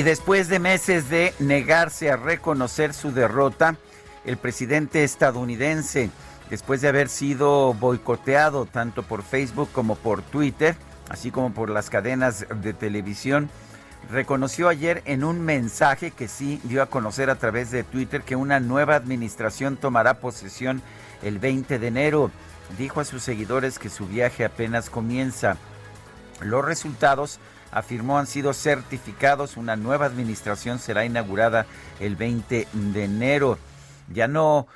Y después de meses de negarse a reconocer su derrota, el presidente estadounidense, después de haber sido boicoteado tanto por Facebook como por Twitter, así como por las cadenas de televisión, reconoció ayer en un mensaje que sí dio a conocer a través de Twitter que una nueva administración tomará posesión el 20 de enero. Dijo a sus seguidores que su viaje apenas comienza. Los resultados afirmó han sido certificados. Una nueva administración será inaugurada el 20 de enero. Ya no,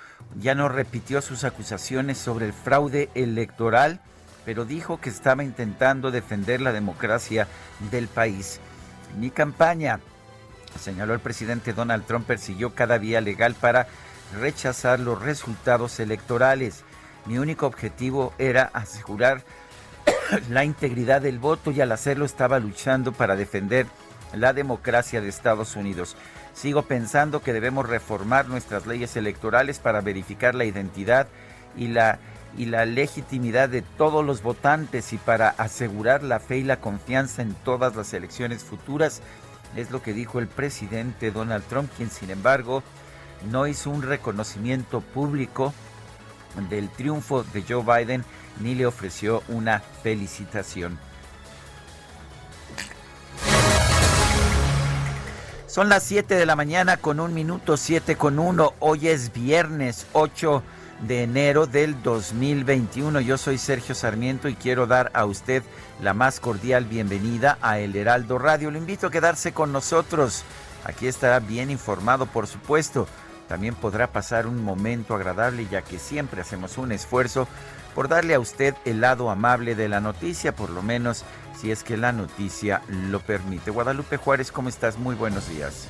ya no repitió sus acusaciones sobre el fraude electoral, pero dijo que estaba intentando defender la democracia del país. Mi campaña, señaló el presidente Donald Trump, persiguió cada vía legal para rechazar los resultados electorales. Mi único objetivo era asegurar la integridad del voto y al hacerlo estaba luchando para defender la democracia de Estados Unidos. Sigo pensando que debemos reformar nuestras leyes electorales para verificar la identidad y la, y la legitimidad de todos los votantes y para asegurar la fe y la confianza en todas las elecciones futuras. Es lo que dijo el presidente Donald Trump, quien sin embargo no hizo un reconocimiento público del triunfo de Joe Biden ni le ofreció una felicitación. Son las 7 de la mañana con un minuto 7 con uno. Hoy es viernes 8 de enero del 2021. Yo soy Sergio Sarmiento y quiero dar a usted la más cordial bienvenida a El Heraldo Radio. Le invito a quedarse con nosotros. Aquí estará bien informado, por supuesto. También podrá pasar un momento agradable ya que siempre hacemos un esfuerzo por darle a usted el lado amable de la noticia, por lo menos si es que la noticia lo permite. Guadalupe Juárez, ¿cómo estás? Muy buenos días.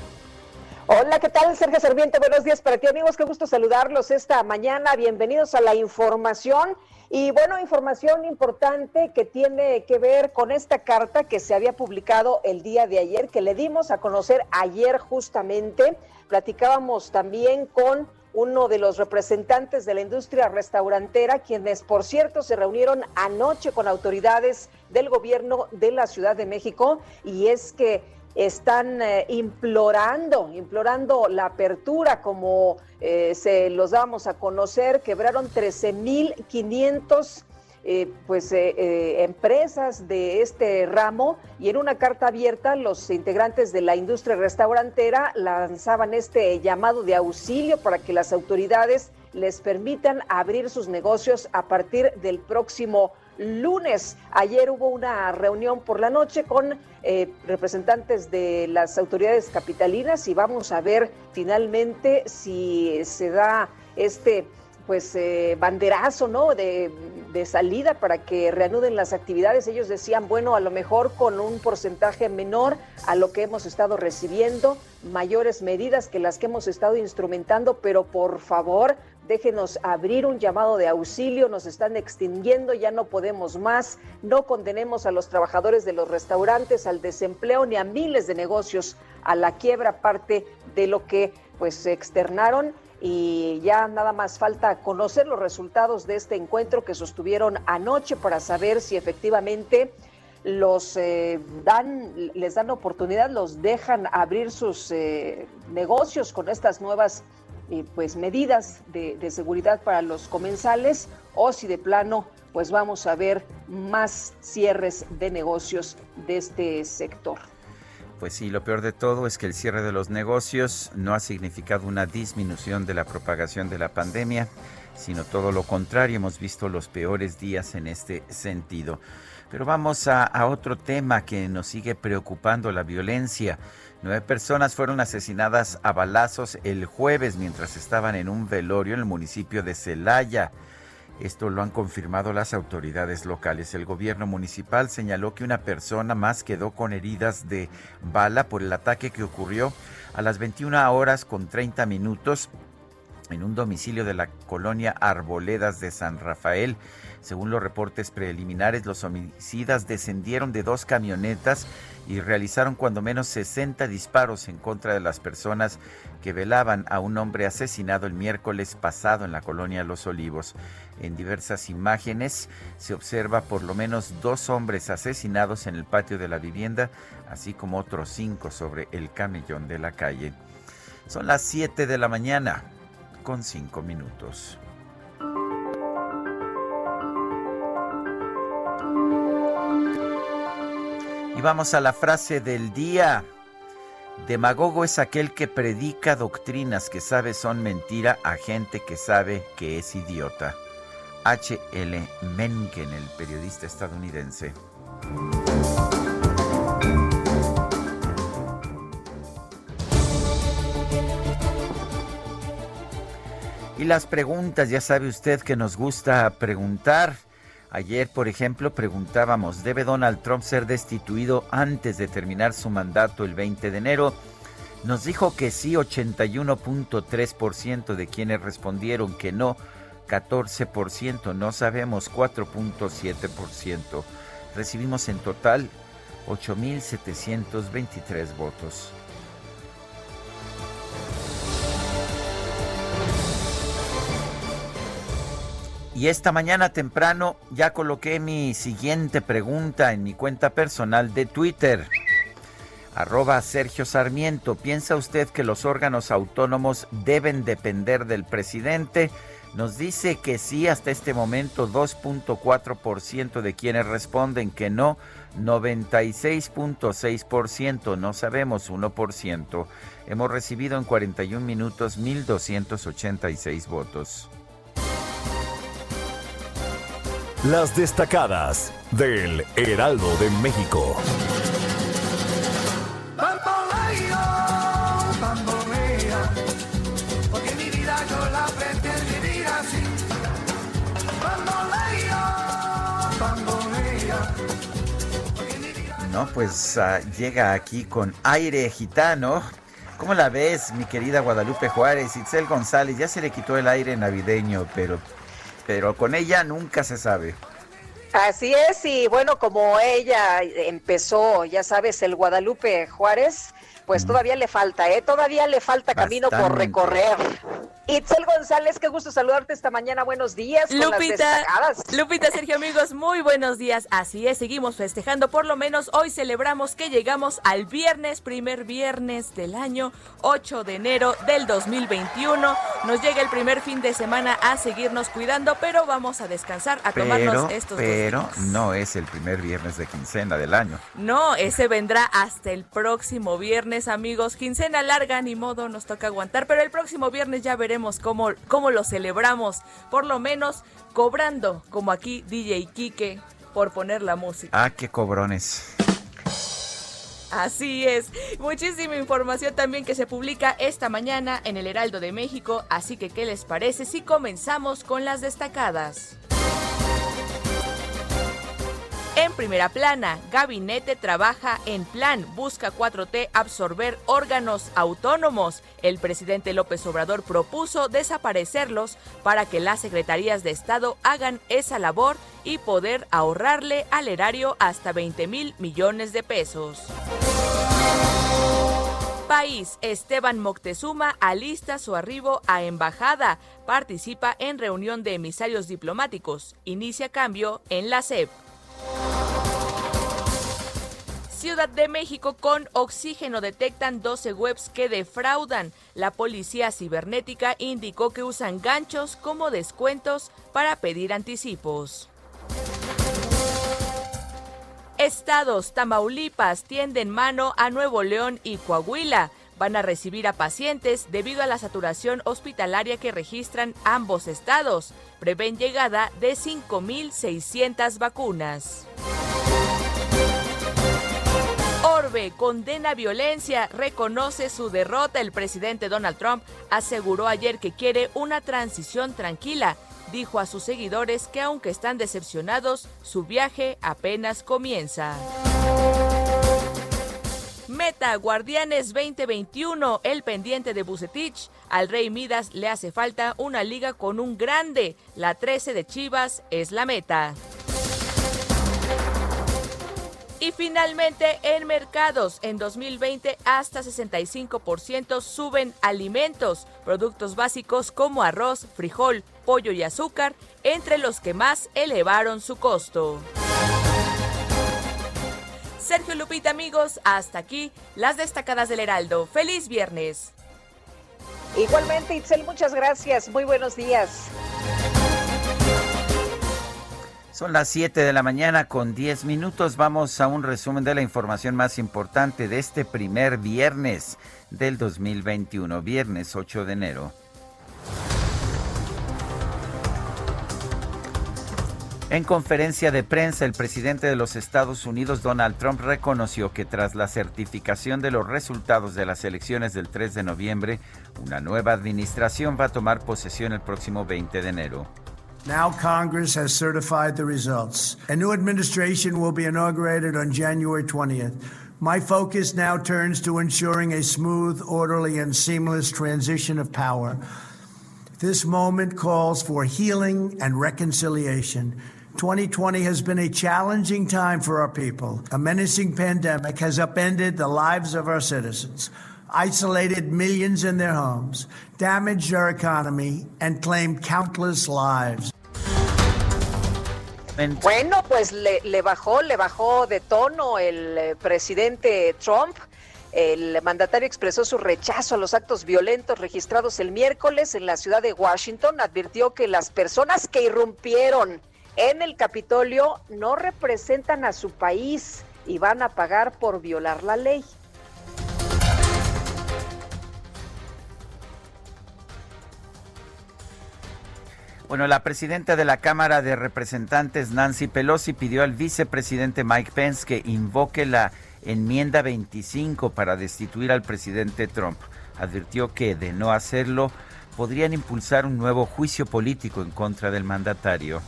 Hola, ¿qué tal? Sergio Serviente, buenos días para ti amigos, qué gusto saludarlos esta mañana, bienvenidos a la información. Y bueno, información importante que tiene que ver con esta carta que se había publicado el día de ayer, que le dimos a conocer ayer justamente. Platicábamos también con uno de los representantes de la industria restaurantera, quienes por cierto se reunieron anoche con autoridades del gobierno de la Ciudad de México y es que están eh, implorando, implorando la apertura como eh, se los damos a conocer, quebraron 13.500 eh, pues eh, empresas de este ramo y en una carta abierta los integrantes de la industria restaurantera lanzaban este llamado de auxilio para que las autoridades les permitan abrir sus negocios a partir del próximo lunes. Ayer hubo una reunión por la noche con representantes de las autoridades capitalinas y vamos a ver finalmente si se da este pues eh, banderazo, ¿no? De, de, salida para que reanuden las actividades. Ellos decían, bueno, a lo mejor con un porcentaje menor a lo que hemos estado recibiendo, mayores medidas que las que hemos estado instrumentando, pero por favor, déjenos abrir un llamado de auxilio, nos están extinguiendo, ya no podemos más, no condenemos a los trabajadores de los restaurantes al desempleo ni a miles de negocios a la quiebra, parte de lo que pues se externaron. Y ya nada más falta conocer los resultados de este encuentro que sostuvieron anoche para saber si efectivamente los eh, dan, les dan oportunidad, los dejan abrir sus eh, negocios con estas nuevas pues medidas de, de seguridad para los comensales o si de plano pues vamos a ver más cierres de negocios de este sector. Pues sí, lo peor de todo es que el cierre de los negocios no ha significado una disminución de la propagación de la pandemia, sino todo lo contrario, hemos visto los peores días en este sentido. Pero vamos a, otro tema que nos sigue preocupando, la violencia. Nueve personas fueron asesinadas a balazos el jueves mientras estaban en un velorio en el municipio de Celaya. Esto lo han confirmado las autoridades locales. El gobierno municipal señaló que una persona más quedó con heridas de bala por el ataque que ocurrió a las 21 horas con 30 minutos en un domicilio de la colonia Arboledas de San Rafael. Según los reportes preliminares, los homicidas descendieron de dos camionetas y realizaron cuando menos 60 disparos en contra de las personas que velaban a un hombre asesinado el miércoles pasado en la colonia Los Olivos. En diversas imágenes se observa por lo menos dos hombres asesinados en el patio de la vivienda, así como otros cinco sobre el camellón de la calle. Son las 7 de la mañana con 5 minutos. Y vamos a la frase del día. Demagogo es aquel que predica doctrinas que sabe son mentira a gente que sabe que es idiota. H. L. Mencken, el periodista estadounidense. Y las preguntas, ya sabe usted que nos gusta preguntar. Ayer, por ejemplo, preguntábamos, ¿debe Donald Trump ser destituido antes de terminar su mandato el 20 de enero? Nos dijo que sí, 81.3% de quienes respondieron que no, 14%, no sabemos, 4.7%. Recibimos en total 8.723 votos. Y esta mañana temprano ya coloqué mi siguiente pregunta en mi cuenta personal de Twitter. Arroba Sergio Sarmiento. ¿Piensa usted que los órganos autónomos deben depender del presidente? Nos dice que sí, hasta este momento 2.4% de quienes responden que no, 96.6%, no sabemos 1%. Hemos recibido en 41 minutos 1.286 votos. Las destacadas del Heraldo de México. No, pues uh, llega aquí con aire gitano. ¿Cómo la ves, mi querida Guadalupe Juárez? Itzel González, ya se le quitó el aire navideño, pero pero con ella nunca se sabe. Así es, y bueno, como ella empezó, ya sabes, el Guadalupe Juárez, pues todavía le falta, ¿eh? Todavía le falta camino por recorrer. Itzel González, qué gusto saludarte esta mañana. Buenos días. Lupita, Lupita, Sergio, amigos, muy buenos días. Así es, seguimos festejando. Por lo menos hoy celebramos que llegamos al viernes, primer viernes del año, 8 de enero del 2021. Nos llega el primer fin de semana a seguirnos cuidando, pero vamos a descansar, a tomarnos estos Pero no es el primer viernes de quincena del año. No, ese vendrá hasta el próximo viernes, amigos. Quincena larga, ni modo, nos toca aguantar, pero el próximo viernes ya veremos cómo, cómo lo celebramos, por lo menos cobrando, como aquí DJ Kike, por poner la música. Ah, qué cobrones. Así es. Muchísima información también que se publica esta mañana en el Heraldo de México, así que ¿qué les parece si comenzamos con las destacadas? En primera plana, gabinete trabaja en plan, busca 4T absorber órganos autónomos. El presidente López Obrador propuso desaparecerlos para que las secretarías de Estado hagan esa labor y poder ahorrarle al erario hasta 20 mil millones de pesos. País, Esteban Moctezuma alista su arribo a embajada, participa en reunión de emisarios diplomáticos, inicia cambio en la SEP. Ciudad de México con oxígeno detectan 12 webs que defraudan. La policía cibernética indicó que usan ganchos como descuentos para pedir anticipos. Estados Tamaulipas tienden mano a Nuevo León y Coahuila. Van a recibir a pacientes debido a la saturación hospitalaria que registran ambos estados. Prevén llegada de 5.600 vacunas. Orbe condena violencia, reconoce su derrota. El presidente Donald Trump aseguró ayer que quiere una transición tranquila. Dijo a sus seguidores que aunque están decepcionados, su viaje apenas comienza. Meta Guardianes 2021, el pendiente de Bucetich. Al Rey Midas le hace falta una liga con un grande. La 13 de Chivas es la meta. Y finalmente, en mercados, en 2020 hasta 65% suben alimentos, productos básicos como arroz, frijol, pollo y azúcar, entre los que más elevaron su costo. Sergio Lupita, amigos, hasta aquí las destacadas del Heraldo. ¡Feliz viernes! Igualmente, Itzel, muchas gracias. Muy buenos días. Son las 7 de la mañana con 10 minutos. Vamos a un resumen de la información más importante de este primer viernes del 2021, viernes 8 de enero. En conferencia de prensa, el presidente de los Estados Unidos, Donald Trump, reconoció que tras la certificación de los resultados de las elecciones del 3 de noviembre, una nueva administración va a tomar posesión el próximo 20 de enero. Now Congress has certified the results. A new administration will be inaugurated on January 20th. My focus now turns to ensuring a smooth, orderly, and seamless transition of power. This moment calls for healing and reconciliation. 2020 has been a challenging time for our people. A menacing pandemic has upended the lives of our citizens isolated millions in their homes, damaged our economy, and claimed countless lives. Bueno, pues le, le, bajó, le bajó de tono el eh, presidente Trump. El mandatario expresó su rechazo a los actos violentos registrados el miércoles en la ciudad de Washington. Advirtió que las personas que irrumpieron en el Capitolio no representan a su país y van a pagar por violar la ley. Bueno, la presidenta de la Cámara de Representantes, Nancy Pelosi, pidió al vicepresidente Mike Pence que invoque la enmienda 25 para destituir al presidente Trump. Advirtió que, de no hacerlo, podrían impulsar un nuevo juicio político en contra del mandatario.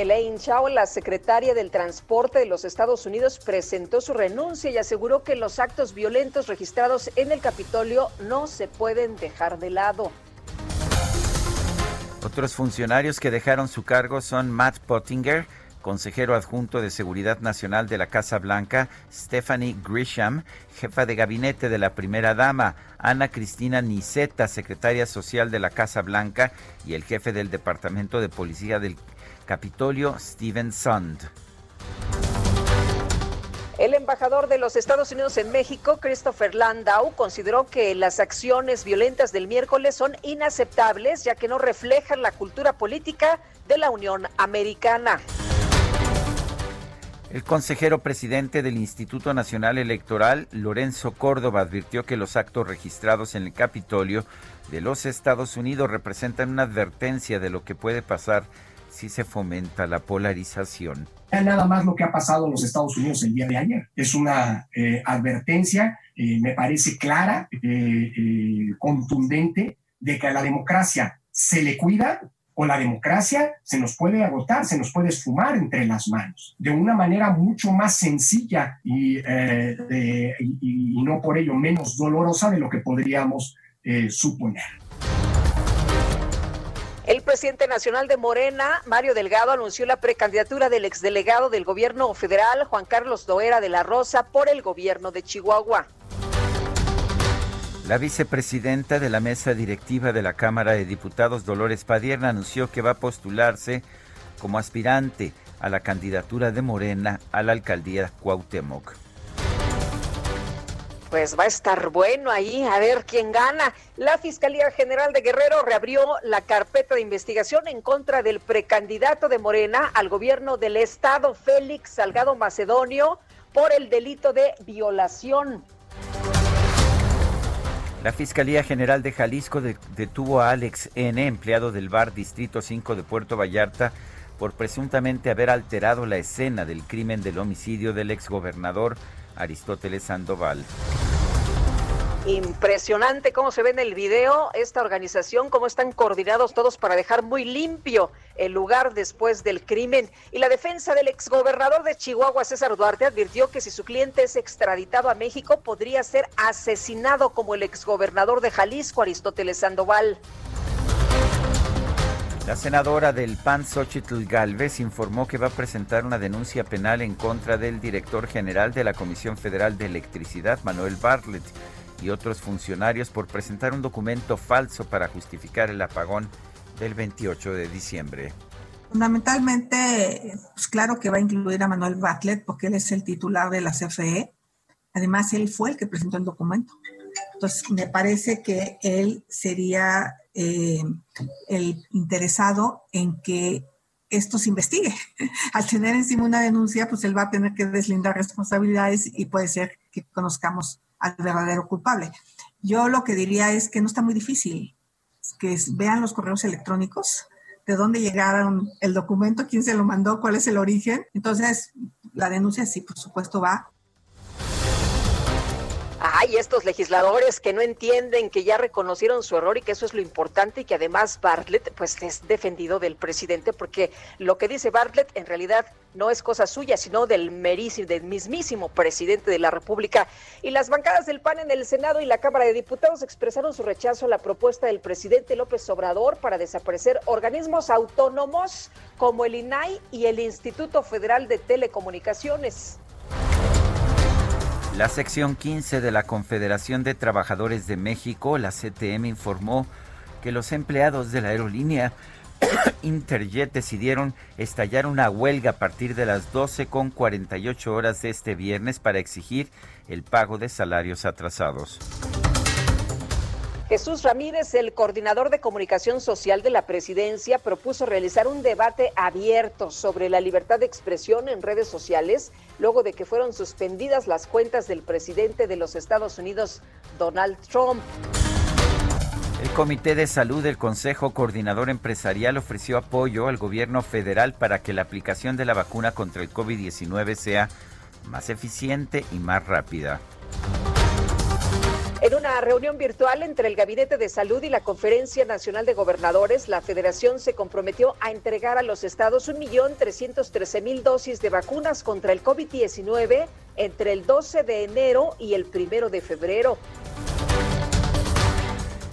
Elaine Chao, la secretaria del Transporte de los Estados Unidos, presentó su renuncia y aseguró que los actos violentos registrados en el Capitolio no se pueden dejar de lado. Otros funcionarios que dejaron su cargo son Matt Pottinger, consejero adjunto de Seguridad Nacional de la Casa Blanca, Stephanie Grisham, jefa de gabinete de la primera dama, Ana Cristina Niceta, secretaria social de la Casa Blanca, y el jefe del Departamento de Policía del Capitolio, Steven Sund. El embajador de los Estados Unidos en México, Christopher Landau, consideró que las acciones violentas del miércoles son inaceptables ya que no reflejan la cultura política de la Unión Americana. El consejero presidente del Instituto Nacional Electoral, Lorenzo Córdoba, advirtió que los actos registrados en el Capitolio de los Estados Unidos representan una advertencia de lo que puede pasar si se fomenta la polarización. Nada más lo que ha pasado en los Estados Unidos el día de ayer. Es una eh, advertencia, eh, me parece clara, eh, contundente, de que a la democracia se le cuida o la democracia se nos puede agotar, se nos puede esfumar entre las manos, de una manera mucho más sencilla y, y no por ello menos dolorosa de lo que podríamos suponer. El presidente nacional de Morena, Mario Delgado, anunció la precandidatura del exdelegado del gobierno federal, Juan Carlos Doera de la Rosa, por el gobierno de Chihuahua. La vicepresidenta de la mesa directiva de la Cámara de Diputados, Dolores Padierna, anunció que va a postularse como aspirante a la candidatura de Morena a la alcaldía Cuauhtémoc. Pues va a estar bueno ahí, a ver quién gana. La Fiscalía General de Guerrero reabrió la carpeta de investigación en contra del precandidato de Morena al gobierno del estado, Félix Salgado Macedonio, por el delito de violación. La Fiscalía General de Jalisco detuvo a Alex N., empleado del bar Distrito 5 de Puerto Vallarta, por presuntamente haber alterado la escena del crimen del homicidio del exgobernador Aristóteles Sandoval. Impresionante cómo se ve en el video esta organización, cómo están coordinados todos para dejar muy limpio el lugar después del crimen. Y la defensa del exgobernador de Chihuahua, César Duarte, advirtió que si su cliente es extraditado a México, podría ser asesinado como el exgobernador de Jalisco, Aristóteles Sandoval. La senadora del PAN, Xochitl Galvez, informó que va a presentar una denuncia penal en contra del director general de la Comisión Federal de Electricidad, Manuel Bartlett, y otros funcionarios por presentar un documento falso para justificar el apagón del 28 de diciembre. Fundamentalmente, pues claro que va a incluir a Manuel Bartlett porque él es el titular de la CFE. Además, él fue el que presentó el documento. Entonces, me parece que él sería eh, el interesado en que esto se investigue. Al tener encima una denuncia, pues él va a tener que deslindar responsabilidades y puede ser que conozcamos al verdadero culpable. Yo lo que diría es que no está muy difícil, que vean los correos electrónicos, de dónde llegaron el documento, quién se lo mandó, cuál es el origen. Entonces, la denuncia sí, por supuesto, va Ay, estos legisladores que no entienden que ya reconocieron su error y que eso es lo importante y que además Bartlett pues es defendido del presidente porque lo que dice Bartlett en realidad no es cosa suya, sino del merísimo, del mismísimo presidente de la República. Y las bancadas del PAN en el Senado y la Cámara de Diputados expresaron su rechazo a la propuesta del presidente López Obrador para desaparecer organismos autónomos como el INAI y el Instituto Federal de Telecomunicaciones. La sección 15 de la Confederación de Trabajadores de México, la CTM, informó que los empleados de la aerolínea Interjet decidieron estallar una huelga a partir de las 12 con 48 horas de este viernes para exigir el pago de salarios atrasados. Jesús Ramírez, el coordinador de comunicación social de la presidencia, propuso realizar un debate abierto sobre la libertad de expresión en redes sociales luego de que fueron suspendidas las cuentas del presidente de los Estados Unidos, Donald Trump. El Comité de Salud del Consejo Coordinador Empresarial ofreció apoyo al gobierno federal para que la aplicación de la vacuna contra el COVID-19 sea más eficiente y más rápida. En una reunión virtual entre el Gabinete de Salud y la Conferencia Nacional de Gobernadores, la Federación se comprometió a entregar a los estados 1.313.000 dosis de vacunas contra el COVID-19 entre el 12 de enero y el 1 de febrero.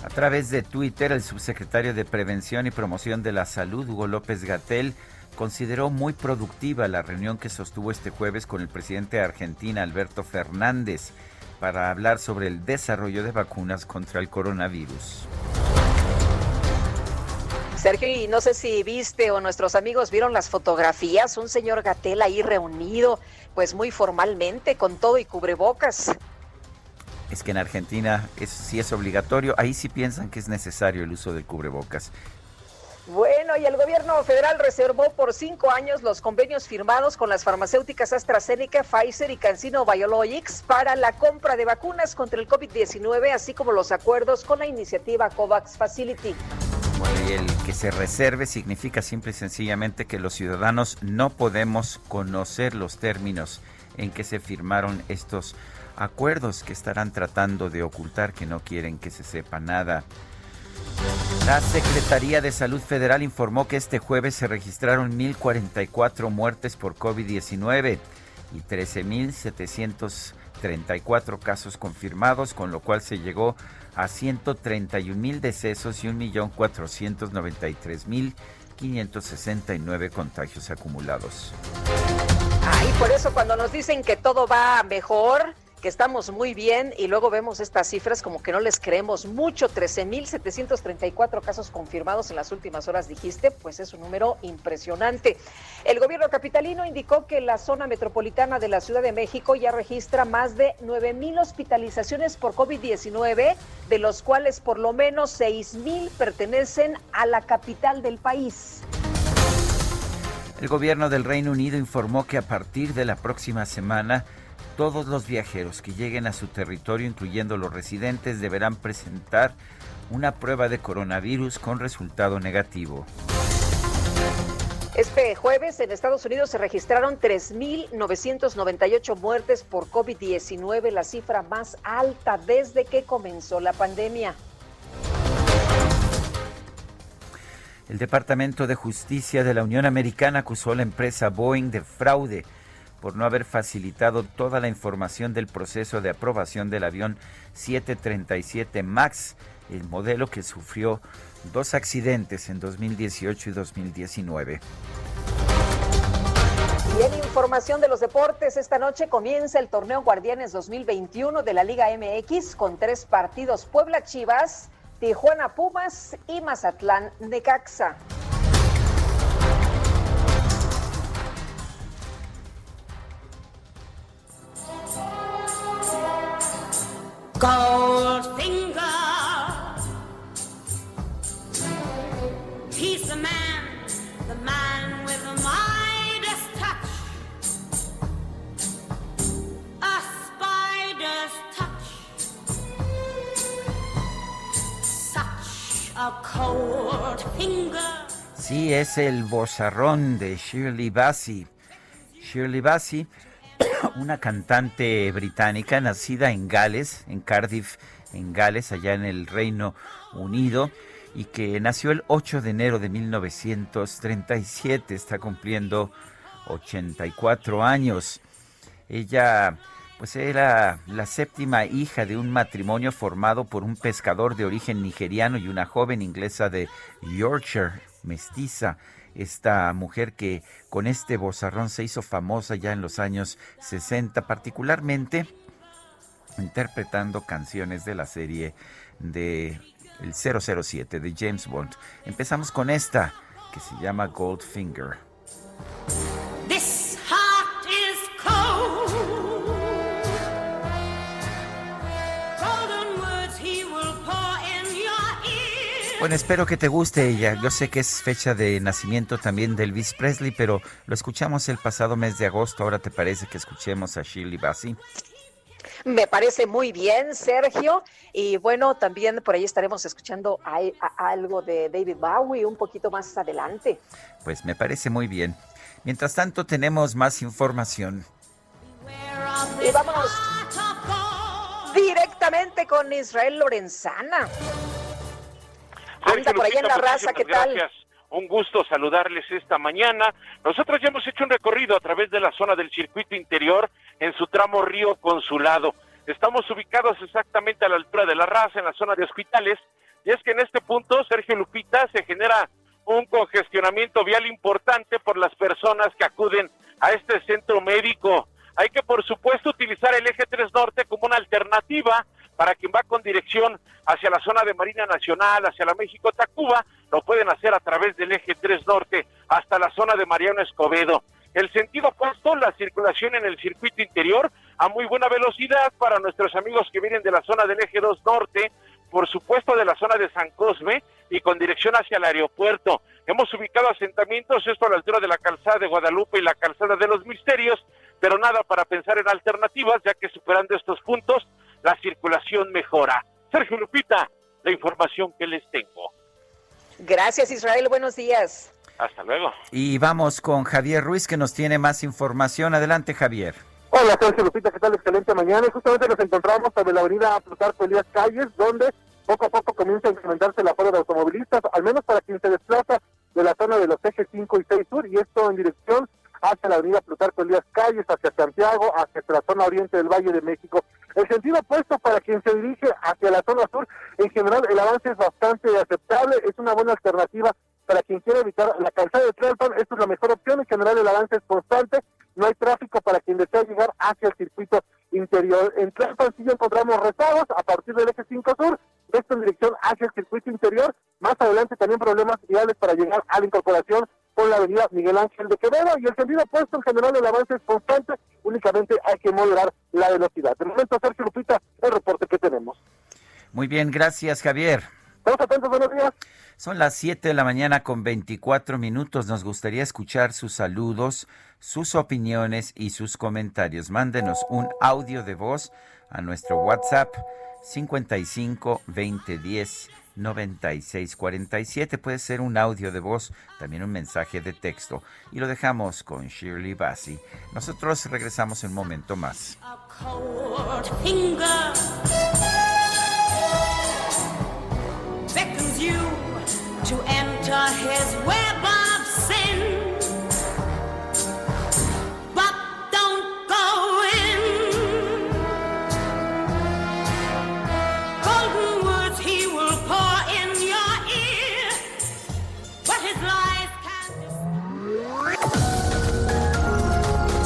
A través de Twitter, el subsecretario de Prevención y Promoción de la Salud, Hugo López Gatel, consideró muy productiva la reunión que sostuvo este jueves con el presidente de Argentina, Alberto Fernández para hablar sobre el desarrollo de vacunas contra el coronavirus. Sergio, y no sé si viste o nuestros amigos vieron las fotografías, un señor Gatel ahí reunido, pues muy formalmente, con todo y cubrebocas. Es que en Argentina es, sí es obligatorio, ahí sí piensan que es necesario el uso del cubrebocas. Bueno, y el gobierno federal reservó por cinco años los convenios firmados con las farmacéuticas AstraZeneca, Pfizer y CanSino Biologics para la compra de vacunas contra el COVID-19, así como los acuerdos con la iniciativa COVAX Facility. Bueno, y el que se reserve significa simple y sencillamente que los ciudadanos no podemos conocer los términos en que se firmaron estos acuerdos que estarán tratando de ocultar, que no quieren que se sepa nada. La Secretaría de Salud Federal informó que este jueves se registraron 1.044 muertes por COVID-19 y 13.734 casos confirmados, con lo cual se llegó a 131.000 decesos y 1.493.569 contagios acumulados. Ay, por eso cuando nos dicen que todo va mejor, estamos muy bien y luego vemos estas cifras como que no les creemos mucho. 13.734 casos confirmados en las últimas horas, dijiste, pues es un número impresionante. El gobierno capitalino indicó que la zona metropolitana de la Ciudad de México ya registra más de 9.000 hospitalizaciones por COVID-19, de los cuales por lo menos 6.000 pertenecen a la capital del país. El gobierno del Reino Unido informó que a partir de la próxima semana todos los viajeros que lleguen a su territorio, incluyendo los residentes, deberán presentar una prueba de coronavirus con resultado negativo. Este jueves en Estados Unidos se registraron 3.998 muertes por COVID-19, la cifra más alta desde que comenzó la pandemia. El Departamento de Justicia de la Unión Americana acusó a la empresa Boeing de fraude por no haber facilitado toda la información del proceso de aprobación del avión 737 MAX, el modelo que sufrió dos accidentes en 2018 y 2019. Y en información de los deportes, esta noche comienza el torneo Guardianes 2021 de la Liga MX con tres partidos Puebla Chivas, Tijuana Pumas y Mazatlán Necaxa. Goldfinger, he's the man, the man with the Midas touch, a spider's touch, such a cold finger. Sí, es el bozarrón de Shirley Bassey. Shirley Bassey, una cantante británica nacida en Gales, en Cardiff, en Gales, allá en el Reino Unido, y que nació el 8 de enero de 1937, está cumpliendo 84 años. Ella pues era la séptima hija de un matrimonio formado por un pescador de origen nigeriano y una joven inglesa de Yorkshire, mestiza. Esta mujer que con este bozarrón se hizo famosa ya en los años 60, particularmente interpretando canciones de la serie de el 007 de James Bond. Empezamos con esta que se llama Goldfinger. Bueno, espero que te guste ella. Yo sé que es fecha de nacimiento también de Elvis Presley, pero lo escuchamos el pasado mes de agosto. Ahora te parece que escuchemos a Shirley Bassey. Me parece muy bien, Sergio. Y bueno, también por ahí estaremos escuchando a- a- algo de David Bowie un poquito más adelante. Pues me parece muy bien. Mientras tanto, tenemos más información. Y vámonos directamente con Israel Lorenzana. Anda por allá en la raza, ¿qué tal? Gracias. Un gusto saludarles esta mañana. Nosotros ya hemos hecho un recorrido a través de la zona del circuito interior en su tramo Río Consulado. Estamos ubicados exactamente a la altura de la raza, en la zona de hospitales. Y es que en este punto, Sergio Lupita, se genera un congestionamiento vial importante por las personas que acuden a este centro médico. Hay que, por supuesto, utilizar el eje 3 Norte como una alternativa para quien va con dirección hacia la zona de Marina Nacional, hacia la México-Tacuba, lo pueden hacer a través del eje 3 Norte hasta la zona de Mariano Escobedo. El sentido opuesto, la circulación en el circuito interior a muy buena velocidad para nuestros amigos que vienen de la zona del eje 2 Norte, por supuesto de la zona de San Cosme y con dirección hacia el aeropuerto. Hemos ubicado asentamientos, esto a la altura de la calzada de Guadalupe y la calzada de los Misterios, pero nada para pensar en alternativas, ya que superando estos puntos, la circulación mejora. Sergio Lupita, la información que les tengo. Gracias, Israel. Buenos días. Hasta luego. Y vamos con Javier Ruiz que nos tiene más información. Adelante, Javier. Hola, Sergio Lupita, ¿qué tal? Excelente mañana. Y justamente nos encontramos sobre la avenida Plutarco Elías Calles, donde poco a poco comienza a incrementarse el aforo de automovilistas, al menos para quien se desplaza de la zona de los ejes 5 y 6 sur, y esto en dirección hacia la avenida Plutarco Elías Calles, hacia Santiago, hacia la zona oriente del Valle de México. El sentido opuesto para quien se dirige hacia la zona sur, en general el avance es bastante aceptable, es una buena alternativa para quien quiere evitar la calzada de Tlalpan, esto es la mejor opción, en general el avance es constante, no hay tráfico para quien desea llegar hacia el circuito interior. En Tlalpan sí encontramos rezados a partir del eje 5 sur, esto en dirección hacia el circuito interior. Más adelante también problemas ideales para llegar a la incorporación con la avenida Miguel Ángel de Quevedo y el sentido opuesto en general el avance es constante, únicamente hay que moderar la velocidad. De momento, Sergio Lupita, el reporte que tenemos. Muy bien, gracias Javier. Estamos atentos, buenos días. Son las 7 de la mañana con 24 minutos. Nos gustaría escuchar sus saludos, sus opiniones y sus comentarios. Mándenos un audio de voz a nuestro WhatsApp 55 20 10 96 47. Puede ser un audio de voz, también un mensaje de texto. Y lo dejamos con Shirley Bassey. Nosotros regresamos en un momento más.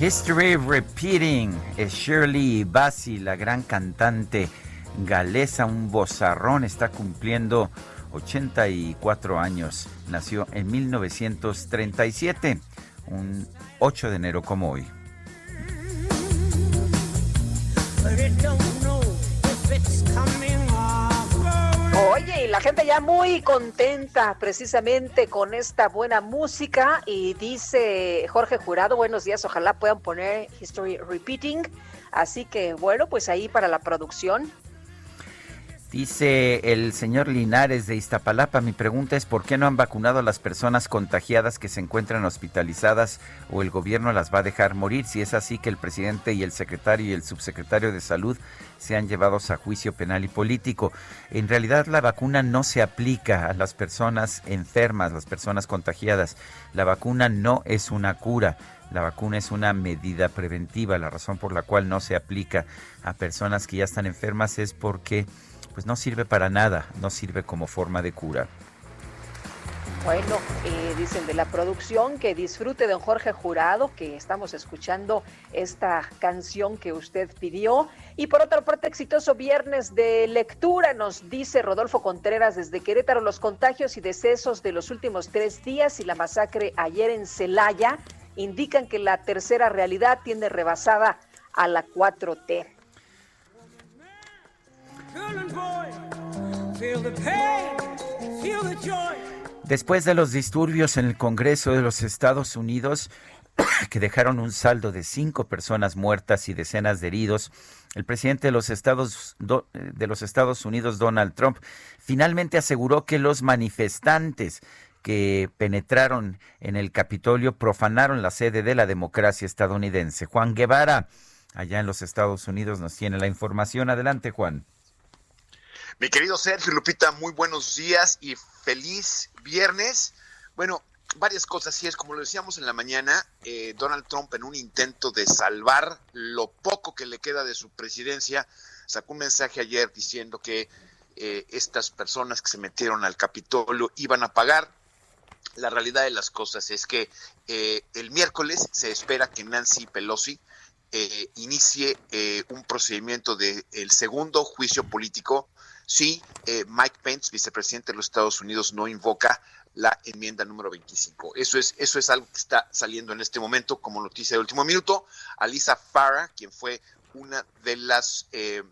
History Repeating es Shirley Bassey, la gran cantante galesa, un bozarrón, está cumpliendo 84 años. Nació en 1937, un 8 de enero como hoy. Oye, y la gente ya muy contenta precisamente con esta buena música y dice Jorge Jurado, buenos días, ojalá puedan poner History Repeating. Así que bueno, pues ahí para la producción. Dice el señor Linares de Iztapalapa, mi pregunta es ¿por qué no han vacunado a las personas contagiadas que se encuentran hospitalizadas o el gobierno las va a dejar morir? Si es así que el presidente y el secretario y el subsecretario de salud sean llevados a juicio penal y político. En realidad la vacuna no se aplica a las personas enfermas, las personas contagiadas. La vacuna no es una cura. La vacuna es una medida preventiva. La razón por la cual no se aplica a personas que ya están enfermas es porque pues no sirve para nada, no sirve como forma de cura. Bueno, eh, dicen de la producción que disfrute don Jorge Jurado, que estamos escuchando esta canción que usted pidió. Y por otra parte, exitoso viernes de lectura, nos dice Rodolfo Contreras desde Querétaro, los contagios y decesos de los últimos tres días y la masacre ayer en Celaya indican que la tercera realidad tiene rebasada a la 4T. Girl and boy, feel the pain, feel the joy. Después de los disturbios en el Congreso de los Estados Unidos, que dejaron un saldo de cinco personas muertas y decenas de heridos, el presidente de los Estados, do- de los Estados Unidos, Donald Trump, finalmente aseguró que los manifestantes que penetraron en el Capitolio profanaron la sede de la democracia estadounidense. Juan Guevara, allá en los Estados Unidos, nos tiene la información. Adelante, Juan. Mi querido Sergio Lupita, muy buenos días y feliz viernes. Bueno, varias cosas, sí es como lo decíamos en la mañana, eh, Donald Trump en un intento de salvar lo poco que le queda de su presidencia, sacó un mensaje ayer diciendo que eh, estas personas que se metieron al Capitolio iban a pagar. La realidad de las cosas es que eh, el miércoles se espera que Nancy Pelosi eh, inicie eh, un procedimiento de el segundo juicio político si eh, Mike Pence, vicepresidente de los Estados Unidos, no invoca la enmienda número 25. Eso es, eso es algo que está saliendo en este momento como noticia de último minuto. Alisa Farah, quien fue una de las eh,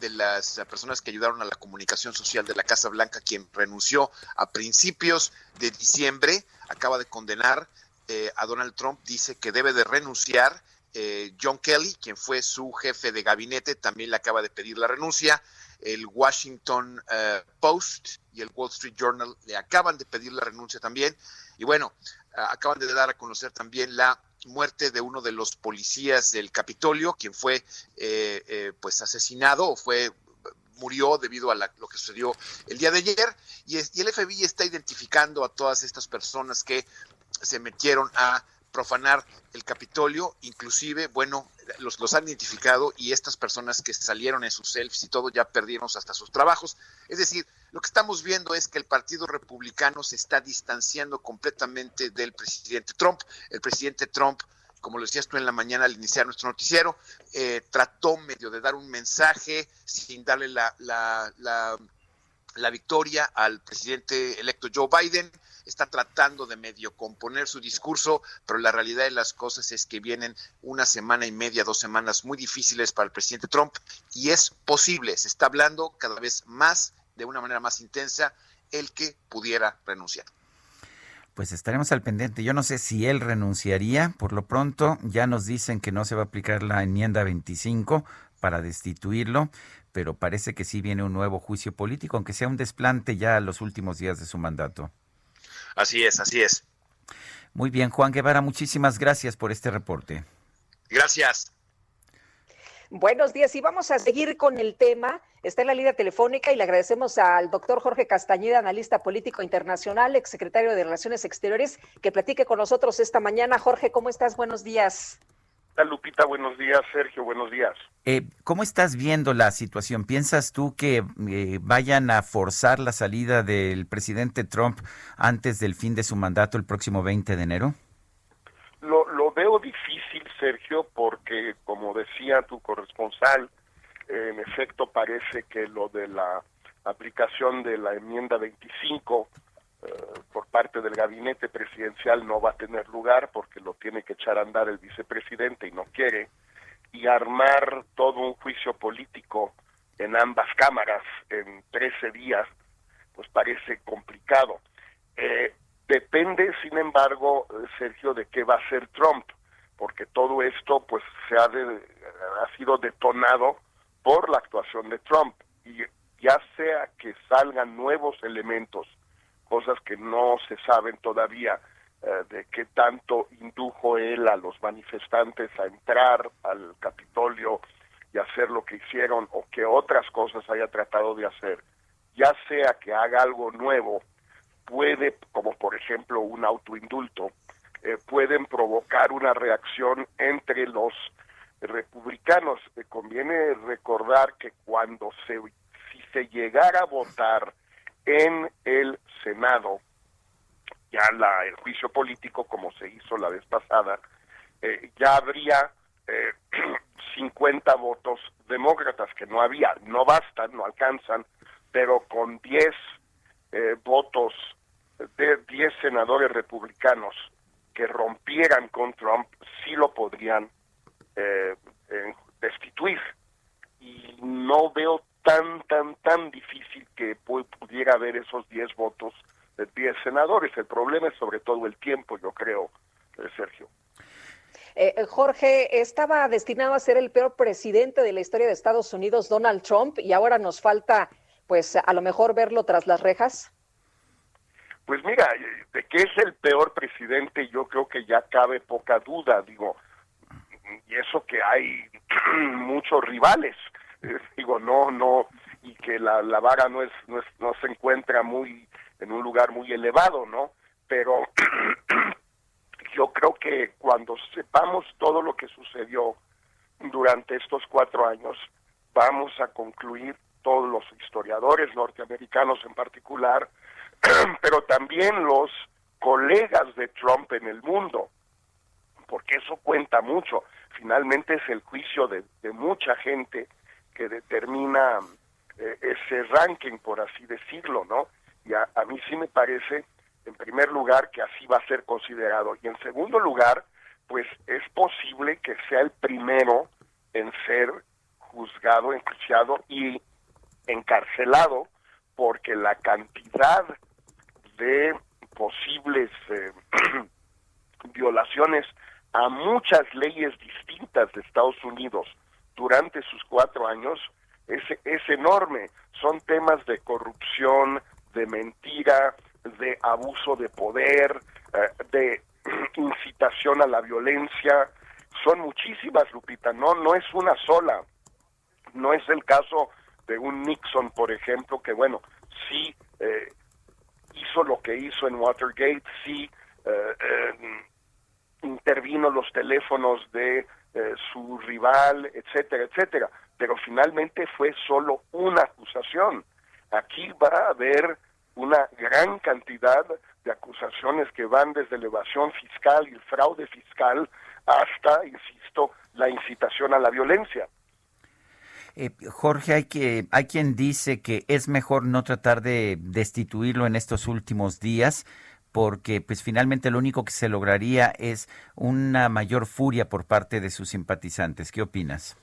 de las personas que ayudaron a la comunicación social de la Casa Blanca, quien renunció a principios de diciembre, acaba de condenar eh, a Donald Trump, dice que debe de renunciar. Eh, John Kelly, quien fue su jefe de gabinete, también le acaba de pedir la renuncia. El Washington eh, Post y el Wall Street Journal le acaban de pedir la renuncia también. Y bueno, acaban de dar a conocer también la muerte de uno de los policías del Capitolio, quien fue eh, eh, pues asesinado o fue murió debido a lo que sucedió el día de ayer y, y el FBI está identificando a todas estas personas que se metieron a profanar el Capitolio, inclusive, bueno, los, los han identificado y estas personas que salieron en sus selfies y todo ya perdieron hasta sus trabajos. Es decir, lo que estamos viendo es que el Partido Republicano se está distanciando completamente del presidente Trump. El presidente Trump, como lo decías tú en la mañana al iniciar nuestro noticiero, eh, trató medio de dar un mensaje sin darle la, la, la, la victoria al presidente electo Joe Biden está tratando de medio componer su discurso, pero la realidad de las cosas es que vienen una semana y media, dos semanas muy difíciles para el presidente Trump y es posible, se está hablando cada vez más, de una manera más intensa, el que pudiera renunciar. Pues estaremos al pendiente. Yo no sé si él renunciaría. Por lo pronto ya nos dicen que no se va a aplicar la enmienda 25 para destituirlo, pero parece que sí viene un nuevo juicio político, aunque sea un desplante ya a los últimos días de su mandato. Así es, así es. Muy bien, Juan Guevara, muchísimas gracias por este reporte. Gracias. Buenos días y vamos a seguir con el tema. Está en la línea telefónica y le agradecemos al doctor Jorge Castañeda, analista político internacional, exsecretario de Relaciones Exteriores, que platique con nosotros esta mañana. Jorge, ¿cómo estás? Buenos días. Lupita, buenos días. Sergio, buenos días. Eh, ¿Cómo estás viendo la situación? ¿Piensas tú que eh, vayan a forzar la salida del presidente Trump antes del fin de su mandato el próximo 20 de enero? Lo, lo veo difícil, Sergio, porque como decía tu corresponsal, en efecto parece que lo de la aplicación de la enmienda 25 eh, por parte del gabinete presidencial no va a tener lugar porque lo tiene que echar a andar el vicepresidente y no quiere, y armar todo un juicio político en ambas cámaras en 13 días, pues parece complicado. Eh, depende, sin embargo, Sergio, de qué va a hacer Trump, porque todo esto pues se ha, ha sido detonado por la actuación de Trump y ya sea que salgan nuevos elementos cosas que no se saben todavía eh, de qué tanto indujo él a los manifestantes a entrar al Capitolio y hacer lo que hicieron o que otras cosas haya tratado de hacer, ya sea que haga algo nuevo, puede, como por ejemplo un autoindulto, eh, pueden provocar una reacción entre los republicanos. Eh, conviene recordar que cuando se, si se llegara a votar en el Senado ya la, el juicio político, como se hizo la vez pasada, eh, ya habría eh, 50 votos demócratas, que no había, no bastan, no alcanzan, pero con 10 eh, votos de 10 senadores republicanos que rompieran con Trump, sí lo podrían eh, destituir. Y no veo tan, tan, tan difícil que pudiera haber esos 10 votos de 10 senadores. El problema es sobre todo el tiempo, yo creo, eh, Sergio. Eh, eh, Jorge, estaba destinado a ser el peor presidente de la historia de Estados Unidos, Donald Trump, y ahora nos falta, pues, a lo mejor verlo tras las rejas. Pues mira, de que es el peor presidente, yo creo que ya cabe poca duda, digo, y eso que hay muchos rivales, digo, no, no, y que la, la vara no es, no es, no se encuentra muy, en un lugar muy elevado, ¿no? Pero yo creo que cuando sepamos todo lo que sucedió durante estos cuatro años, vamos a concluir todos los historiadores norteamericanos en particular, pero también los colegas de Trump en el mundo, porque eso cuenta mucho. Finalmente es el juicio de, de mucha gente que determina eh, ese ranking, por así decirlo, ¿no? Y a, a mí sí me parece, en primer lugar, que así va a ser considerado. Y en segundo lugar, pues es posible que sea el primero en ser juzgado, enjuiciado y encarcelado porque la cantidad de posibles eh, violaciones a muchas leyes distintas de Estados Unidos durante sus cuatro años es, es enorme. Son temas de corrupción, de mentira, de abuso de poder, eh, de incitación a la violencia. Son muchísimas, Lupita, no, no es una sola. No es el caso de un Nixon, por ejemplo, que bueno, sí eh, hizo lo que hizo en Watergate, sí eh, eh, intervino los teléfonos de eh, su rival, etcétera, etcétera, pero finalmente fue solo una acusación. Aquí va a haber una gran cantidad de acusaciones que van desde la evasión fiscal y el fraude fiscal hasta, insisto, la incitación a la violencia. Eh, Jorge, hay, que, hay quien dice que es mejor no tratar de destituirlo en estos últimos días porque pues finalmente lo único que se lograría es una mayor furia por parte de sus simpatizantes. ¿Qué opinas?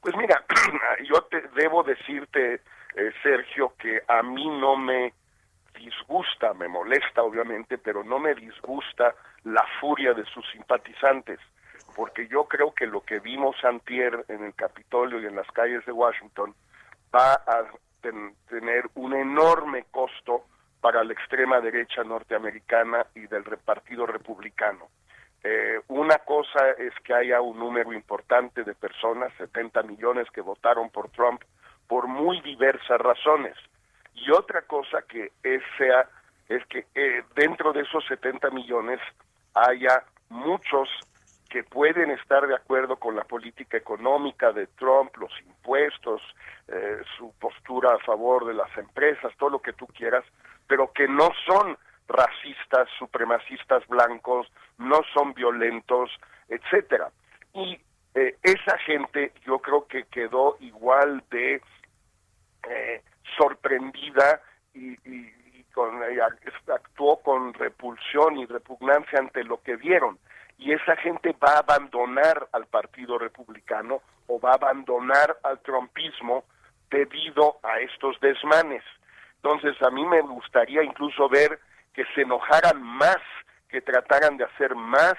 Pues mira, yo te debo decirte, eh, Sergio, que a mí no me disgusta, me molesta obviamente, pero no me disgusta la furia de sus simpatizantes, porque yo creo que lo que vimos antier en el Capitolio y en las calles de Washington va a ten- tener un enorme costo para la extrema derecha norteamericana y del partido republicano. Eh, una cosa es que haya un número importante de personas, 70 millones que votaron por Trump, por muy diversas razones. Y otra cosa que es, sea, es que eh, dentro de esos 70 millones haya muchos que pueden estar de acuerdo con la política económica de Trump, los impuestos, eh, su postura a favor de las empresas, todo lo que tú quieras, pero que no son racistas, supremacistas blancos, no son violentos, etcétera. Y eh, esa gente yo creo que quedó igual de eh, sorprendida y, con, ac- actuó con repulsión y repugnancia ante lo que vieron. Y esa gente va a abandonar al Partido Republicano o va a abandonar al trumpismo debido a estos desmanes. Entonces a mí me gustaría incluso ver que se enojaran más, que trataran de hacer más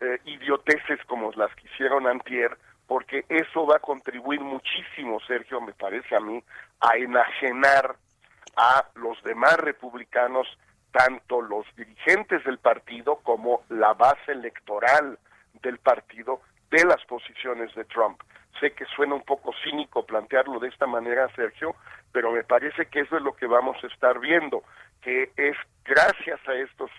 eh, idioteces como las que hicieron antier, porque eso va a contribuir muchísimo, Sergio, me parece a mí, a enajenar a los demás republicanos, tanto los dirigentes del partido como la base electoral del partido, de las posiciones de Trump. Sé que suena un poco cínico plantearlo de esta manera, Sergio, pero me parece que eso es lo que vamos a estar viendo, que es gracias a estos,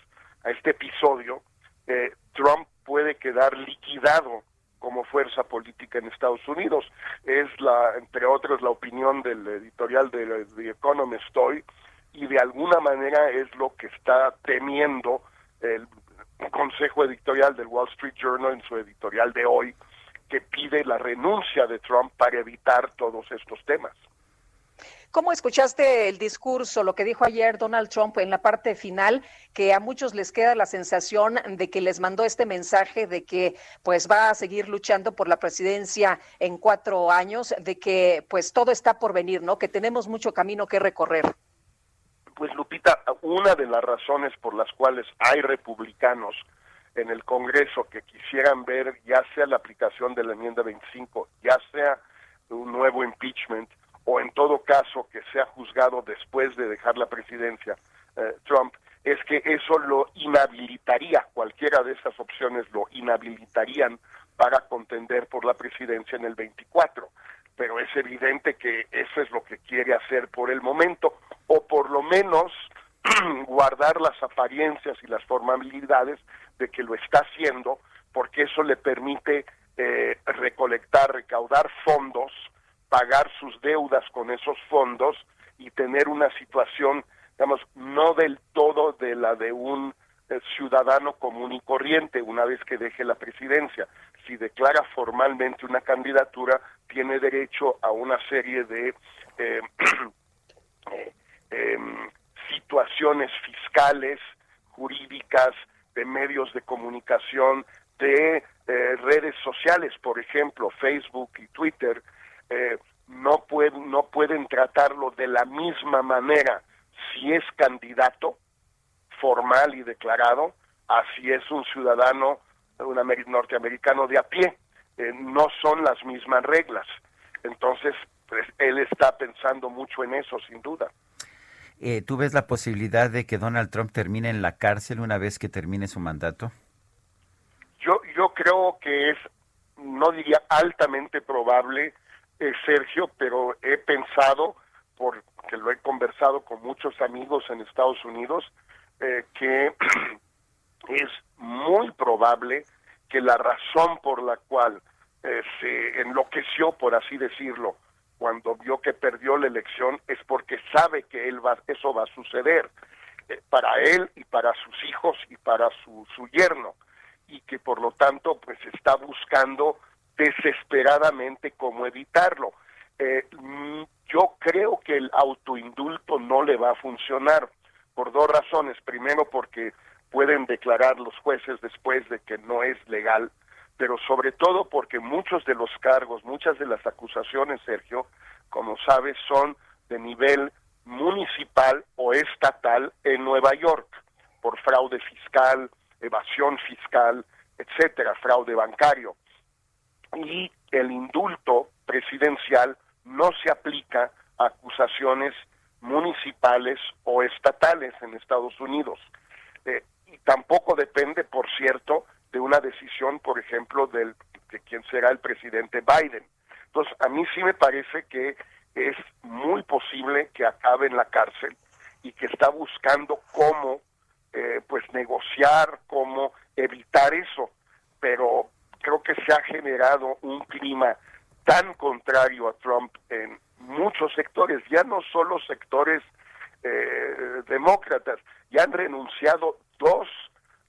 a este episodio, eh, Trump puede quedar liquidado como fuerza política en Estados Unidos. Es la, entre otros, la opinión del editorial de The Economist hoy, y de alguna manera es lo que está temiendo el consejo editorial del Wall Street Journal en su editorial de hoy, que pide la renuncia de Trump para evitar todos estos temas. ¿Cómo escuchaste el discurso, lo que dijo ayer Donald Trump en la parte final, que a muchos les queda la sensación de que les mandó este mensaje de que pues va a seguir luchando por la presidencia en cuatro años, de que pues todo está por venir, ¿no? Que tenemos mucho camino que recorrer. Pues Lupita, una de las razones por las cuales hay republicanos en el Congreso que quisieran ver ya sea la aplicación de la enmienda 25, ya sea un nuevo impeachment o en todo caso que sea juzgado después de dejar la presidencia eh, Trump, es que eso lo inhabilitaría, cualquiera de esas opciones lo inhabilitarían para contender por la presidencia en el 24. Pero es evidente que eso es lo que quiere hacer por el momento, o por lo menos guardar las apariencias y las formalidades de que lo está haciendo, porque eso le permite eh, recolectar, recaudar fondos, pagar sus deudas con esos fondos y tener una situación, digamos, no del todo de la de un eh, ciudadano común y corriente una vez que deje la presidencia. Si declara formalmente una candidatura, tiene derecho a una serie de eh, eh, em, situaciones fiscales, jurídicas, de medios de comunicación, de eh, redes sociales, por ejemplo, Facebook y Twitter, eh, no, pueden, no pueden tratarlo de la misma manera si es candidato formal y declarado, así es un ciudadano un amer- norteamericano de a pie. Eh, no son las mismas reglas. Entonces, pues, él está pensando mucho en eso, sin duda. Eh, ¿Tú ves la posibilidad de que Donald Trump termine en la cárcel una vez que termine su mandato? Yo, yo creo que es, no diría altamente probable, eh, Sergio, pero he pensado, porque lo he conversado con muchos amigos en Estados Unidos, eh, que es muy probable que la razón por la cual eh, se enloqueció, por así decirlo, cuando vio que perdió la elección, es porque sabe que él va, eso va a suceder eh, para él y para sus hijos y para su, su yerno y que por lo tanto pues está buscando desesperadamente cómo evitarlo. Eh, mm, yo creo que el autoindulto no le va a funcionar por dos razones. Primero porque pueden declarar los jueces después de que no es legal, pero sobre todo porque muchos de los cargos, muchas de las acusaciones, Sergio, como sabes, son de nivel municipal o estatal en Nueva York por fraude fiscal, evasión fiscal, etcétera, fraude bancario. Y el indulto presidencial no se aplica a acusaciones municipales o estatales en Estados Unidos. Eh, y tampoco depende, por cierto, de una decisión, por ejemplo, del, de quién será el presidente Biden. Entonces, a mí sí me parece que es muy posible que acabe en la cárcel y que está buscando cómo eh, pues negociar, cómo evitar eso, pero creo que se ha generado un clima tan contrario a Trump en muchos sectores, ya no solo sectores eh, demócratas, ya han renunciado dos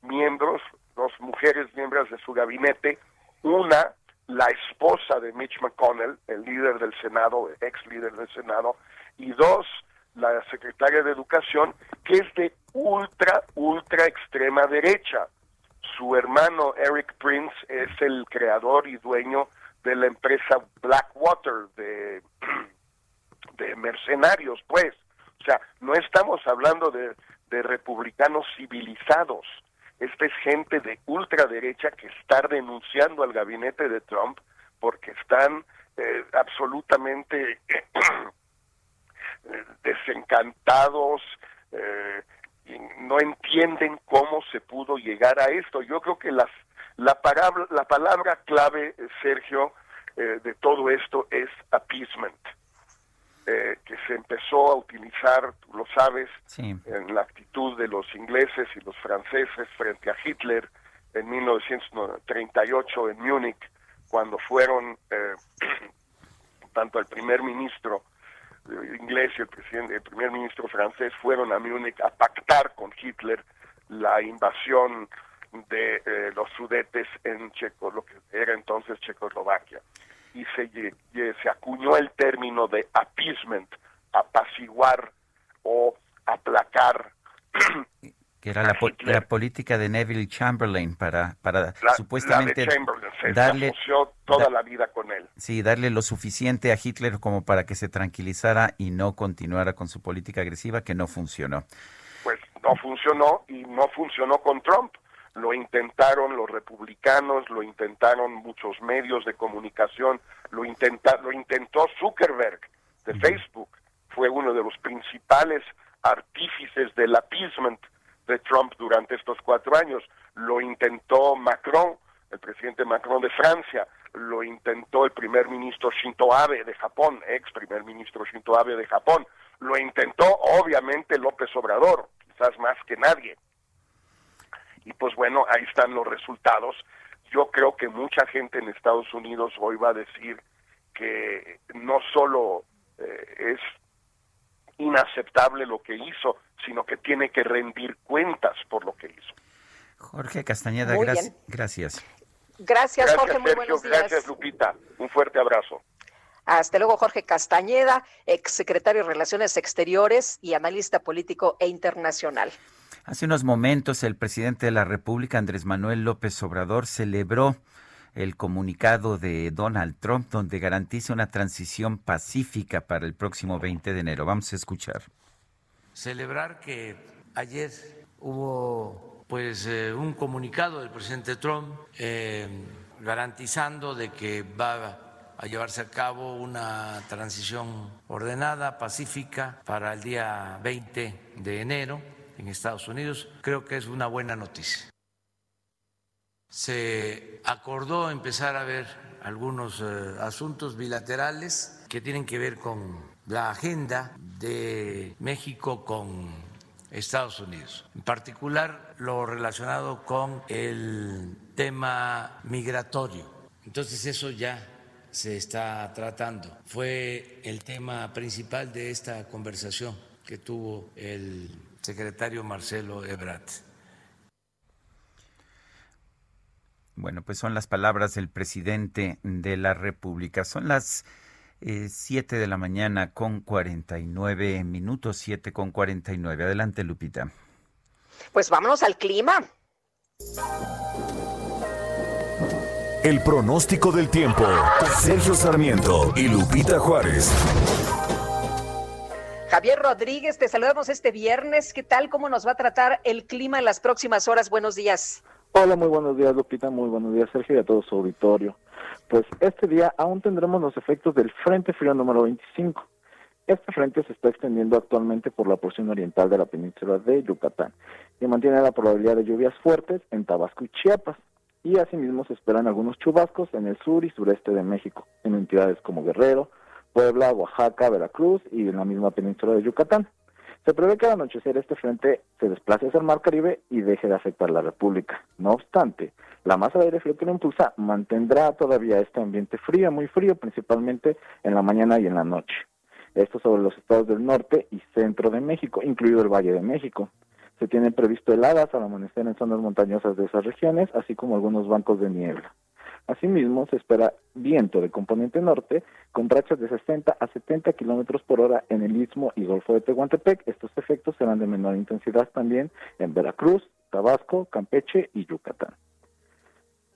miembros, dos mujeres miembros de su gabinete, una la esposa de Mitch McConnell, el líder del Senado, ex líder del Senado, y dos, la secretaria de Educación, que es de ultra, ultra extrema derecha. Su hermano Eric Prince es el creador y dueño de la empresa Blackwater de, mercenarios, pues. O sea, no estamos hablando de, de republicanos civilizados. Esta es gente de ultraderecha que está denunciando al gabinete de Trump porque están eh, absolutamente eh, desencantados, eh, y no entienden cómo se pudo llegar a esto. Yo creo que las, la, palabra, la palabra clave, eh, Sergio, eh, de todo esto es appeasement, eh, que se empezó a utilizar, tú lo sabes, Sí. en la actitud de los ingleses y los franceses frente a Hitler en 1938 en Múnich, cuando fueron eh, tanto el primer ministro inglés y el, presidente, el primer ministro francés fueron a Múnich a pactar con Hitler la invasión de eh, los sudetes en Checo, lo que era entonces Checoslovaquia. Y se, acuñó el término de appeasement, apaciguar o aplacar Que era la, la política de Neville Chamberlain para, para la, supuestamente la. Se, darle, toda da- la vida con él. sí, darle lo suficiente a Hitler como para que se tranquilizara y no continuara con su política agresiva que no funcionó. pues no funcionó y no funcionó con Trump. Lo intentaron los republicanos, lo intentaron muchos medios de comunicación, lo, intenta, lo intentó Zuckerberg de Facebook, fue uno de los principales artífices del appeasement de Trump durante estos cuatro años. Lo intentó Macron, el presidente Macron de Francia, lo intentó el primer ministro Shinzo Abe de Japón, ex primer ministro Shinzo Abe de Japón, lo intentó obviamente López Obrador, quizás más que nadie. Y pues bueno, ahí están los resultados. Yo creo que mucha gente en Estados Unidos hoy va a decir que no solo eh, es inaceptable lo que hizo, sino que tiene que rendir cuentas por lo que hizo. Jorge Castañeda, Muy gracias. bien. gracias. Gracias, Jorge, muy Sergio, buenos días. gracias Lupita, un fuerte abrazo. Hasta luego, Jorge Castañeda, exsecretario de Relaciones Exteriores y analista político e internacional. Hace unos momentos el presidente de la República, Andrés Manuel López Obrador, celebró el comunicado de Donald Trump donde garantiza una transición pacífica para el próximo 20 de enero. Vamos a escuchar. Celebrar que ayer hubo pues eh, un comunicado del presidente Trump eh, garantizando de que va a llevarse a cabo una transición ordenada, pacífica para el día 20 de enero en Estados Unidos. Creo que es una buena noticia se acordó empezar a ver algunos eh, asuntos bilaterales que tienen que ver con la agenda de México con Estados Unidos, en particular lo relacionado con el tema migratorio. Entonces eso ya se está tratando. Fue el tema principal de esta conversación que tuvo el secretario Marcelo Ebrard. Bueno, pues son las palabras del presidente de la República. Son las eh, 7 de la mañana con 49 minutos, 7 con 49. Adelante, Lupita. Pues vámonos al clima. El pronóstico del tiempo. Sergio Sarmiento y Lupita Juárez. Javier Rodríguez, te saludamos este viernes. ¿Qué tal? ¿Cómo nos va a tratar el clima en las próximas horas? Buenos días. Hola, muy buenos días Lupita, muy buenos días Sergio y a todo su auditorio. Pues este día aún tendremos los efectos del Frente Frío número 25. Este frente se está extendiendo actualmente por la porción oriental de la península de Yucatán y mantiene la probabilidad de lluvias fuertes en Tabasco y Chiapas. Y asimismo se esperan algunos chubascos en el sur y sureste de México, en entidades como Guerrero, Puebla, Oaxaca, Veracruz y en la misma península de Yucatán. Se prevé que al anochecer este frente se desplace hacia el Mar Caribe y deje de afectar la República. No obstante, la masa de aire frío que lo impulsa mantendrá todavía este ambiente frío, muy frío, principalmente en la mañana y en la noche. Esto sobre los estados del norte y centro de México, incluido el Valle de México. Se tienen previsto heladas al amanecer en zonas montañosas de esas regiones, así como algunos bancos de niebla. Asimismo, se espera viento de componente norte con rachas de 60 a 70 kilómetros por hora en el Istmo y Golfo de Tehuantepec. Estos efectos serán de menor intensidad también en Veracruz, Tabasco, Campeche y Yucatán.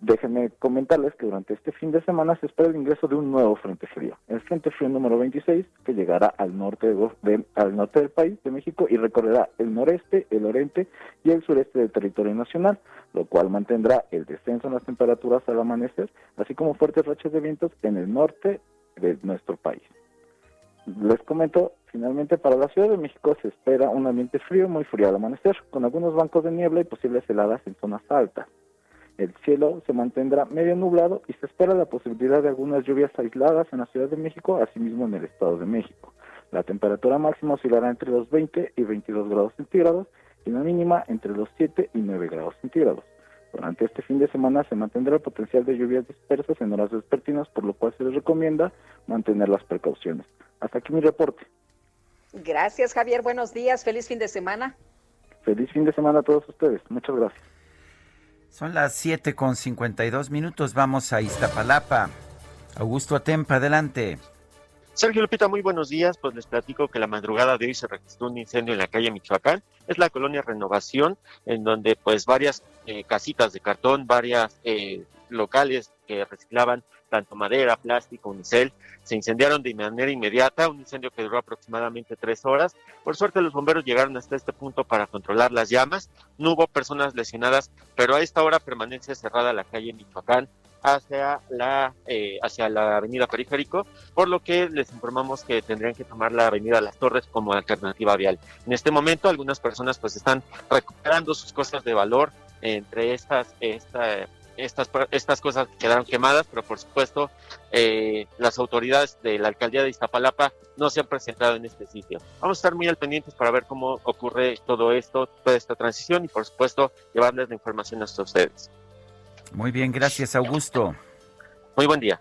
Déjenme comentarles que durante este fin de semana se espera el ingreso de un nuevo frente frío, el frente frío número 26, que llegará al norte, de, al norte del país, de México, y recorrerá el noreste, el oriente y el sureste del territorio nacional, lo cual mantendrá el descenso en las temperaturas al amanecer, así como fuertes rachas de vientos en el norte de nuestro país. Les comento, finalmente para la Ciudad de México se espera un ambiente frío, muy frío al amanecer, con algunos bancos de niebla y posibles heladas en zonas altas. El cielo se mantendrá medio nublado y se espera la posibilidad de algunas lluvias aisladas en la Ciudad de México, asimismo en el Estado de México. La temperatura máxima oscilará entre los 20 y 22 grados centígrados y la mínima entre los 7 y 9 grados centígrados. Durante este fin de semana se mantendrá el potencial de lluvias dispersas en horas vespertinas, por lo cual se les recomienda mantener las precauciones. Hasta aquí mi reporte. Gracias, Javier. Buenos días. Feliz fin de semana. Feliz fin de semana a todos ustedes. Muchas gracias. Son las 7 con 52 minutos. Vamos a Iztapalapa. Augusto Atempa, adelante. Sergio Lupita, muy buenos días. Pues les platico que la madrugada de hoy se registró un incendio en la calle Michoacán. Es la colonia Renovación, en donde pues varias eh, casitas de cartón, varias eh, locales que reciclaban tanto madera, plástico, unicel, se incendiaron de manera inmediata, un incendio que duró aproximadamente tres horas. Por suerte los bomberos llegaron hasta este punto para controlar las llamas, no hubo personas lesionadas, pero a esta hora permanece cerrada la calle Michoacán hacia la eh, hacia la avenida Periférico, por lo que les informamos que tendrían que tomar la avenida Las Torres como alternativa vial. En este momento algunas personas pues están recuperando sus cosas de valor, entre estas esta estas, estas cosas quedaron quemadas, pero por supuesto eh, las autoridades de la alcaldía de Iztapalapa no se han presentado en este sitio. Vamos a estar muy al pendientes para ver cómo ocurre todo esto, toda esta transición y por supuesto llevarles la información hasta ustedes. Muy bien, gracias Augusto. Muy buen día.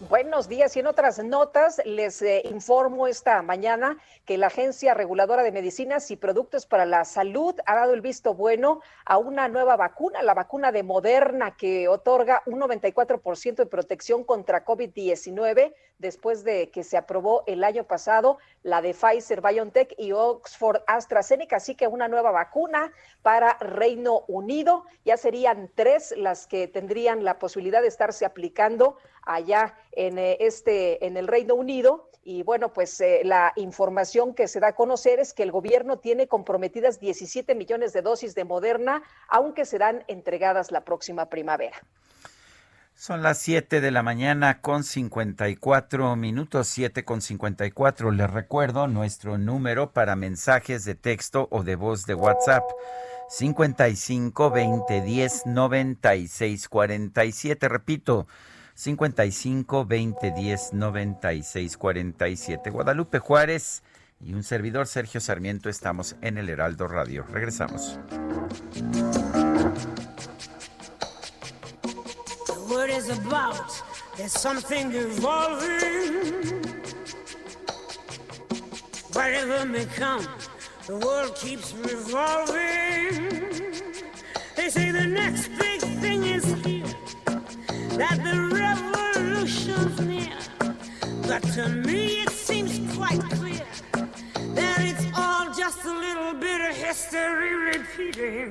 Buenos días y en otras notas les eh, informo esta mañana que la Agencia Reguladora de Medicinas y Productos para la Salud ha dado el visto bueno a una nueva vacuna, la vacuna de Moderna que otorga un 94% de protección contra COVID-19 después de que se aprobó el año pasado la de Pfizer, BioNTech y Oxford AstraZeneca, así que una nueva vacuna para Reino Unido. Ya serían tres las que tendrían la posibilidad de estarse aplicando allá en eh, este en el Reino Unido y bueno, pues eh, la información que se da a conocer es que el gobierno tiene comprometidas 17 millones de dosis de Moderna, aunque serán entregadas la próxima primavera. Son las 7 de la mañana con 54 minutos, 7 con 54. Les recuerdo nuestro número para mensajes de texto o de voz de WhatsApp. 55 20 10 96 47. Repito, 55 20 10 96 47. Guadalupe Juárez y un servidor Sergio Sarmiento estamos en el Heraldo Radio. Regresamos. The word is about, there's something evolving. Whatever may come, the world keeps revolving. They say the next big that the revolution's near. But to me it seems quite clear that it's all just a little bit of history repeating.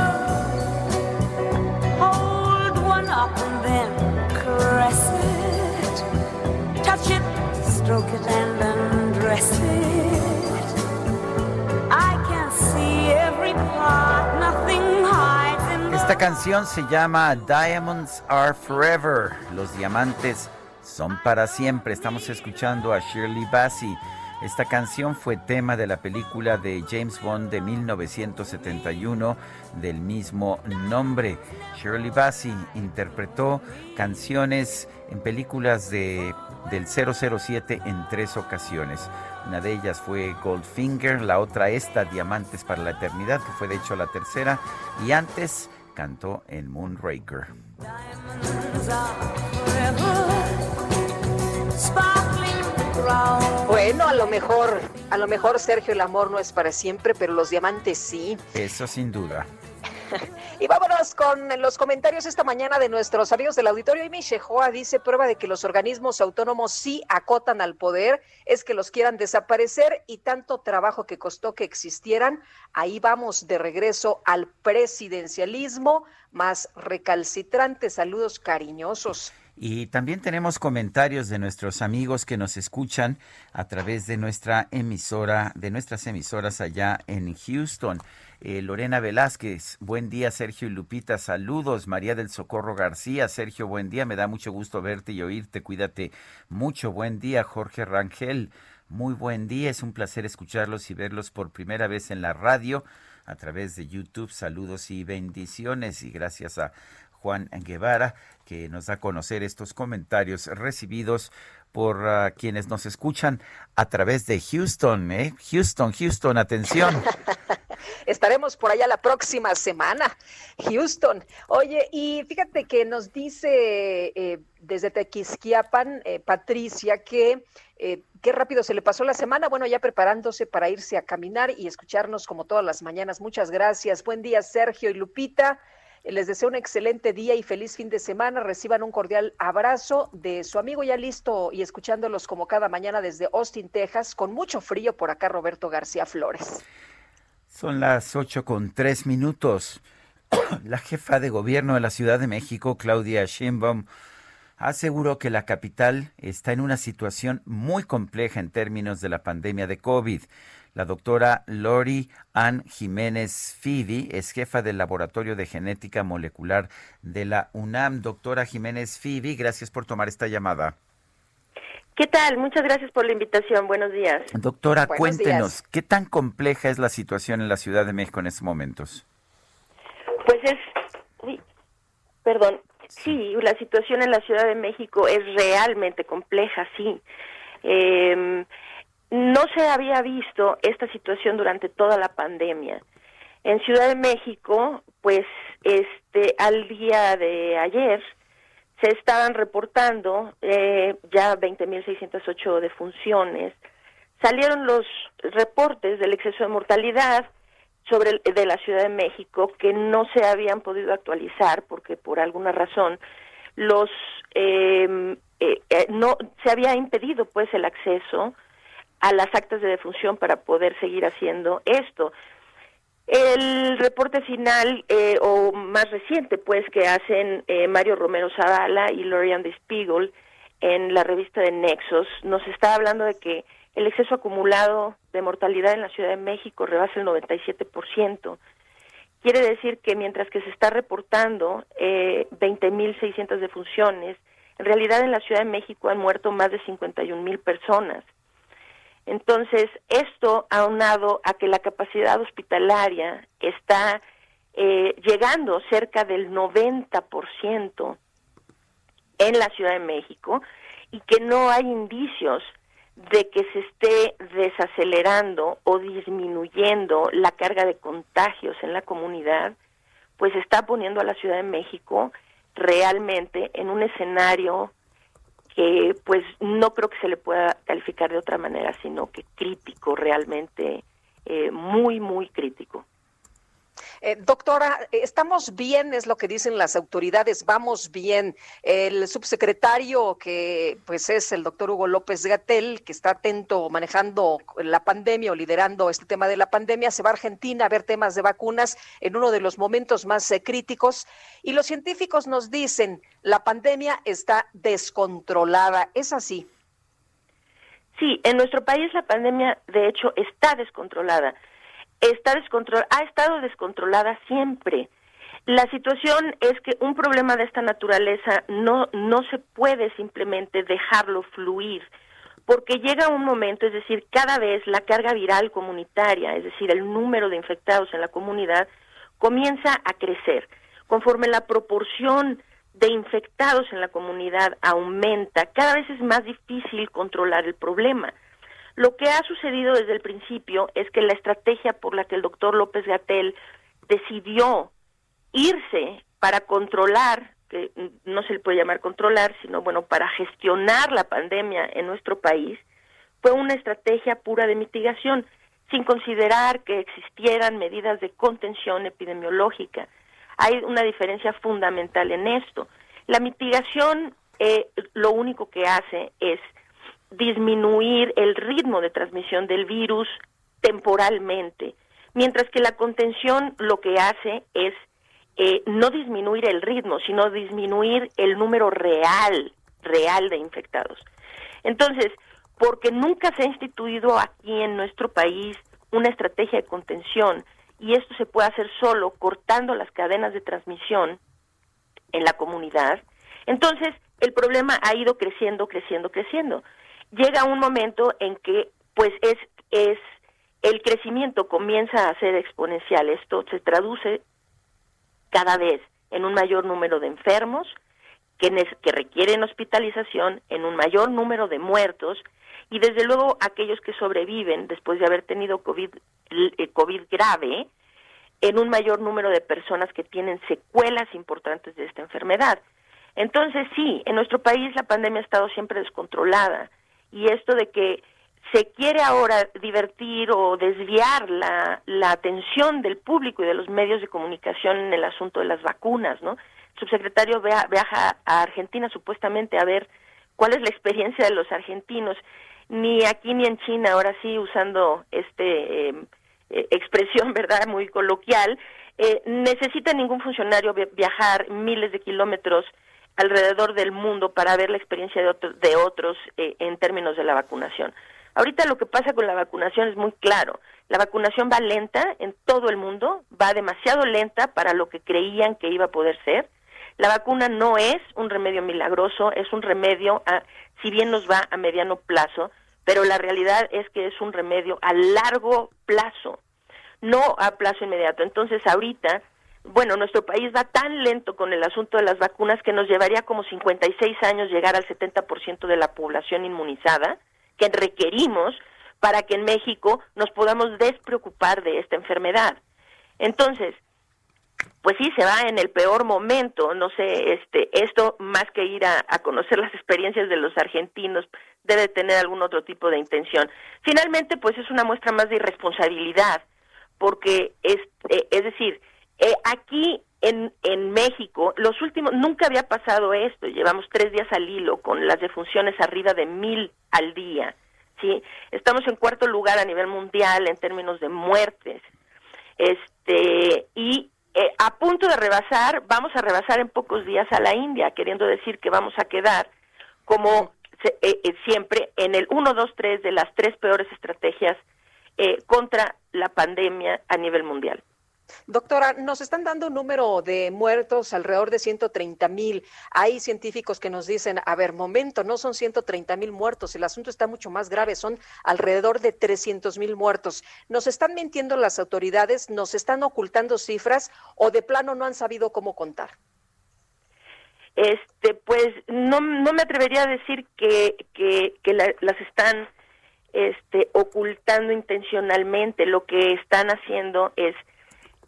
Esta canción se llama Diamonds Are Forever. Los diamantes son para siempre. Estamos escuchando a Shirley Bassey. Esta canción fue tema de la película de James Bond de 1971 del mismo nombre. Shirley Bassey interpretó canciones en películas de, del 007 en tres ocasiones. Una de ellas fue Goldfinger, la otra esta, Diamantes para la Eternidad, que fue de hecho la tercera, y antes cantó en Moonraker. Bueno, a lo mejor, a lo mejor Sergio, el amor no es para siempre, pero los diamantes sí. Eso sin duda. Y vámonos con los comentarios esta mañana de nuestros amigos del auditorio. Y Michejoa dice, prueba de que los organismos autónomos sí acotan al poder, es que los quieran desaparecer y tanto trabajo que costó que existieran. Ahí vamos de regreso al presidencialismo más recalcitrante. Saludos cariñosos. Y también tenemos comentarios de nuestros amigos que nos escuchan a través de nuestra emisora, de nuestras emisoras allá en Houston. Eh, Lorena Velázquez, buen día Sergio y Lupita, saludos. María del Socorro García, Sergio, buen día, me da mucho gusto verte y oírte, cuídate mucho, buen día. Jorge Rangel, muy buen día, es un placer escucharlos y verlos por primera vez en la radio a través de YouTube. Saludos y bendiciones y gracias a Juan Guevara que nos da a conocer estos comentarios recibidos por ah, quienes nos escuchan a través de Houston, ¿eh? Houston, Houston, atención. Estaremos por allá la próxima semana, Houston. Oye, y fíjate que nos dice eh, desde Tequisquiapan, eh, Patricia, que eh, qué rápido se le pasó la semana. Bueno, ya preparándose para irse a caminar y escucharnos como todas las mañanas. Muchas gracias. Buen día, Sergio y Lupita. Les deseo un excelente día y feliz fin de semana. Reciban un cordial abrazo de su amigo ya listo y escuchándolos como cada mañana desde Austin, Texas, con mucho frío por acá, Roberto García Flores. Son las ocho con tres minutos. La jefa de gobierno de la Ciudad de México, Claudia Sheinbaum, aseguró que la capital está en una situación muy compleja en términos de la pandemia de COVID. La doctora Lori Ann Jiménez Fidi es jefa del Laboratorio de Genética Molecular de la UNAM. Doctora Jiménez Fidi, gracias por tomar esta llamada. ¿Qué tal? Muchas gracias por la invitación. Buenos días. Doctora, Buenos cuéntenos, días. ¿qué tan compleja es la situación en la Ciudad de México en estos momentos? Pues es, uy, perdón, sí, la situación en la Ciudad de México es realmente compleja, sí. Eh, no se había visto esta situación durante toda la pandemia. En Ciudad de México, pues, este, al día de ayer se estaban reportando eh, ya 20.608 defunciones. Salieron los reportes del exceso de mortalidad sobre el- de la Ciudad de México que no se habían podido actualizar porque por alguna razón los eh, eh, eh, no se había impedido pues el acceso a las actas de defunción para poder seguir haciendo esto. El reporte final eh, o más reciente, pues, que hacen eh, Mario Romero Zavala y Lorian de Spiegel en la revista de Nexos, nos está hablando de que el exceso acumulado de mortalidad en la Ciudad de México rebasa el 97%. Quiere decir que mientras que se está reportando eh, 20.600 defunciones, en realidad en la Ciudad de México han muerto más de 51.000 personas. Entonces, esto aunado a que la capacidad hospitalaria está eh, llegando cerca del 90% en la Ciudad de México y que no hay indicios de que se esté desacelerando o disminuyendo la carga de contagios en la comunidad, pues está poniendo a la Ciudad de México realmente en un escenario que pues no creo que se le pueda calificar de otra manera, sino que crítico, realmente eh, muy, muy crítico. Eh, doctora, estamos bien, es lo que dicen las autoridades, vamos bien. El subsecretario, que pues es el doctor Hugo López Gatel, que está atento manejando la pandemia o liderando este tema de la pandemia, se va a Argentina a ver temas de vacunas en uno de los momentos más eh, críticos. Y los científicos nos dicen, la pandemia está descontrolada. ¿Es así? Sí, en nuestro país la pandemia, de hecho, está descontrolada. Está descontrol ha estado descontrolada siempre. La situación es que un problema de esta naturaleza no, no se puede simplemente dejarlo fluir, porque llega un momento, es decir, cada vez la carga viral comunitaria, es decir, el número de infectados en la comunidad, comienza a crecer. Conforme la proporción de infectados en la comunidad aumenta, cada vez es más difícil controlar el problema. Lo que ha sucedido desde el principio es que la estrategia por la que el doctor López Gatel decidió irse para controlar, que no se le puede llamar controlar, sino bueno, para gestionar la pandemia en nuestro país, fue una estrategia pura de mitigación, sin considerar que existieran medidas de contención epidemiológica. Hay una diferencia fundamental en esto. La mitigación eh, lo único que hace es disminuir el ritmo de transmisión del virus temporalmente, mientras que la contención lo que hace es eh, no disminuir el ritmo, sino disminuir el número real, real de infectados. Entonces, porque nunca se ha instituido aquí en nuestro país una estrategia de contención, y esto se puede hacer solo cortando las cadenas de transmisión en la comunidad, entonces el problema ha ido creciendo, creciendo, creciendo. Llega un momento en que pues es es el crecimiento comienza a ser exponencial. Esto se traduce cada vez en un mayor número de enfermos que, que requieren hospitalización, en un mayor número de muertos y desde luego aquellos que sobreviven después de haber tenido COVID, eh, COVID grave, en un mayor número de personas que tienen secuelas importantes de esta enfermedad. Entonces sí, en nuestro país la pandemia ha estado siempre descontrolada y esto de que se quiere ahora divertir o desviar la, atención del público y de los medios de comunicación en el asunto de las vacunas, ¿no? El subsecretario via- viaja a Argentina supuestamente a ver cuál es la experiencia de los argentinos. Ni aquí ni en China, ahora sí usando este eh, eh, expresión, ¿verdad? Muy coloquial, eh, necesita ningún funcionario vi- viajar miles de kilómetros alrededor del mundo para ver la experiencia de, otro- de otros eh, en términos de la vacunación. Ahorita lo que pasa con la vacunación es muy claro. La vacunación va lenta en todo el mundo, va demasiado lenta para lo que creían que iba a poder ser. La vacuna no es un remedio milagroso, es un remedio, a, si bien nos va a mediano plazo, pero la realidad es que es un remedio a largo plazo, no a plazo inmediato. Entonces, ahorita, bueno, nuestro país va tan lento con el asunto de las vacunas que nos llevaría como 56 años llegar al 70% de la población inmunizada que requerimos para que en México nos podamos despreocupar de esta enfermedad. Entonces, pues sí, se va en el peor momento, no sé, este, esto más que ir a, conocer las experiencias de los argentinos, debe tener algún otro tipo de intención. Finalmente, pues es una muestra más de irresponsabilidad, porque es, eh, es decir, eh, aquí en, en México, los últimos, nunca había pasado esto, llevamos tres días al hilo con las defunciones arriba de mil al día, ¿sí? Estamos en cuarto lugar a nivel mundial en términos de muertes, este, y eh, a punto de rebasar, vamos a rebasar en pocos días a la India, queriendo decir que vamos a quedar como eh, eh, siempre en el 1, 2, 3 de las tres peores estrategias eh, contra la pandemia a nivel mundial. Doctora, nos están dando un número de muertos alrededor de 130 mil. Hay científicos que nos dicen, a ver, momento, no son 130 mil muertos, el asunto está mucho más grave, son alrededor de 300 mil muertos. ¿Nos están mintiendo las autoridades? ¿Nos están ocultando cifras o de plano no han sabido cómo contar? Este, pues no, no me atrevería a decir que, que, que la- las están este, ocultando intencionalmente. Lo que están haciendo es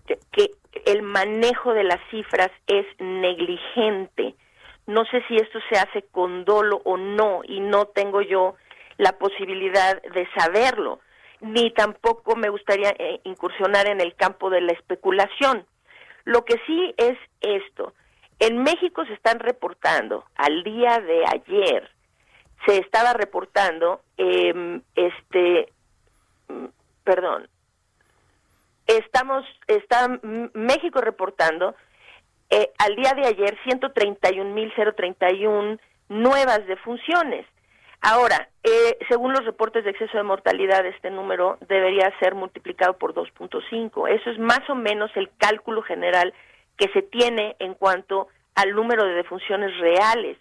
que, el manejo de las cifras es negligente. No sé si esto se hace con dolo o no, y no tengo yo la posibilidad de saberlo, ni tampoco me gustaría eh, incursionar en el campo de la especulación. Lo que sí es esto. En México se están reportando, al día de ayer, se estaba reportando, eh, este, mm, perdón, estamos, está México reportando eh, al día de ayer 131.031 nuevas defunciones. Ahora, eh, según los reportes de exceso de mortalidad, este número debería ser multiplicado por 2.5. Eso es más o menos el cálculo general que se tiene en cuanto al número de defunciones reales,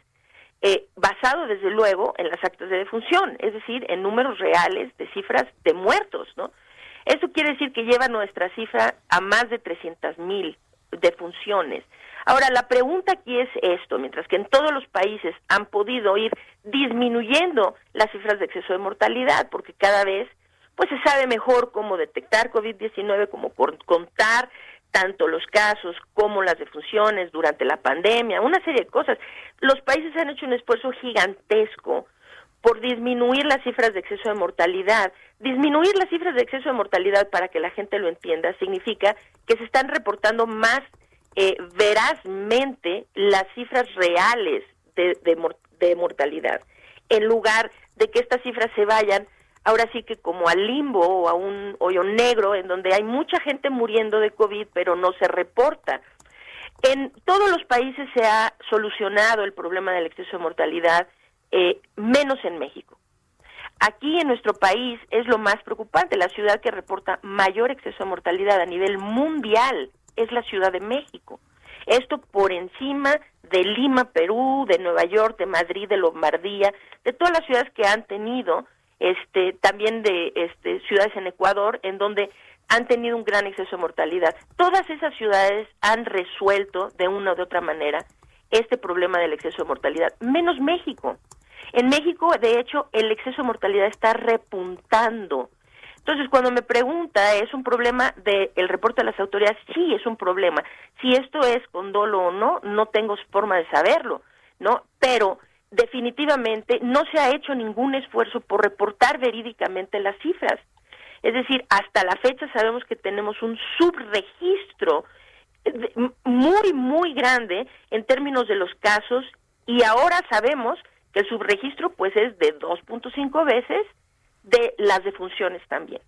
eh, basado desde luego en las actas de defunción, es decir, en números reales de cifras de muertos, ¿no? Eso quiere decir que lleva nuestra cifra a más de 300 mil defunciones. Ahora, la pregunta aquí es esto, mientras que en todos los países han podido ir disminuyendo las cifras de exceso de mortalidad, porque cada vez pues se sabe mejor cómo detectar COVID-19, cómo contar tanto los casos como las defunciones durante la pandemia, una serie de cosas. Los países han hecho un esfuerzo gigantesco por disminuir las cifras de exceso de mortalidad. Disminuir las cifras de exceso de mortalidad, para que la gente lo entienda, significa que se están reportando más eh, verazmente las cifras reales de, de, de mortalidad, en lugar de que estas cifras se vayan ahora sí que como al limbo o a un hoyo negro en donde hay mucha gente muriendo de COVID pero no se reporta. En todos los países se ha solucionado el problema del exceso de mortalidad, eh, menos en México. Aquí en nuestro país es lo más preocupante, la ciudad que reporta mayor exceso de mortalidad a nivel mundial es la Ciudad de México. Esto por encima de Lima, Perú, de Nueva York, de Madrid, de Lombardía, de todas las ciudades que han tenido, este, también de este, ciudades en Ecuador, en donde han tenido un gran exceso de mortalidad. Todas esas ciudades han resuelto de una o de otra manera este problema del exceso de mortalidad, menos México. En México, de hecho, el exceso de mortalidad está repuntando. Entonces, cuando me pregunta, ¿es un problema del reporte de las autoridades? Sí, es un problema. Si esto es con dolo o no, no tengo forma de saberlo, ¿no? Pero definitivamente no se ha hecho ningún esfuerzo por reportar verídicamente las cifras. Es decir, hasta la fecha sabemos que tenemos un subregistro muy, muy grande en términos de los casos y ahora sabemos que el subregistro pues es de 2.5 veces de las defunciones también.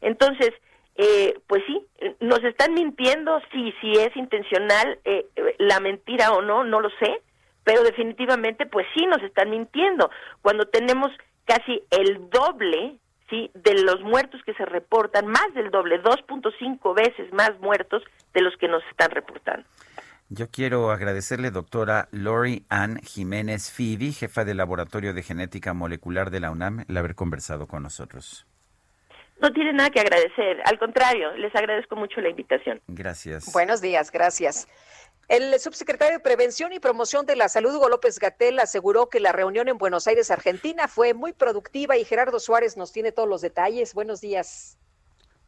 Entonces, eh, pues sí, nos están mintiendo, sí, si es intencional eh, la mentira o no, no lo sé, pero definitivamente pues sí nos están mintiendo. Cuando tenemos casi el doble, sí, de los muertos que se reportan, más del doble, 2.5 veces más muertos de los que nos están reportando. Yo quiero agradecerle, doctora Lori Ann Jiménez Fibi, jefa del Laboratorio de Genética Molecular de la UNAM, el haber conversado con nosotros. No tiene nada que agradecer, al contrario, les agradezco mucho la invitación. Gracias. Buenos días, gracias. El subsecretario de Prevención y Promoción de la Salud, Hugo López Gatel, aseguró que la reunión en Buenos Aires, Argentina, fue muy productiva y Gerardo Suárez nos tiene todos los detalles. Buenos días.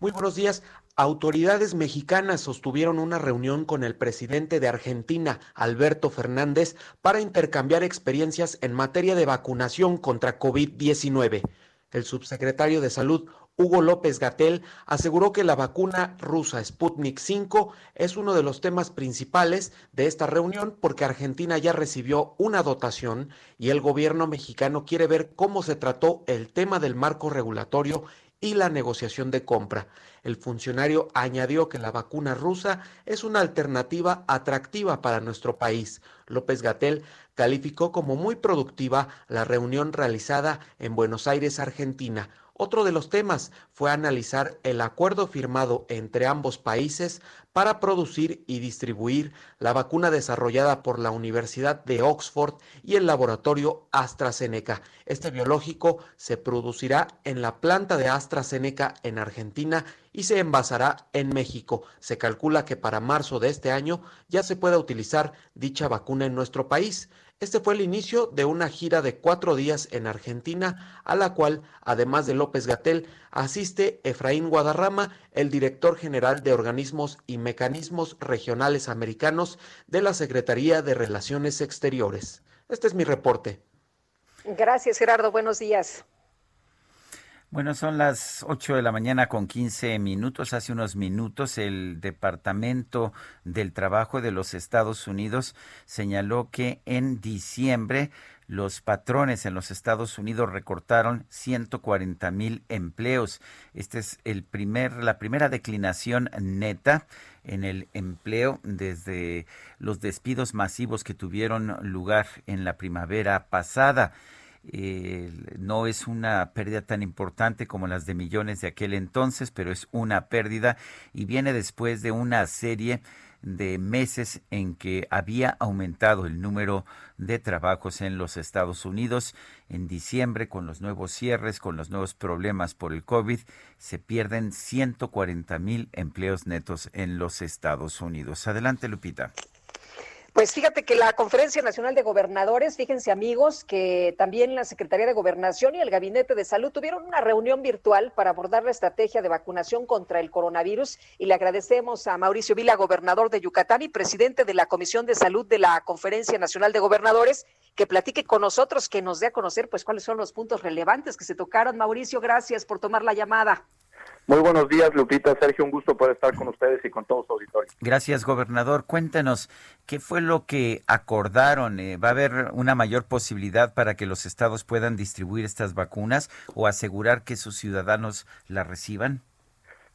Muy buenos días. Autoridades mexicanas sostuvieron una reunión con el presidente de Argentina, Alberto Fernández, para intercambiar experiencias en materia de vacunación contra COVID-19. El subsecretario de Salud, Hugo López Gatel, aseguró que la vacuna rusa Sputnik 5 es uno de los temas principales de esta reunión porque Argentina ya recibió una dotación y el gobierno mexicano quiere ver cómo se trató el tema del marco regulatorio y la negociación de compra. El funcionario añadió que la vacuna rusa es una alternativa atractiva para nuestro país. López Gatel calificó como muy productiva la reunión realizada en Buenos Aires, Argentina. Otro de los temas fue analizar el acuerdo firmado entre ambos países para producir y distribuir la vacuna desarrollada por la Universidad de Oxford y el laboratorio AstraZeneca. Este biológico se producirá en la planta de AstraZeneca en Argentina y se envasará en México. Se calcula que para marzo de este año ya se pueda utilizar dicha vacuna en nuestro país. Este fue el inicio de una gira de cuatro días en Argentina, a la cual, además de López Gatel, asiste Efraín Guadarrama, el director general de Organismos y Mecanismos Regionales Americanos de la Secretaría de Relaciones Exteriores. Este es mi reporte. Gracias, Gerardo. Buenos días. Bueno, son las 8 de la mañana con 15 minutos. Hace unos minutos el Departamento del Trabajo de los Estados Unidos señaló que en diciembre los patrones en los Estados Unidos recortaron 140 mil empleos. Esta es el primer, la primera declinación neta en el empleo desde los despidos masivos que tuvieron lugar en la primavera pasada. Eh, no es una pérdida tan importante como las de millones de aquel entonces, pero es una pérdida y viene después de una serie de meses en que había aumentado el número de trabajos en los Estados Unidos. En diciembre, con los nuevos cierres, con los nuevos problemas por el COVID, se pierden 140 mil empleos netos en los Estados Unidos. Adelante, Lupita. Pues fíjate que la Conferencia Nacional de Gobernadores, fíjense amigos, que también la Secretaría de Gobernación y el Gabinete de Salud tuvieron una reunión virtual para abordar la estrategia de vacunación contra el coronavirus y le agradecemos a Mauricio Vila, gobernador de Yucatán y presidente de la Comisión de Salud de la Conferencia Nacional de Gobernadores, que platique con nosotros, que nos dé a conocer pues cuáles son los puntos relevantes que se tocaron. Mauricio, gracias por tomar la llamada. Muy buenos días, Lupita. Sergio, un gusto poder estar con ustedes y con todos los auditores. Gracias, gobernador. Cuéntenos, ¿qué fue lo que acordaron? Eh, ¿Va a haber una mayor posibilidad para que los estados puedan distribuir estas vacunas o asegurar que sus ciudadanos las reciban?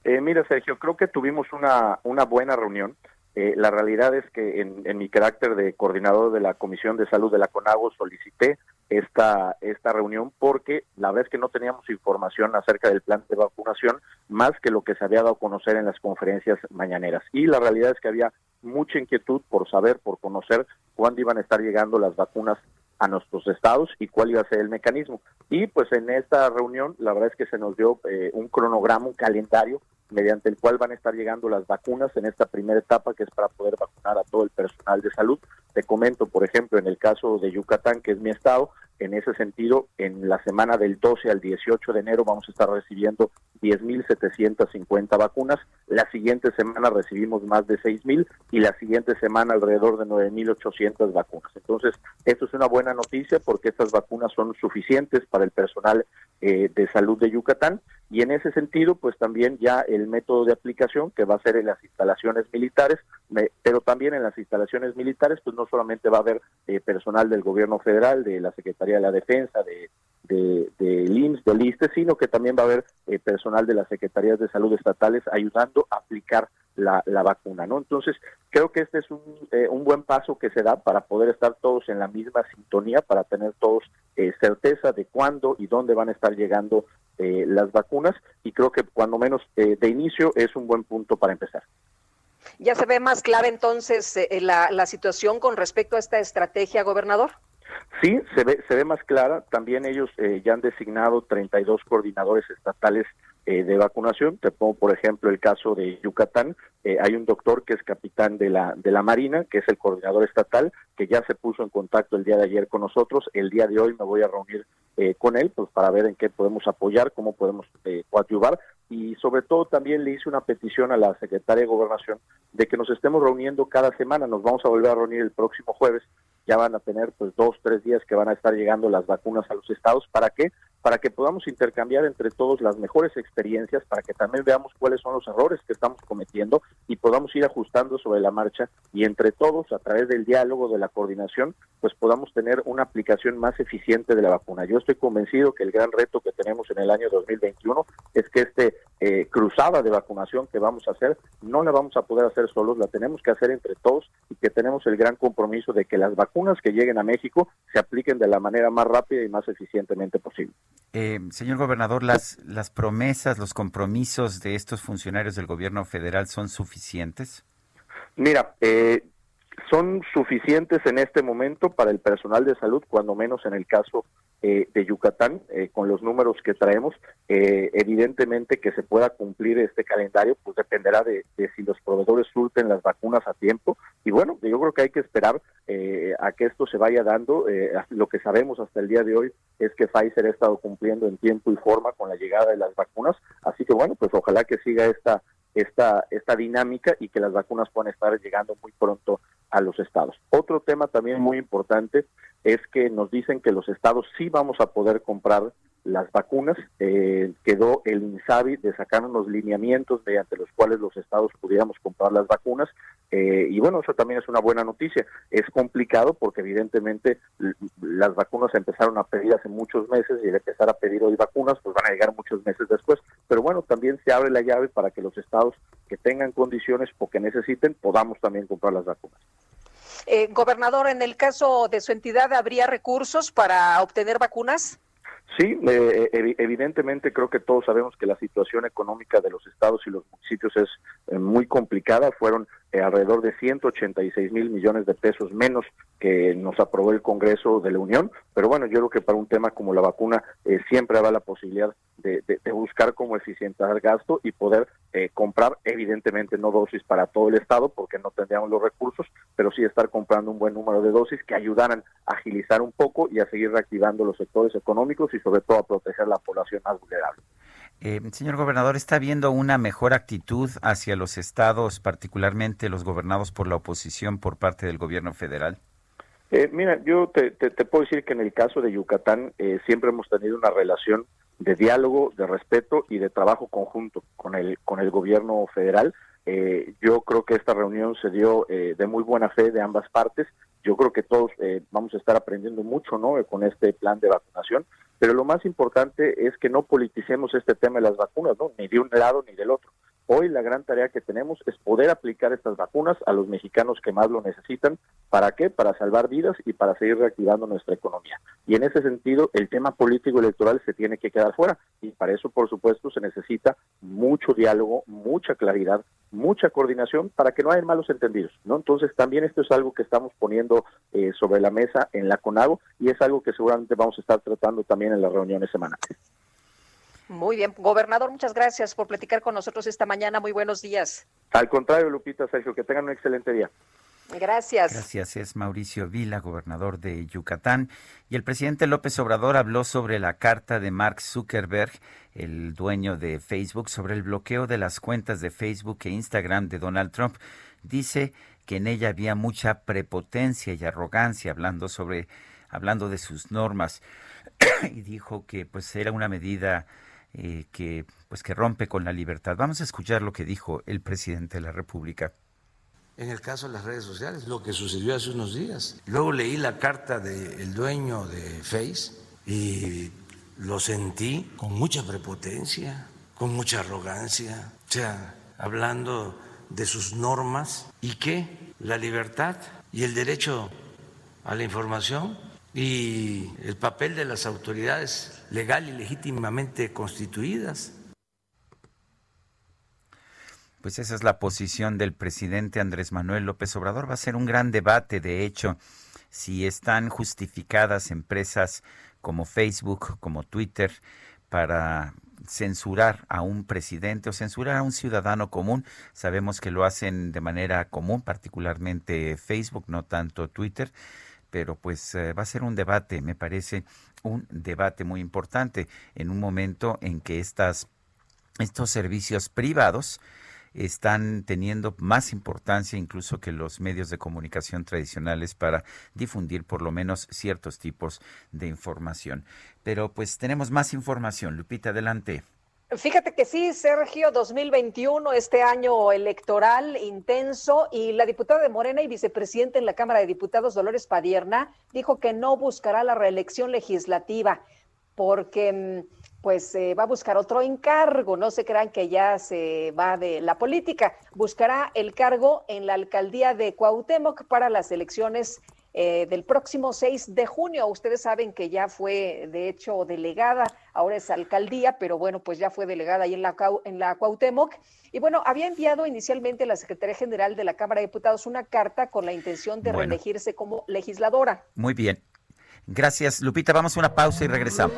Eh, mira, Sergio, creo que tuvimos una, una buena reunión. Eh, la realidad es que en, en, mi carácter de coordinador de la Comisión de Salud de la CONAGO solicité esta, esta reunión porque la vez que no teníamos información acerca del plan de vacunación más que lo que se había dado a conocer en las conferencias mañaneras. Y la realidad es que había mucha inquietud por saber, por conocer cuándo iban a estar llegando las vacunas a nuestros estados y cuál iba a ser el mecanismo. Y pues en esta reunión la verdad es que se nos dio eh, un cronograma, un calendario mediante el cual van a estar llegando las vacunas en esta primera etapa que es para poder vacunar a todo el personal de salud. Te comento, por ejemplo, en el caso de Yucatán, que es mi estado, En ese sentido, en la semana del 12 al 18 de enero vamos a estar recibiendo 10.750 vacunas. La siguiente semana recibimos más de 6.000 y la siguiente semana alrededor de 9.800 vacunas. Entonces, esto es una buena noticia porque estas vacunas son suficientes para el personal eh, de salud de Yucatán y en ese sentido, pues también ya el método de aplicación que va a ser en las instalaciones militares, pero también en las instalaciones militares, pues no solamente va a haber eh, personal del gobierno federal, de la Secretaría de la Defensa, de, de, del ISTE, sino que también va a haber eh, personal de las Secretarías de Salud estatales ayudando a aplicar la, la vacuna, ¿no? Entonces, creo que este es un, eh, un buen paso que se da para poder estar todos en la misma sintonía, para tener todos eh, certeza de cuándo y dónde van a estar llegando eh, las vacunas y creo que cuando menos eh, de inicio es un buen punto para empezar. ¿Ya se ve más clara entonces eh, la, la situación con respecto a esta estrategia, gobernador? Sí, se ve, se ve más clara. También ellos eh, ya han designado 32 coordinadores estatales eh, de vacunación. Te pongo, por ejemplo, el caso de Yucatán. Eh, hay un doctor que es capitán de la, de la Marina, que es el coordinador estatal, que ya se puso en contacto el día de ayer con nosotros. El día de hoy me voy a reunir eh, con él pues para ver en qué podemos apoyar, cómo podemos eh, coadyuvar y sobre todo también le hice una petición a la secretaria de Gobernación de que nos estemos reuniendo cada semana. Nos vamos a volver a reunir el próximo jueves. Ya van a tener pues dos, tres días que van a estar llegando las vacunas a los estados. ¿Para qué? Para que podamos intercambiar entre todos las mejores experiencias, para que también veamos cuáles son los errores que estamos cometiendo y podamos ir ajustando sobre la marcha y entre todos, a través del diálogo, de la coordinación, pues podamos tener una aplicación más eficiente de la vacuna. Yo estoy convencido que el gran reto que tenemos en el año 2021 es que este eh, cruzada de vacunación que vamos a hacer no la vamos a poder hacer solos, la tenemos que hacer entre todos y que tenemos el gran compromiso de que las vacunas que lleguen a México se apliquen de la manera más rápida y más eficientemente posible. Eh, señor gobernador, las, las promesas, los compromisos de estos funcionarios del gobierno federal son suficientes. Mira, eh, son suficientes en este momento para el personal de salud, cuando menos en el caso eh, de Yucatán, eh, con los números que traemos. Eh, evidentemente que se pueda cumplir este calendario, pues dependerá de, de, si los proveedores surten las vacunas a tiempo. Y bueno, yo creo que hay que esperar eh, a que esto se vaya dando. Eh, lo que sabemos hasta el día de hoy es que Pfizer ha estado cumpliendo en tiempo y forma con la llegada de las vacunas. Así que bueno, pues ojalá que siga esta esta, esta dinámica y que las vacunas puedan estar llegando muy pronto a los estados. Otro tema también muy importante es que nos dicen que los estados sí vamos a poder comprar las vacunas. Eh, quedó el INSABI de sacar unos lineamientos mediante los cuales los estados pudiéramos comprar las vacunas. Eh, y bueno, eso también es una buena noticia. Es complicado porque evidentemente las vacunas empezaron a pedir hace muchos meses y al empezar a pedir hoy vacunas, pues van a llegar muchos meses después. Pero bueno, también se abre la llave para que los estados que tengan condiciones o que necesiten podamos también comprar las vacunas. Eh, gobernador, en el caso de su entidad, ¿habría recursos para obtener vacunas? Sí, eh, evidentemente creo que todos sabemos que la situación económica de los estados y los municipios es eh, muy complicada. Fueron eh, alrededor de 186 mil millones de pesos menos que nos aprobó el Congreso de la Unión. Pero bueno, yo creo que para un tema como la vacuna eh, siempre habrá la posibilidad de, buscar cómo eficientar gasto y poder eh, comprar, evidentemente no dosis para todo el Estado porque no tendríamos los recursos, pero sí estar comprando un buen número de dosis que ayudaran a agilizar un poco y a seguir reactivando los sectores económicos y sobre todo a proteger la población más vulnerable. Eh, señor gobernador, ¿está habiendo una mejor actitud hacia los estados, particularmente los gobernados por la oposición por parte del gobierno federal? Eh, mira, yo te, te, te, puedo decir que en el caso de Yucatán eh, siempre hemos tenido una relación de diálogo, de respeto y de trabajo conjunto con el, con el gobierno federal. Eh, yo creo que esta reunión se dio eh, de muy buena fe de ambas partes. Yo creo que todos eh, vamos a estar aprendiendo mucho ¿no? con este plan de vacunación, pero lo más importante es que no politicemos este tema de las vacunas, ¿no? ni de un lado ni del otro. Hoy la gran tarea que tenemos es poder aplicar estas vacunas a los mexicanos que más lo necesitan. ¿Para qué? Para salvar vidas y para seguir reactivando nuestra economía. Y en ese sentido, el tema político electoral se tiene que quedar fuera. Y para eso, por supuesto, se necesita mucho diálogo, mucha claridad, mucha coordinación para que no haya malos entendidos. ¿no? Entonces, también esto es algo que estamos poniendo eh, sobre la mesa en la CONAGO y es algo que seguramente vamos a estar tratando también en las reuniones semanales. Muy bien, gobernador, muchas gracias por platicar con nosotros esta mañana. Muy buenos días. Al contrario, Lupita, Sergio, que tengan un excelente día. Gracias. Gracias. Es Mauricio Vila, gobernador de Yucatán. Y el presidente López Obrador habló sobre la carta de Mark Zuckerberg, el dueño de Facebook, sobre el bloqueo de las cuentas de Facebook e Instagram de Donald Trump. Dice que en ella había mucha prepotencia y arrogancia hablando sobre hablando de sus normas y dijo que pues era una medida eh, que pues que rompe con la libertad. Vamos a escuchar lo que dijo el presidente de la República. En el caso de las redes sociales, lo que sucedió hace unos días. Luego leí la carta del dueño de Face y lo sentí con mucha prepotencia, con mucha arrogancia, o sea, hablando de sus normas y que la libertad y el derecho a la información y el papel de las autoridades legal y legítimamente constituidas. Pues esa es la posición del presidente Andrés Manuel López Obrador. Va a ser un gran debate, de hecho, si están justificadas empresas como Facebook, como Twitter, para censurar a un presidente o censurar a un ciudadano común. Sabemos que lo hacen de manera común, particularmente Facebook, no tanto Twitter pero pues eh, va a ser un debate, me parece un debate muy importante en un momento en que estas, estos servicios privados están teniendo más importancia incluso que los medios de comunicación tradicionales para difundir por lo menos ciertos tipos de información. Pero pues tenemos más información. Lupita, adelante. Fíjate que sí, Sergio, 2021, este año electoral intenso, y la diputada de Morena y vicepresidente en la Cámara de Diputados, Dolores Padierna, dijo que no buscará la reelección legislativa porque mm, pues va a buscar otro encargo, no se crean que ya se va de la política, buscará el cargo en la alcaldía de Cuauhtémoc para las elecciones eh, del próximo 6 de junio. Ustedes saben que ya fue, de hecho, delegada, ahora es alcaldía, pero bueno, pues ya fue delegada ahí en la, en la Cuauhtémoc. Y bueno, había enviado inicialmente la Secretaría General de la Cámara de Diputados una carta con la intención de reelegirse como legisladora. Muy bien. Gracias, Lupita. Vamos a una pausa y regresamos.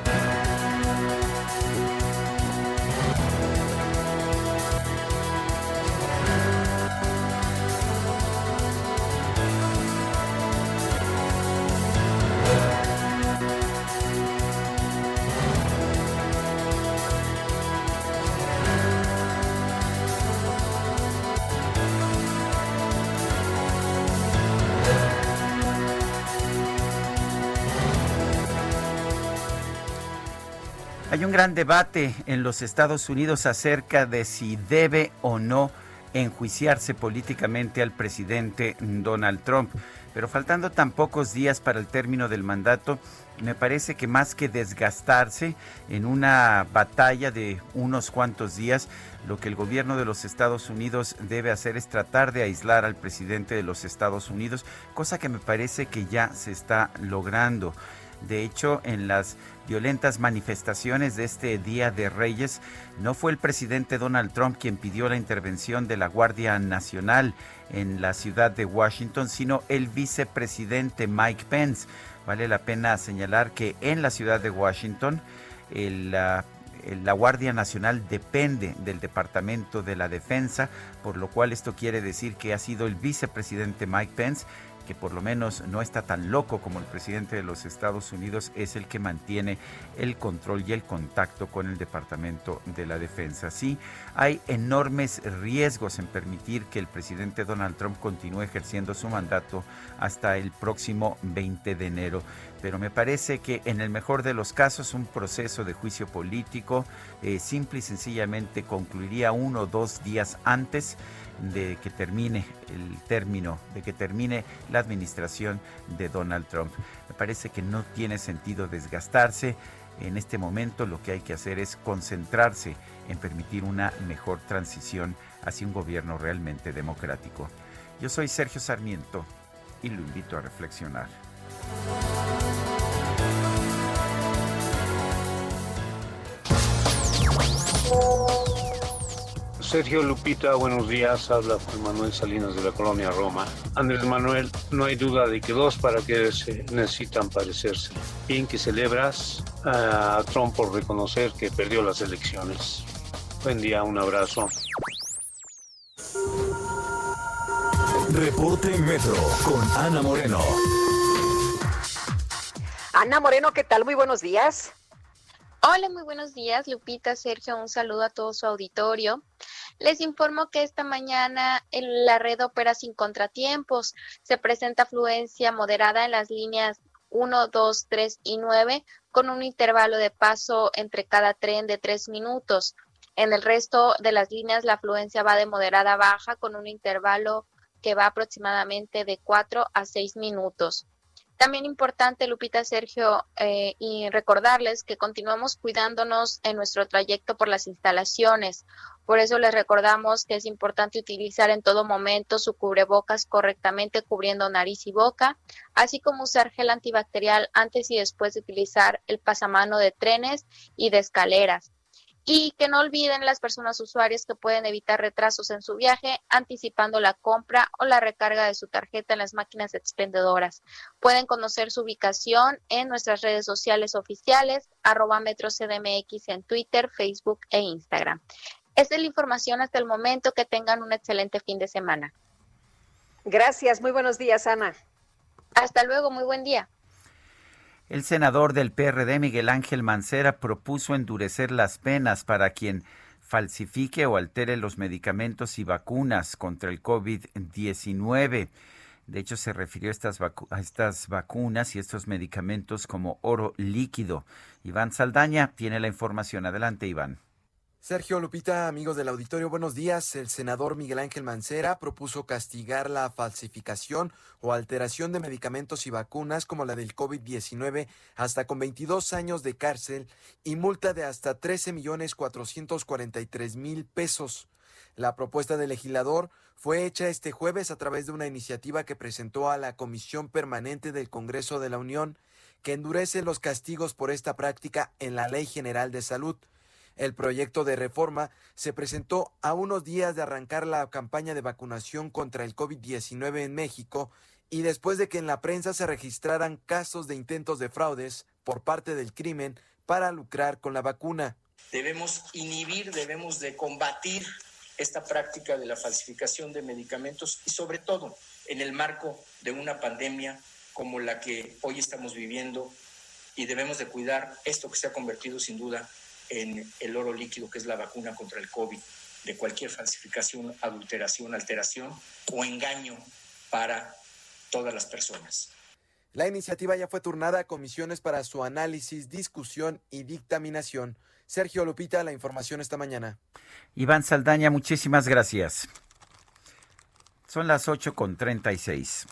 Gran debate en los Estados Unidos acerca de si debe o no enjuiciarse políticamente al presidente Donald Trump. Pero faltando tan pocos días para el término del mandato, me parece que más que desgastarse en una batalla de unos cuantos días, lo que el gobierno de los Estados Unidos debe hacer es tratar de aislar al presidente de los Estados Unidos, cosa que me parece que ya se está logrando. De hecho, en las violentas manifestaciones de este Día de Reyes, no fue el presidente Donald Trump quien pidió la intervención de la Guardia Nacional en la ciudad de Washington, sino el vicepresidente Mike Pence. Vale la pena señalar que en la ciudad de Washington, la Guardia Nacional depende del Departamento de la Defensa, por lo cual esto quiere decir que ha sido el vicepresidente Mike Pence que por lo menos no está tan loco como el presidente de los Estados Unidos, es el que mantiene el control y el contacto con el Departamento de la Defensa. Sí, hay enormes riesgos en permitir que el presidente Donald Trump continúe ejerciendo su mandato hasta el próximo 20 de enero pero me parece que en el mejor de los casos un proceso de juicio político eh, simple y sencillamente concluiría uno o dos días antes de que termine el término, de que termine la administración de Donald Trump. Me parece que no tiene sentido desgastarse. En este momento lo que hay que hacer es concentrarse en permitir una mejor transición hacia un gobierno realmente democrático. Yo soy Sergio Sarmiento y lo invito a reflexionar. Sergio Lupita, buenos días. Habla Juan Manuel Salinas de la colonia Roma. Andrés Manuel, no hay duda de que dos para que se necesitan parecerse. Bien que celebras a Trump por reconocer que perdió las elecciones. Buen día, un abrazo. Reporte Metro con Ana Moreno. Ana Moreno, ¿qué tal? Muy buenos días. Hola, muy buenos días, Lupita, Sergio, un saludo a todo su auditorio. Les informo que esta mañana la red opera sin contratiempos. Se presenta afluencia moderada en las líneas 1, 2, 3 y 9, con un intervalo de paso entre cada tren de 3 minutos. En el resto de las líneas la afluencia va de moderada a baja con un intervalo que va aproximadamente de 4 a 6 minutos. También importante, Lupita, Sergio, eh, y recordarles que continuamos cuidándonos en nuestro trayecto por las instalaciones. Por eso les recordamos que es importante utilizar en todo momento su cubrebocas correctamente cubriendo nariz y boca, así como usar gel antibacterial antes y después de utilizar el pasamano de trenes y de escaleras y que no olviden las personas usuarias que pueden evitar retrasos en su viaje anticipando la compra o la recarga de su tarjeta en las máquinas expendedoras. Pueden conocer su ubicación en nuestras redes sociales oficiales, arroba metrocdmx en Twitter, Facebook e Instagram. Esta es la información hasta el momento. Que tengan un excelente fin de semana. Gracias. Muy buenos días, Ana. Hasta luego. Muy buen día. El senador del PRD, Miguel Ángel Mancera, propuso endurecer las penas para quien falsifique o altere los medicamentos y vacunas contra el COVID-19. De hecho, se refirió a estas, a estas vacunas y estos medicamentos como oro líquido. Iván Saldaña tiene la información. Adelante, Iván. Sergio Lupita, amigos del auditorio, buenos días. El senador Miguel Ángel Mancera propuso castigar la falsificación o alteración de medicamentos y vacunas como la del COVID-19 hasta con 22 años de cárcel y multa de hasta 13 millones 443 mil pesos. La propuesta del legislador fue hecha este jueves a través de una iniciativa que presentó a la Comisión Permanente del Congreso de la Unión que endurece los castigos por esta práctica en la Ley General de Salud. El proyecto de reforma se presentó a unos días de arrancar la campaña de vacunación contra el COVID-19 en México y después de que en la prensa se registraran casos de intentos de fraudes por parte del crimen para lucrar con la vacuna. Debemos inhibir, debemos de combatir esta práctica de la falsificación de medicamentos y sobre todo en el marco de una pandemia como la que hoy estamos viviendo y debemos de cuidar esto que se ha convertido sin duda en el oro líquido, que es la vacuna contra el COVID, de cualquier falsificación, adulteración, alteración o engaño para todas las personas. La iniciativa ya fue turnada a comisiones para su análisis, discusión y dictaminación. Sergio Lupita, la información esta mañana. Iván Saldaña, muchísimas gracias. Son las 8 con 36.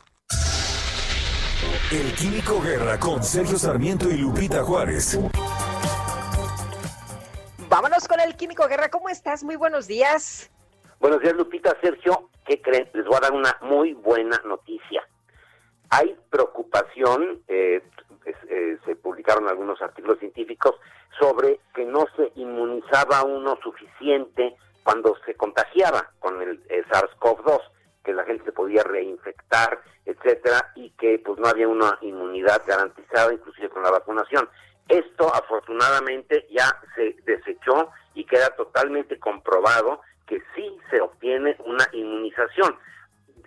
El Químico Guerra con Sergio Sarmiento y Lupita Juárez. Vámonos con el Químico Guerra. ¿Cómo estás? Muy buenos días. Buenos días, Lupita. Sergio, ¿qué creen? Les voy a dar una muy buena noticia. Hay preocupación, eh, eh, se publicaron algunos artículos científicos sobre que no se inmunizaba uno suficiente cuando se contagiaba con el, el SARS-CoV-2, que la gente se podía reinfectar, etcétera, y que pues no había una inmunidad garantizada, inclusive con la vacunación. Esto afortunadamente ya se desechó y queda totalmente comprobado que sí se obtiene una inmunización,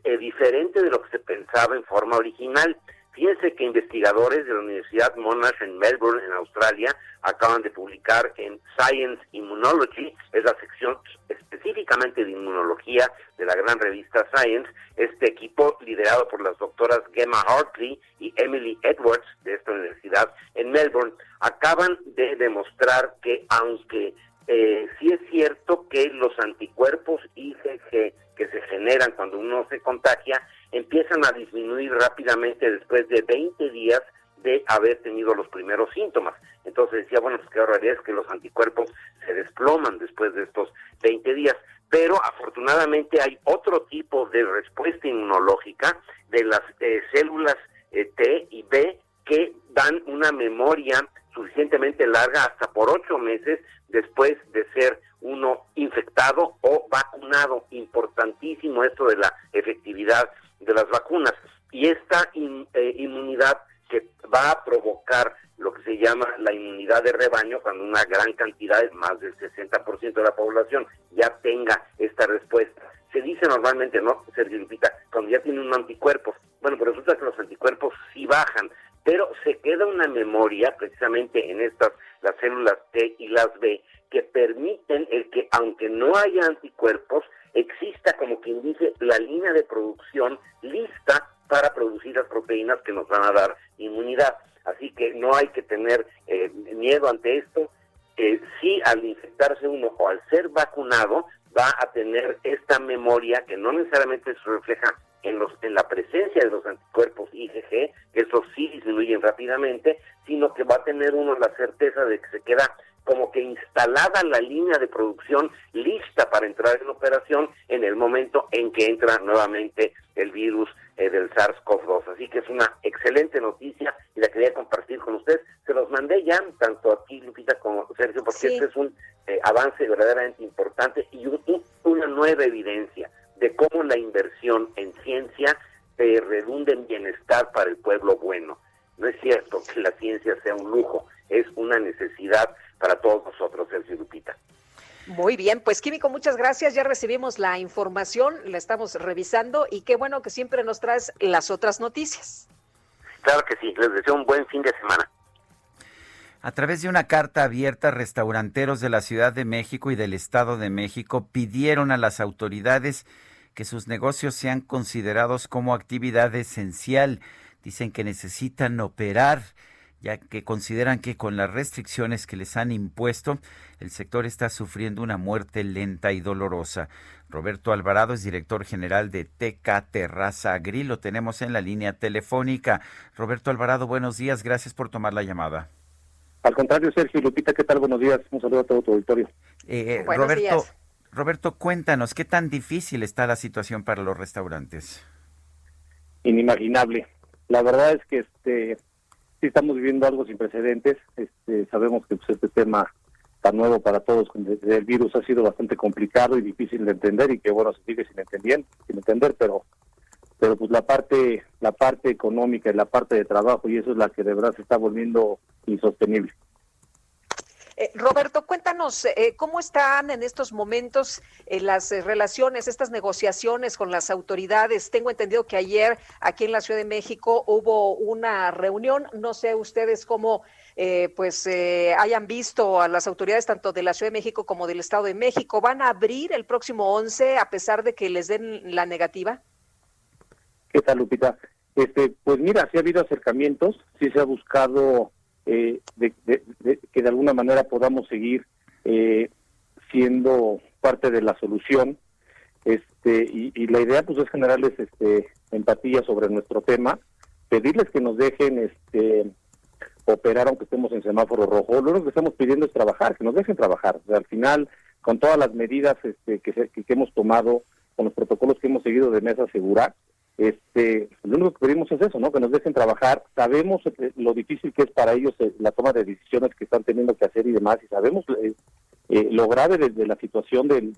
eh, diferente de lo que se pensaba en forma original. Fíjense que investigadores de la Universidad Monash en Melbourne, en Australia, acaban de publicar en Science Immunology, es la sección específicamente de inmunología de la gran revista Science, este equipo liderado por las doctoras Gemma Hartley y Emily Edwards de esta universidad en Melbourne, acaban de demostrar que aunque eh, sí es cierto que los anticuerpos IgG que se generan cuando uno se contagia empiezan a disminuir rápidamente después de 20 días de haber tenido los primeros síntomas. Entonces decía, bueno, pues qué realidad es que los anticuerpos se desploman después de estos 20 días. Pero afortunadamente hay otro tipo de respuesta inmunológica de las eh, células eh, T y B que dan una memoria suficientemente larga, hasta por ocho meses después de ser uno infectado o vacunado. Importantísimo esto de la efectividad de las vacunas. Y esta eh, inmunidad que va a provocar lo que se llama la inmunidad de rebaño, cuando una gran cantidad, más del 60% de la población, ya tenga esta respuesta. Se dice normalmente, ¿no, Sergio Lupita? Cuando ya tiene un anticuerpo. Bueno, pues resulta que los anticuerpos sí bajan, pero se queda una memoria precisamente en estas, las células T y las B, que permiten el que, aunque no haya anticuerpos, exista, como quien dice, la línea de producción lista para producir las proteínas que nos van a dar inmunidad. Así que no hay que tener eh, miedo ante esto. Eh, sí, al infectarse uno o al ser vacunado, va a tener esta memoria que no necesariamente se refleja en, los, en la presencia de los anticuerpos IgG, que esos sí disminuyen rápidamente, sino que va a tener uno la certeza de que se queda como que instalada la línea de producción lista para entrar en operación en el momento en que entra nuevamente el virus eh, del SARS-CoV-2. Así que es una excelente noticia y la quería compartir con ustedes. Se los mandé ya, tanto aquí, Lupita, como Sergio, porque este es un eh, avance verdaderamente importante y una nueva evidencia de cómo la inversión en ciencia se redunda en bienestar para el pueblo bueno. No es cierto que la ciencia sea un lujo, es una necesidad para todos nosotros, Sergio Lupita. Muy bien, pues Químico, muchas gracias. Ya recibimos la información, la estamos revisando y qué bueno que siempre nos traes las otras noticias. Claro que sí, les deseo un buen fin de semana. A través de una carta abierta, restauranteros de la Ciudad de México y del Estado de México pidieron a las autoridades que sus negocios sean considerados como actividad esencial. Dicen que necesitan operar, ya que consideran que con las restricciones que les han impuesto, el sector está sufriendo una muerte lenta y dolorosa. Roberto Alvarado es director general de TK Terraza Agri. Lo tenemos en la línea telefónica. Roberto Alvarado, buenos días. Gracias por tomar la llamada. Al contrario, Sergio y Lupita, ¿qué tal? Buenos días. Un saludo a todo tu auditorio. Eh, Roberto, Roberto, cuéntanos, ¿qué tan difícil está la situación para los restaurantes? Inimaginable. La verdad es que este sí estamos viviendo algo sin precedentes. Este, sabemos que pues, este tema tan nuevo para todos el virus ha sido bastante complicado y difícil de entender y que bueno se sigue sin entender, sin entender, pero pero pues la parte la parte económica y la parte de trabajo y eso es la que de verdad se está volviendo insostenible. Eh, Roberto, cuéntanos eh, cómo están en estos momentos eh, las relaciones, estas negociaciones con las autoridades. Tengo entendido que ayer aquí en la Ciudad de México hubo una reunión. No sé ustedes cómo pues hayan visto a las autoridades tanto de la Ciudad de México como del Estado de México. ¿Van a abrir el próximo 11 a pesar de que les den la negativa? ¿Qué tal, Lupita? Este, pues mira, sí ha habido acercamientos, sí se ha buscado eh, de, que de alguna manera podamos seguir eh, siendo parte de la solución. Este, y, la idea pues es generarles este, empatía sobre nuestro tema, pedirles que nos dejen este, operar aunque estemos en semáforo rojo. Lo único que estamos pidiendo es trabajar, que nos dejen trabajar. al final, con todas las medidas este, que, que, hemos tomado, con los protocolos que hemos seguido de mesa segura, este, lo único que pedimos es eso, ¿no? Que nos dejen trabajar. Sabemos eh, lo difícil que es para ellos eh, la toma de decisiones que están teniendo que hacer y demás, y sabemos eh, lo grave de, la situación del,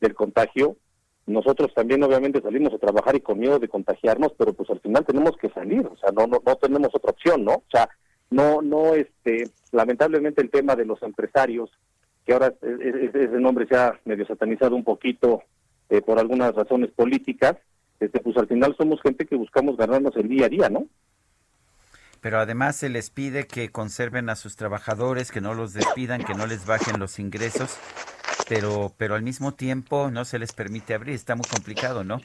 del, contagio. Nosotros también, obviamente, salimos a trabajar y con miedo de contagiarnos, pero pues al final tenemos que salir, o sea, no, no, no tenemos otra opción, ¿no? O sea, no, no, este, lamentablemente el tema de los empresarios, que ahora ese nombre se ha medio satanizado un poquito por algunas razones políticas, este, pues al final somos gente que buscamos ganarnos el día a día, ¿no? Pero además se les pide que conserven a sus trabajadores, que no los despidan, que no les bajen los ingresos, pero, pero al mismo tiempo no se les permite abrir, está muy complicado, ¿no?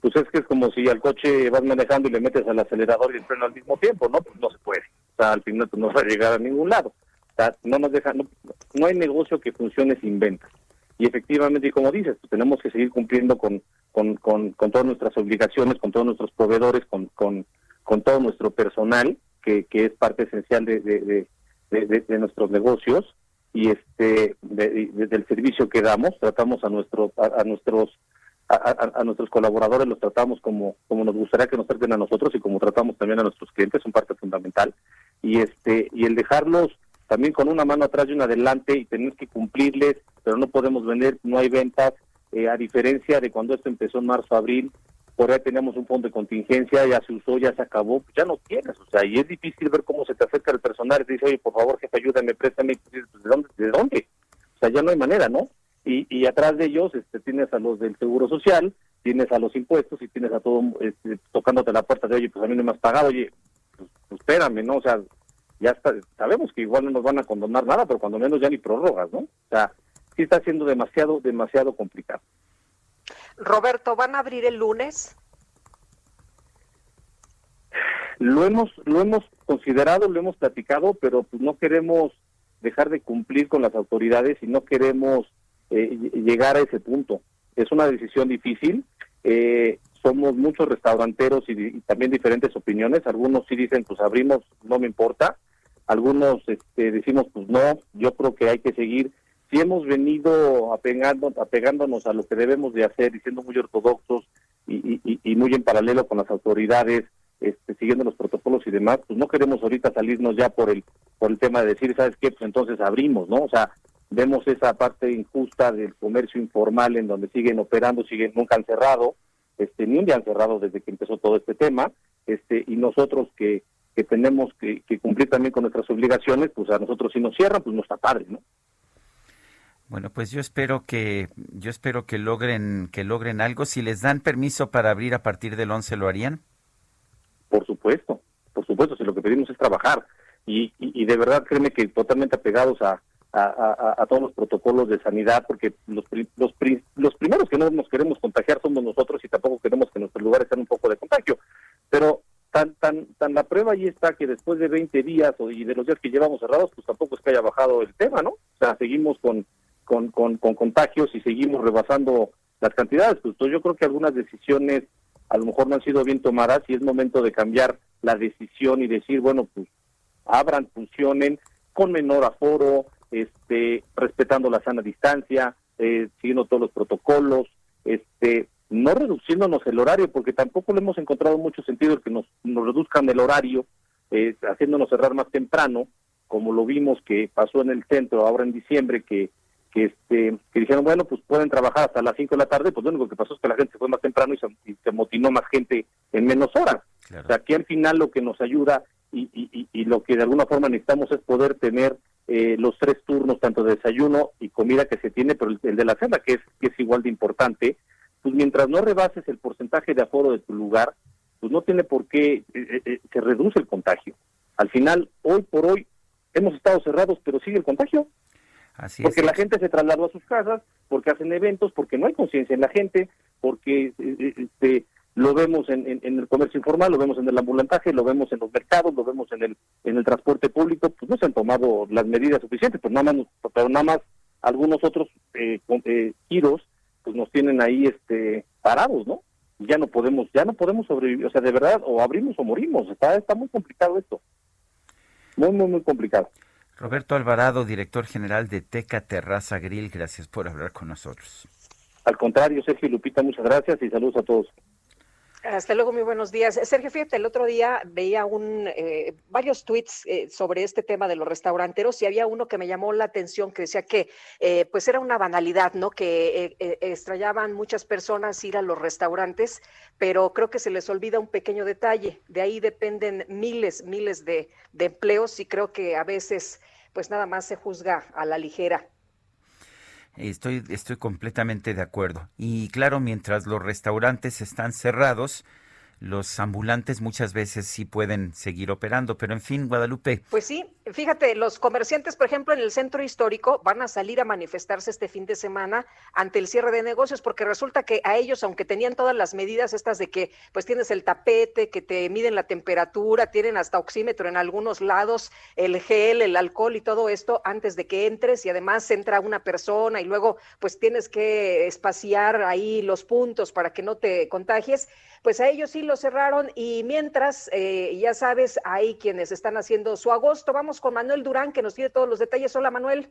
Pues es que es como si al coche vas manejando y le metes al acelerador y el freno al mismo tiempo, ¿no? Pues no se puede. O sea, al final pues, no va a llegar a ningún lado. O sea, no nos deja, no, no hay negocio que funcione sin ventas. Y efectivamente, y como dices, pues tenemos que seguir cumpliendo con, con, con, todas nuestras obligaciones, con todos nuestros proveedores, con, con, con todo nuestro personal, que, que es parte esencial de, de, de- nuestros negocios y este de- de- del servicio que damos. Tratamos a nuestros a, a nuestros a- a nuestros colaboradores los tratamos como como nos gustaría que nos traten a nosotros y como tratamos también a nuestros clientes son parte fundamental. Y este y el dejarlos también con una mano atrás y una adelante y tener que cumplirles pero no podemos vender no hay ventas eh, a diferencia de cuando esto empezó en marzo abril por ahí teníamos un fondo de contingencia, ya se usó, ya se acabó, pues ya no tienes, o sea, y es difícil ver cómo se te acerca el personal y te dice, oye, por favor, jefe, ayúdame, préstame, pues, ¿de dónde? ¿De dónde? O sea, ya no hay manera, ¿no? Y, y atrás de ellos este, tienes a los del Seguro Social, tienes a los impuestos y tienes a todo este, tocándote la puerta de, oye, pues a mí no me has pagado, oye, pues, espérame, ¿no? O sea, ya está, sabemos que igual no nos van a condonar nada, pero cuando menos ya ni prórrogas, ¿no? O sea, sí está siendo demasiado, demasiado complicado. Roberto, ¿van a abrir el lunes? lo hemos lo hemos considerado lo hemos platicado pero pues no queremos dejar de cumplir con las autoridades y no queremos eh, ll- llegar a ese punto es una decisión difícil eh, somos muchos restauranteros y, y también diferentes opiniones algunos sí dicen pues abrimos no me importa algunos este, decimos pues no yo creo que hay que seguir si hemos venido apegando, apegándonos a lo que debemos de hacer y siendo muy ortodoxos y, muy en paralelo con las autoridades, este, siguiendo los protocolos y demás, pues no queremos ahorita salirnos ya por el por el tema de decir, ¿sabes qué? Pues entonces abrimos, ¿no? O sea, vemos esa parte injusta del comercio informal en donde siguen operando, siguen, nunca han cerrado, este, ni un día han cerrado desde que empezó todo este tema, este, y nosotros que, que tenemos que, que cumplir también con nuestras obligaciones, pues a nosotros si nos cierran, pues no está padre, ¿no? Bueno, pues yo espero que yo espero que logren que logren algo. Si les dan permiso para abrir a partir del 11 lo harían. Por supuesto, por supuesto, si lo que pedimos es trabajar. Y, y, y de verdad, créeme que totalmente apegados a, a, a- a todos los protocolos de sanidad, porque los, los, los primeros que no nos queremos contagiar somos nosotros y tampoco queremos que nuestros lugares sean un poco de contagio. Pero tan tan tan la prueba ahí está que después de 20 días y de los días que llevamos cerrados, pues tampoco es que haya bajado el tema, ¿no? O sea, seguimos con, con, con, con contagios y seguimos rebasando las cantidades. Pues entonces yo creo que algunas decisiones a lo mejor no han sido bien tomadas y es momento de cambiar la decisión y decir, bueno, pues abran, funcionen con menor aforo, este, respetando la sana distancia, eh, siguiendo todos los protocolos, este, no reduciéndonos el horario, porque tampoco le hemos encontrado mucho sentido que nos, nos reduzcan el horario, eh, haciéndonos cerrar más temprano, como lo vimos que pasó en el centro ahora en diciembre, que que este que dijeron bueno pues pueden trabajar hasta las 5 de la tarde pues lo único que pasó es que la gente se fue más temprano y se, y se motinó más gente en menos horas. O sea que al final lo que nos ayuda y, y, y- y lo que de alguna forma necesitamos es poder tener eh, los tres turnos tanto de desayuno y comida que se tiene pero el, el de la cena que es que es igual de importante pues mientras no rebases el porcentaje de aforo de tu lugar pues no tiene por qué eh, eh, eh, se reduce el contagio al final hoy por hoy hemos estado cerrados pero sigue el contagio Así porque es. la gente se trasladó a sus casas, porque hacen eventos, porque no hay conciencia en la gente, porque eh, este, lo vemos en, en- en el comercio informal, lo vemos en el ambulantaje, lo vemos en los mercados, lo vemos en el en el transporte público, pues no se han tomado las medidas suficientes, pues nada más, pero nada más algunos otros eh, con- eh, giros pues nos tienen ahí este parados, ¿no? Y ya no podemos, ya no podemos sobrevivir, o sea, de verdad, o abrimos o morimos, está está muy complicado esto, muy muy muy complicado. Roberto Alvarado, director general de Teca Terraza Grill, gracias por hablar con nosotros. Al contrario, Sergio y Lupita, muchas gracias y saludos a todos. Hasta luego, muy buenos días. Sergio, fíjate, el otro día veía un, eh, varios tweets eh, sobre este tema de los restauranteros y había uno que me llamó la atención que decía que eh, pues era una banalidad, ¿no? Que eh, eh, extrañaban muchas personas ir a los restaurantes, pero creo que se les olvida un pequeño detalle. De ahí dependen miles, miles de, de empleos y creo que a veces pues nada más se juzga a la ligera. Estoy, estoy completamente de acuerdo. Y claro, mientras los restaurantes están cerrados, los ambulantes muchas veces sí pueden seguir operando. Pero en fin, Guadalupe, Pues sí, fíjate, los comerciantes, por ejemplo, en el centro histórico van a salir a manifestarse este fin de semana ante el cierre de negocios, porque resulta que a ellos, aunque tenían todas las medidas estas de que pues tienes el tapete, que te miden la temperatura, tienen hasta oxímetro en algunos lados, el gel, el alcohol y todo esto antes de que entres y además entra una persona y luego pues tienes que espaciar ahí los puntos para que no te contagies, pues a ellos sí lo cerraron y mientras, eh, ya sabes, hay quienes están haciendo su agosto. Vamos con Manuel Durán, que nos tiene todos los detalles. Hola, Manuel.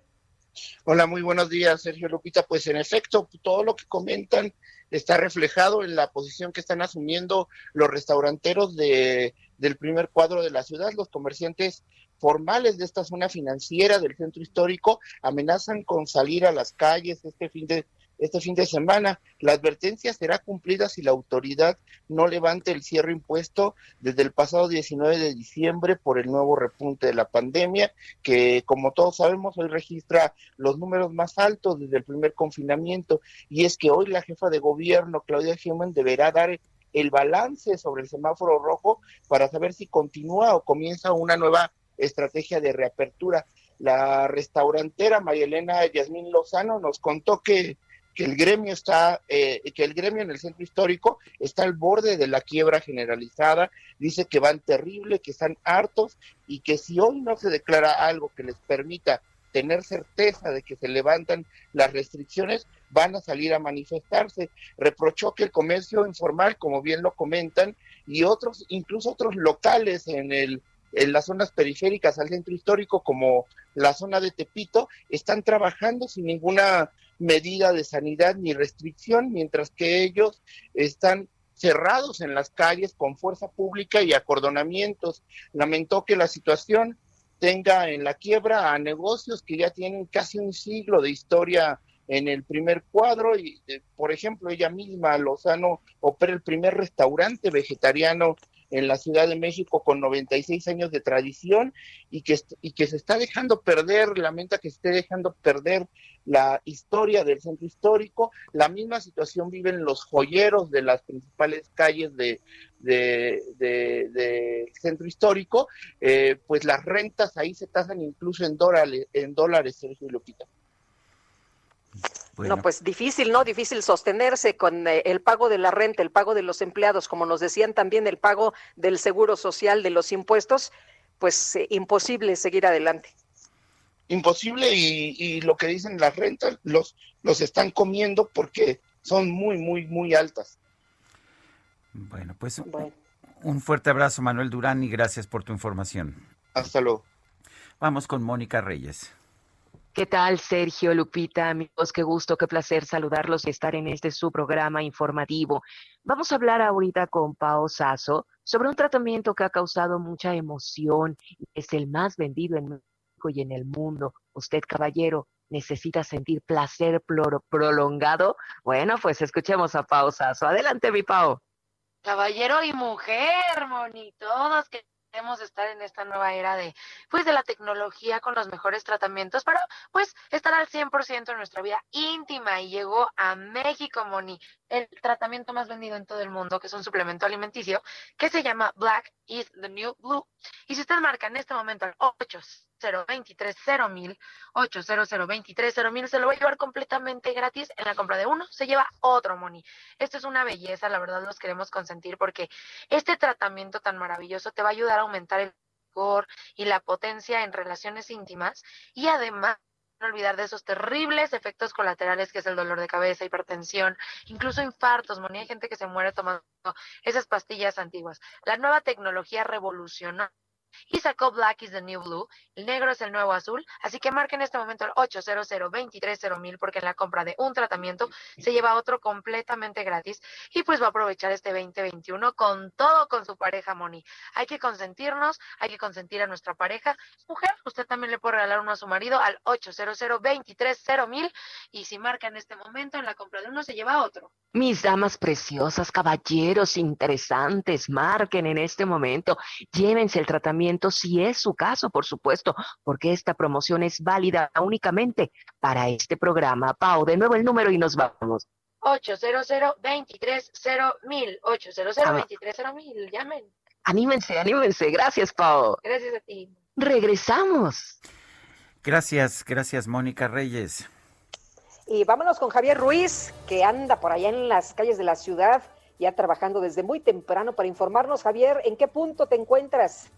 Hola, muy buenos días, Sergio Lupita. Pues en efecto, todo lo que comentan está reflejado en la posición que están asumiendo los restauranteros de, del primer cuadro de la ciudad, los comerciantes formales de esta zona financiera del centro histórico amenazan con salir a las calles este fin de este fin de semana. La advertencia será cumplida si la autoridad no levante el cierre impuesto desde el pasado 19 de diciembre por el nuevo repunte de la pandemia, que como todos sabemos hoy registra los números más altos desde el primer confinamiento. Y es que hoy la jefa de gobierno, Claudia Sheinbaum, deberá dar el balance sobre el semáforo rojo para saber si continúa o comienza una nueva estrategia de reapertura. La restaurantera María Elena Yasmín Lozano nos contó que que el gremio está, eh, que el gremio en el centro histórico está al borde de la quiebra generalizada, dice que van terrible, que están hartos y que si hoy no se declara algo que les permita tener certeza de que se levantan las restricciones, van a salir a manifestarse. Reprochó que el comercio informal, como bien lo comentan, y otros, incluso otros locales en el en las zonas periféricas al centro histórico, como la zona de Tepito, están trabajando sin ninguna medida de sanidad ni restricción, mientras que ellos están cerrados en las calles con fuerza pública y acordonamientos. Lamentó que la situación tenga en la quiebra a negocios que ya tienen casi un siglo de historia en el primer cuadro y, eh, por ejemplo, ella misma, Lozano, opera el primer restaurante vegetariano en la Ciudad de México con 96 años de tradición y que, y que se está dejando perder, lamenta que se esté dejando perder la historia del centro histórico. La misma situación viven los joyeros de las principales calles de, de, centro histórico, eh, pues las rentas ahí se tasan incluso en dólares, en dólares, Sergio y No, pues difícil, ¿no? Difícil sostenerse con eh, el pago de la renta, el pago de los empleados, como nos decían también, el pago del seguro social, de los impuestos, pues eh, imposible seguir adelante. Imposible y, lo que dicen las rentas, los, los están comiendo porque son muy, muy, muy altas. Bueno, pues un fuerte abrazo, Manuel Durán, y gracias por tu información. Hasta luego. Vamos con Mónica Reyes. ¿Qué tal, Sergio, Lupita, amigos? Qué gusto, qué placer saludarlos y estar en este su programa informativo. Vamos a hablar ahorita con Pao Sasso sobre un tratamiento que ha causado mucha emoción es el más vendido en México y en el mundo. Usted, caballero, necesita sentir placer prolongado. Bueno, pues escuchemos a Pao Sasso. Adelante, mi Pao. Caballero y mujer, Moni, todos que queremos estar en esta nueva era de, pues, de la tecnología con los mejores tratamientos para, pues, estar al 100% en nuestra vida íntima. Y llegó a México, Moni, el tratamiento más vendido en todo el mundo, que es un suplemento alimenticio, que se llama Black is the New Blue. Y si usted marca en este momento al 8 023 mil 800 23 mil se lo va a llevar completamente gratis en la compra de uno se lleva otro money esto es una belleza la verdad los queremos consentir porque este tratamiento tan maravilloso te va a ayudar a aumentar el vigor y la potencia en relaciones íntimas y además olvidar de esos terribles efectos colaterales que es el dolor de cabeza, hipertensión, incluso infartos. Moni, hay gente que se muere tomando esas pastillas antiguas. La nueva tecnología revolucionó y sacó Black is the New Blue, el negro es el nuevo azul, así que marque en este momento el 800 mil porque en la compra de un tratamiento se lleva otro completamente gratis y pues va a aprovechar este 2021 con todo con su pareja Moni. Hay que consentirnos, hay que consentir a nuestra pareja. Mujer, usted también le puede regalar uno a su marido al 800 mil y si marca en este momento en la compra de uno se lleva otro. Mis damas preciosas, caballeros interesantes, marquen en este momento, llévense el tratamiento si es su caso, por supuesto, porque esta promoción es válida únicamente para este programa. Pau, de nuevo el número y nos vamos. 800 mil 800 mil llamen. Anímense, anímense. Gracias, Pau. Gracias a ti. Regresamos. Gracias, gracias, Mónica Reyes. Y vámonos con Javier Ruiz, que anda por allá en las calles de la ciudad, ya trabajando desde muy temprano para informarnos. Javier, ¿en qué punto te encuentras?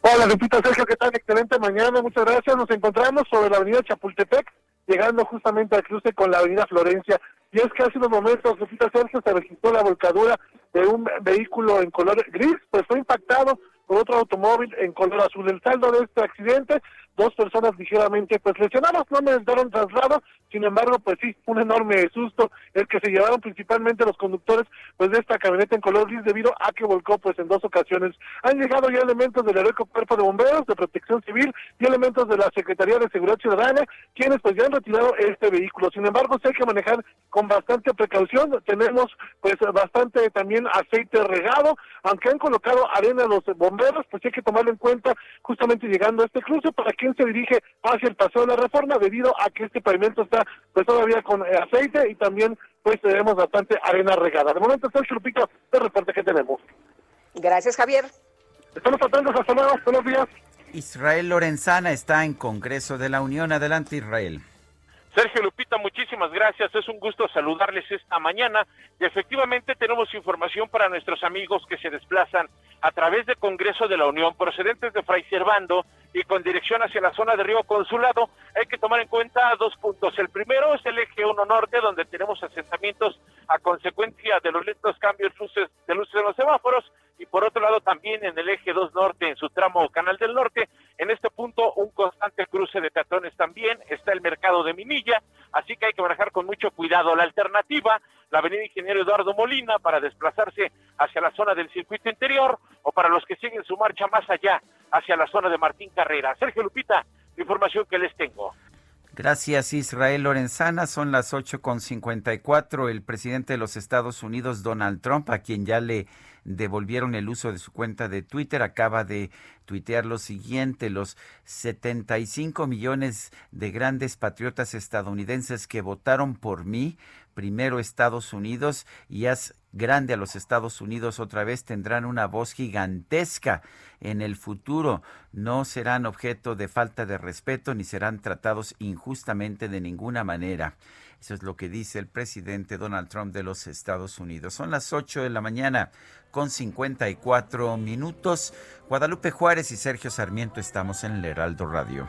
Hola, Lupita Sergio, ¿qué tal? Excelente mañana, muchas gracias. Nos encontramos sobre la avenida Chapultepec, llegando justamente al cruce con la avenida Florencia. y es que hace unos momentos, Lupita Sergio, se registró la volcadura de un vehículo en color gris, pues fue impactado por otro automóvil en color azul. El saldo de este accidente, dos personas ligeramente pues lesionadas, no necesitaron traslado, sin embargo, pues sí, un enorme susto el que se llevaron principalmente los conductores pues de esta camioneta en color gris debido a que volcó pues en dos ocasiones. Han llegado ya elementos del Heroico Cuerpo de Bomberos, de Protección Civil y elementos de la Secretaría de Seguridad Ciudadana, quienes pues ya han retirado este vehículo. Sin embargo, sí hay que manejar con bastante precaución. Tenemos pues bastante también aceite regado, aunque han colocado arena los bomberos, pues hay que tomarlo en cuenta justamente llegando a este cruce para se dirige hacia el paseo de la reforma debido a que este pavimento está pues todavía con eh, aceite y también pues tenemos bastante arena regada. De momento, Sergio Lupita, el reporte que tenemos. Gracias, Javier. Estamos atentos, hasta luego, buenos días. Israel Lorenzana está en Congreso de la Unión. Adelante, Israel. Sergio Lupita, muchísimas gracias. Es un gusto saludarles esta mañana y efectivamente tenemos información para nuestros amigos que se desplazan a través del Congreso de la Unión procedentes de Fray Servando y con dirección hacia la zona de Río Consulado. Hay que tomar en cuenta dos puntos. El primero es el eje 1 norte, donde tenemos asentamientos a consecuencia de los lentos cambios de luces de los semáforos y por otro lado también en el eje 2 norte, en su tramo Canal del Norte. La alternativa, la avenida Ingeniero Eduardo Molina, para desplazarse hacia la zona del circuito interior o para los que siguen su marcha más allá, hacia la zona de Martín Carrera. Sergio Lupita, información que les tengo. Gracias, Israel Lorenzana. Son las 8.54. El presidente de los Estados Unidos, Donald Trump, a quien ya le devolvieron el uso de su cuenta de Twitter, acaba de tuitear lo siguiente, los 75 millones de grandes patriotas estadounidenses que votaron por mí, primero Estados Unidos, y haz grande a los Estados Unidos otra vez, tendrán una voz gigantesca en el futuro. No serán objeto de falta de respeto ni serán tratados injustamente de ninguna manera. Eso es lo que dice el presidente Donald Trump de los Estados Unidos. Son las 8 de la mañana con 54 minutos. Guadalupe Juárez y Sergio Sarmiento estamos en el Heraldo Radio.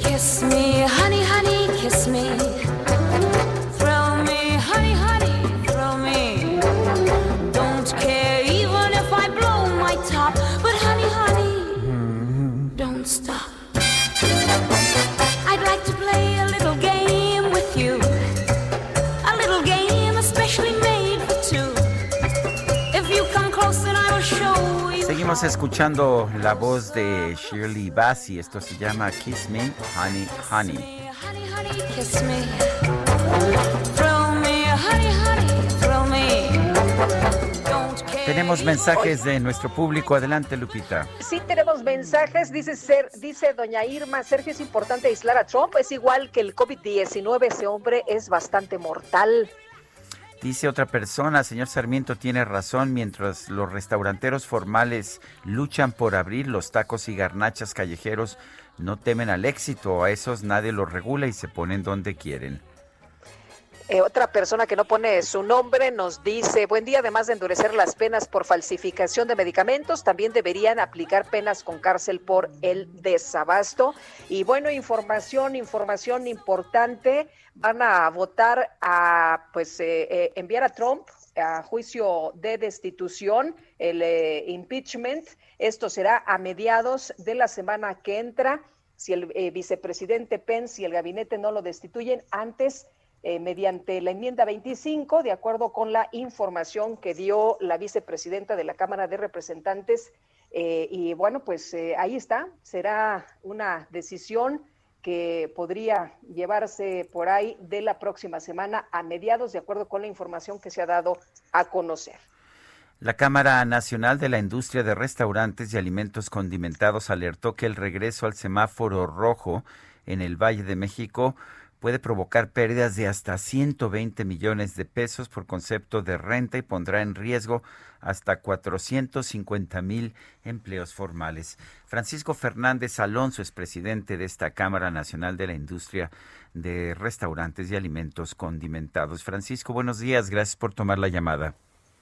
Kiss me, Seguimos escuchando la voz de Shirley Bassey. Esto se llama Kiss Me, Honey, Honey. Honey, honey, kiss me. Thrill me, honey, honey, thrill me. Don't care. Tenemos mensajes de nuestro público. Adelante, Lupita. Sí, tenemos mensajes. Dice, ser, dice doña Irma, Sergio, es importante aislar a Trump. Es igual que el COVID-19. Ese hombre es bastante mortal. Dice otra persona, señor Sarmiento tiene razón, mientras los restauranteros formales luchan por abrir los tacos y garnachas callejeros, no temen al éxito, a esos nadie los regula y se ponen donde quieren. Eh, otra persona que no pone su nombre nos dice, buen día, además de endurecer las penas por falsificación de medicamentos, también deberían aplicar penas con cárcel por el desabasto. Y bueno, información, información importante, van a votar a, pues, eh, eh, enviar a Trump a juicio de destitución, el eh, impeachment. Esto será a mediados de la semana que entra. Si el vicepresidente Pence y el gabinete no lo destituyen antes eh, mediante la enmienda 25, de acuerdo con la información que dio la vicepresidenta de la Cámara de Representantes. Eh, y bueno, pues eh, ahí está, será una decisión que podría llevarse por ahí de la próxima semana a mediados, de acuerdo con la información que se ha dado a conocer. La Cámara Nacional de la Industria de Restaurantes y Alimentos Condimentados alertó que el regreso al semáforo rojo en el Valle de México puede provocar pérdidas de hasta 120 millones de pesos por concepto de renta y pondrá en riesgo hasta 450 mil empleos formales. Francisco Fernández Alonso es presidente de esta Cámara Nacional de la Industria de Restaurantes y Alimentos Condimentados. Francisco, buenos días, gracias por tomar la llamada.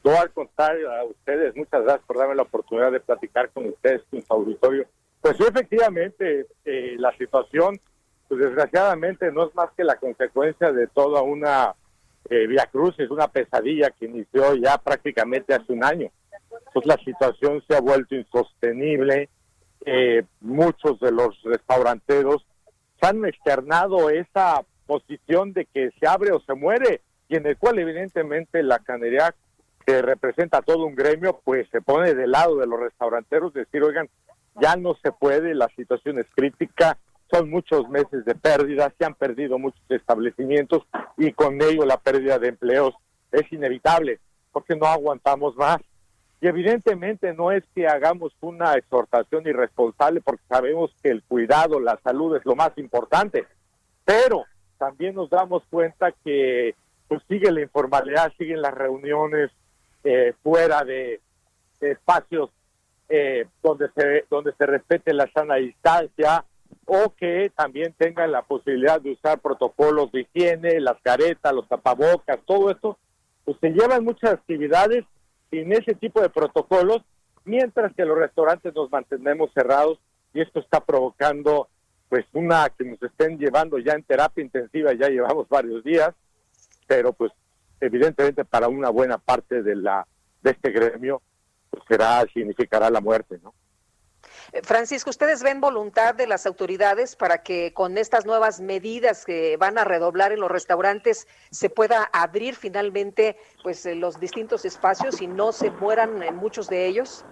No, al contrario, a ustedes, muchas gracias por darme la oportunidad de platicar con ustedes, con su auditorio. Pues sí, efectivamente, eh, la situación, pues desgraciadamente no es más que la consecuencia de toda una eh, via crucis, una pesadilla que inició ya prácticamente hace un año. Pues la situación se ha vuelto insostenible, eh, muchos de los restauranteros han externado esa posición de que se abre o se muere, y en el cual evidentemente la canería que representa todo un gremio, pues se pone del lado de los restauranteros, decir, oigan, ya no se puede, la situación es crítica, son muchos meses de pérdida, se han perdido muchos establecimientos y con ello la pérdida de empleos es inevitable, porque no aguantamos más. Y evidentemente no es que hagamos una exhortación irresponsable, porque sabemos que el cuidado, la salud es lo más importante, pero también nos damos cuenta que pues sigue la informalidad, siguen las reuniones, eh, fuera de, espacios eh, donde se donde se respete la sana distancia o que también tengan la posibilidad de usar protocolos de higiene, las caretas, los tapabocas, todo esto, pues se llevan muchas actividades sin ese tipo de protocolos, mientras que los restaurantes nos mantenemos cerrados y esto está provocando pues una que nos estén llevando ya en terapia intensiva, ya llevamos varios días, pero pues evidentemente para una buena parte de la de este gremio pues será significará la muerte, ¿no? Eh, Francisco, ¿ustedes ven voluntad de las autoridades para que con estas nuevas medidas que van a redoblar en los restaurantes se pueda abrir finalmente pues eh, los distintos espacios y no se mueran en muchos de ellos?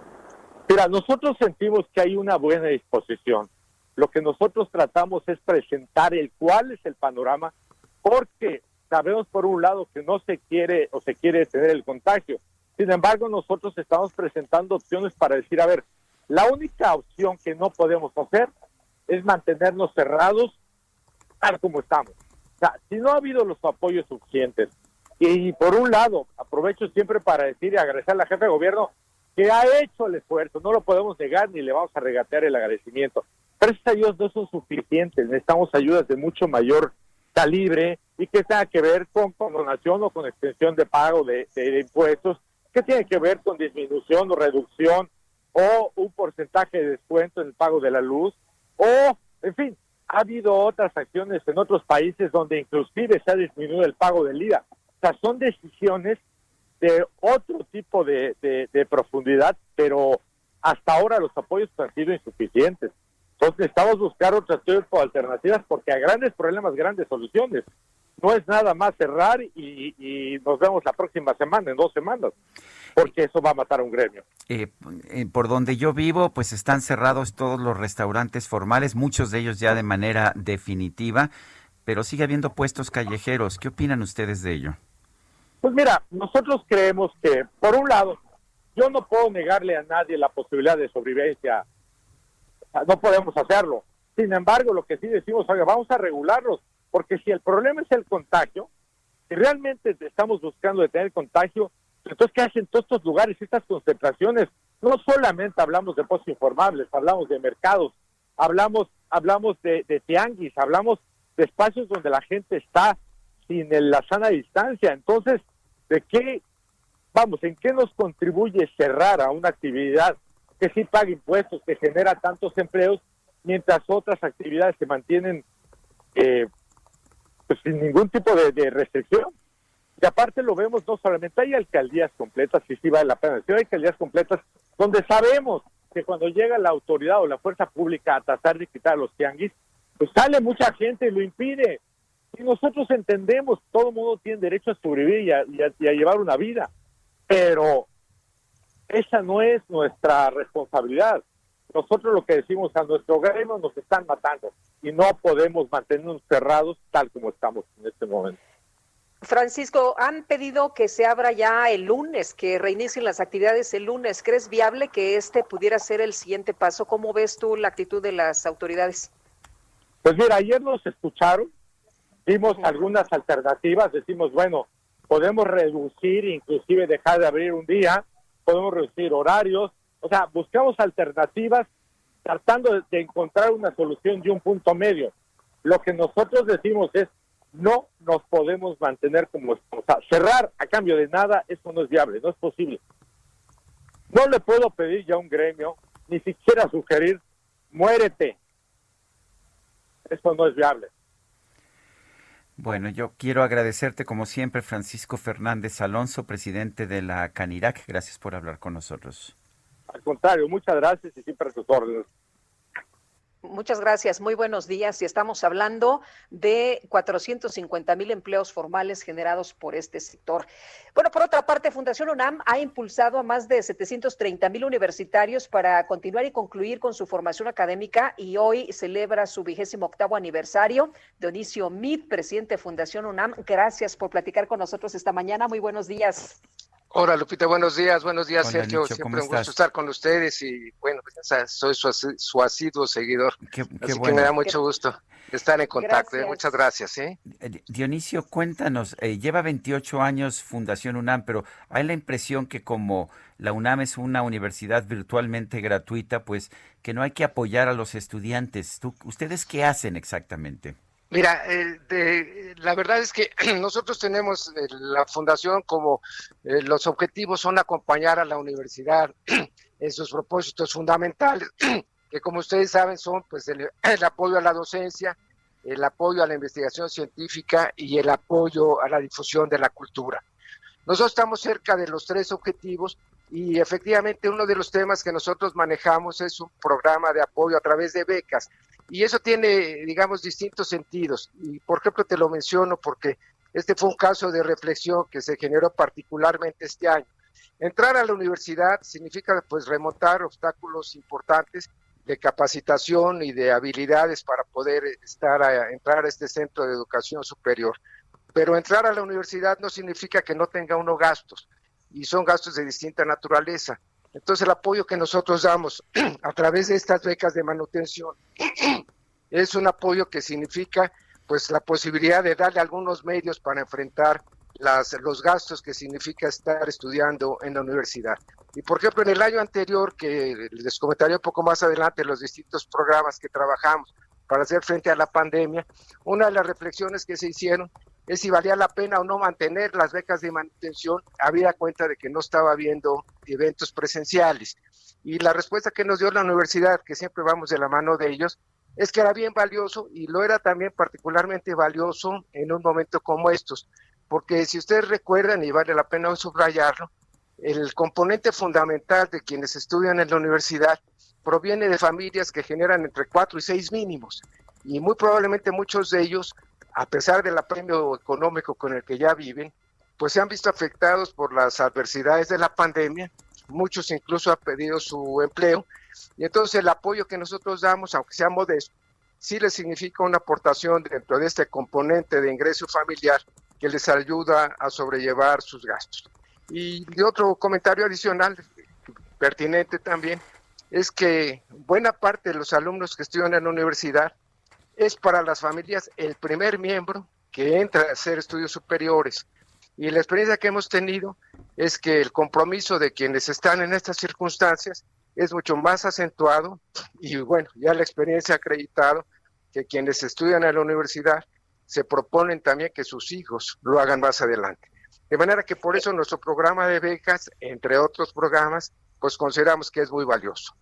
Mira, nosotros sentimos que hay una buena disposición. Lo que nosotros tratamos es presentar el cuál es el panorama, porque sabemos por un lado que no se quiere o se quiere tener el contagio. Sin embargo, nosotros estamos presentando opciones para decir, a ver, la única opción que no podemos hacer es mantenernos cerrados tal como estamos. O sea, si no ha habido los apoyos suficientes, y, por un lado, aprovecho siempre para decir y agradecer a la jefe de gobierno que ha hecho el esfuerzo, no lo podemos negar ni le vamos a regatear el agradecimiento. Esas ayudas no son suficientes, necesitamos ayudas de mucho mayor calibre y que tenga que ver con condonación o con extensión de pago de, de, impuestos, que tiene que ver con disminución o reducción o un porcentaje de descuento en el pago de la luz, o, en fin, ha habido otras acciones en otros países donde inclusive se ha disminuido el pago del IVA. O sea, son decisiones de otro tipo de, de, profundidad, pero hasta ahora los apoyos han sido insuficientes. Entonces necesitamos buscar otras alternativas porque a grandes problemas, grandes soluciones. No es nada más cerrar y, y, nos vemos la próxima semana, en dos semanas, porque eso va a matar a un gremio. Eh, eh, por donde yo vivo, pues están cerrados todos los restaurantes formales, muchos de ellos ya de manera definitiva, pero sigue habiendo puestos callejeros. ¿Qué opinan ustedes de ello? Pues mira, nosotros creemos que, por un lado, yo no puedo negarle a nadie la posibilidad de sobrevivencia no podemos hacerlo. Sin embargo, lo que sí decimos, oiga, vamos a regularlos, porque si el problema es el contagio, si realmente estamos buscando detener el contagio, entonces, ¿qué hacen todos estos lugares, estas concentraciones? No solamente hablamos de postos informables, hablamos de mercados, hablamos, hablamos de, de tianguis, hablamos de espacios donde la gente está sin la sana distancia. Entonces, ¿de qué, vamos, en qué nos contribuye cerrar a una actividad que sí paga impuestos, que genera tantos empleos, mientras otras actividades se mantienen eh, pues sin ningún tipo de, restricción. Y aparte lo vemos no solamente hay alcaldías completas, y sí vale la pena decir, hay alcaldías completas donde sabemos que cuando llega la autoridad o la fuerza pública a tratar de quitar los tianguis, pues sale mucha gente y lo impide. Y nosotros entendemos, todo mundo tiene derecho a sobrevivir y a, y a- y a llevar una vida, pero esa no es nuestra responsabilidad. Nosotros lo que decimos a nuestro gremio nos están matando y no podemos mantenernos cerrados tal como estamos en este momento. Francisco, han pedido que se abra ya el lunes, que reinicien las actividades el lunes. ¿Crees viable que este pudiera ser el siguiente paso? ¿Cómo ves tú la actitud de las autoridades? Pues mira, ayer nos escucharon, vimos algunas alternativas, decimos, bueno, podemos reducir, inclusive dejar de abrir un día, podemos reducir horarios, o sea, buscamos alternativas tratando de, encontrar una solución y un punto medio. Lo que nosotros decimos es, no nos podemos mantener como estamos. O sea, cerrar a cambio de nada, eso no es viable, no es posible. No le puedo pedir ya a un gremio, ni siquiera sugerir, muérete. Eso no es viable. Bueno, yo quiero agradecerte como siempre, Francisco Fernández Alonso, presidente de la Canirac. Gracias por hablar con nosotros. Al contrario, muchas gracias y siempre a sus órdenes. Muchas gracias, muy buenos días. Y estamos hablando de 450 mil empleos formales generados por este sector. Bueno, por otra parte, Fundación UNAM ha impulsado a más de 730 mil universitarios para continuar y concluir con su formación académica y hoy celebra su vigésimo octavo aniversario. Dionisio Mid, presidente de Fundación UNAM, gracias por platicar con nosotros esta mañana. Muy buenos días. Hola Lupita, buenos días, buenos días Hola, Sergio, Nicho, ¿cómo siempre un gusto estás? estar con ustedes y bueno, pues, soy su, asi- su asiduo seguidor, Qué, así qué que me da mucho gusto estar en contacto, ¿eh? Gracias. muchas gracias. ¿eh? Eh, Dionisio, cuéntanos, eh, lleva 28 años Fundación UNAM, pero hay la impresión que como la UNAM es una universidad virtualmente gratuita, pues que no hay que apoyar a los estudiantes. ¿Tú- ¿Ustedes qué hacen exactamente? Mira, eh, de- la verdad es que nosotros tenemos eh, la fundación como eh, los objetivos son acompañar a la universidad en sus propósitos fundamentales, que como ustedes saben son pues el, el apoyo a la docencia, el apoyo a la investigación científica y el apoyo a la difusión de la cultura. Nosotros estamos cerca de los tres objetivos y efectivamente uno de los temas que nosotros manejamos es un programa de apoyo a través de becas. Y eso tiene, digamos, distintos sentidos. Y, por ejemplo, te lo menciono porque este fue un caso de reflexión que se generó particularmente este año. Entrar a la universidad significa, pues, remontar obstáculos importantes de capacitación y de habilidades para poder estar a, entrar a este centro de educación superior. Pero entrar a la universidad no significa que no tenga uno gastos, y son gastos de distinta naturaleza. Entonces, el apoyo que nosotros damos a través de estas becas de manutención es un apoyo que significa pues la posibilidad de darle algunos medios para enfrentar las, los gastos que significa estar estudiando en la universidad. Y por ejemplo, en el año anterior, que les comentaré un poco más adelante los distintos programas que trabajamos para hacer frente a la pandemia, una de las reflexiones que se hicieron es si valía la pena o no mantener las becas de manutención, había cuenta de que no estaba habiendo eventos presenciales. Y la respuesta que nos dio la universidad, que siempre vamos de la mano de ellos, es que era bien valioso y lo era también particularmente valioso en un momento como estos, porque si ustedes recuerdan, y vale la pena subrayarlo, el componente fundamental de quienes estudian en la universidad proviene de familias que generan entre cuatro y seis mínimos, y muy probablemente muchos de ellos, a pesar del apremio económico con el que ya viven, pues se han visto afectados por las adversidades de la pandemia, muchos incluso han perdido su empleo, y entonces el apoyo que nosotros damos, aunque sea modesto, sí les significa una aportación dentro de este componente de ingreso familiar que les ayuda a sobrellevar sus gastos. Y otro comentario adicional, pertinente también, es que buena parte de los alumnos que estudian en la universidad es para las familias el primer miembro que entra a hacer estudios superiores. Y la experiencia que hemos tenido es que el compromiso de quienes están en estas circunstancias es mucho más acentuado y bueno, ya la experiencia ha acreditado que quienes estudian en la universidad se proponen también que sus hijos lo hagan más adelante. De manera que por eso nuestro programa de becas, entre otros programas, pues consideramos que es muy valioso.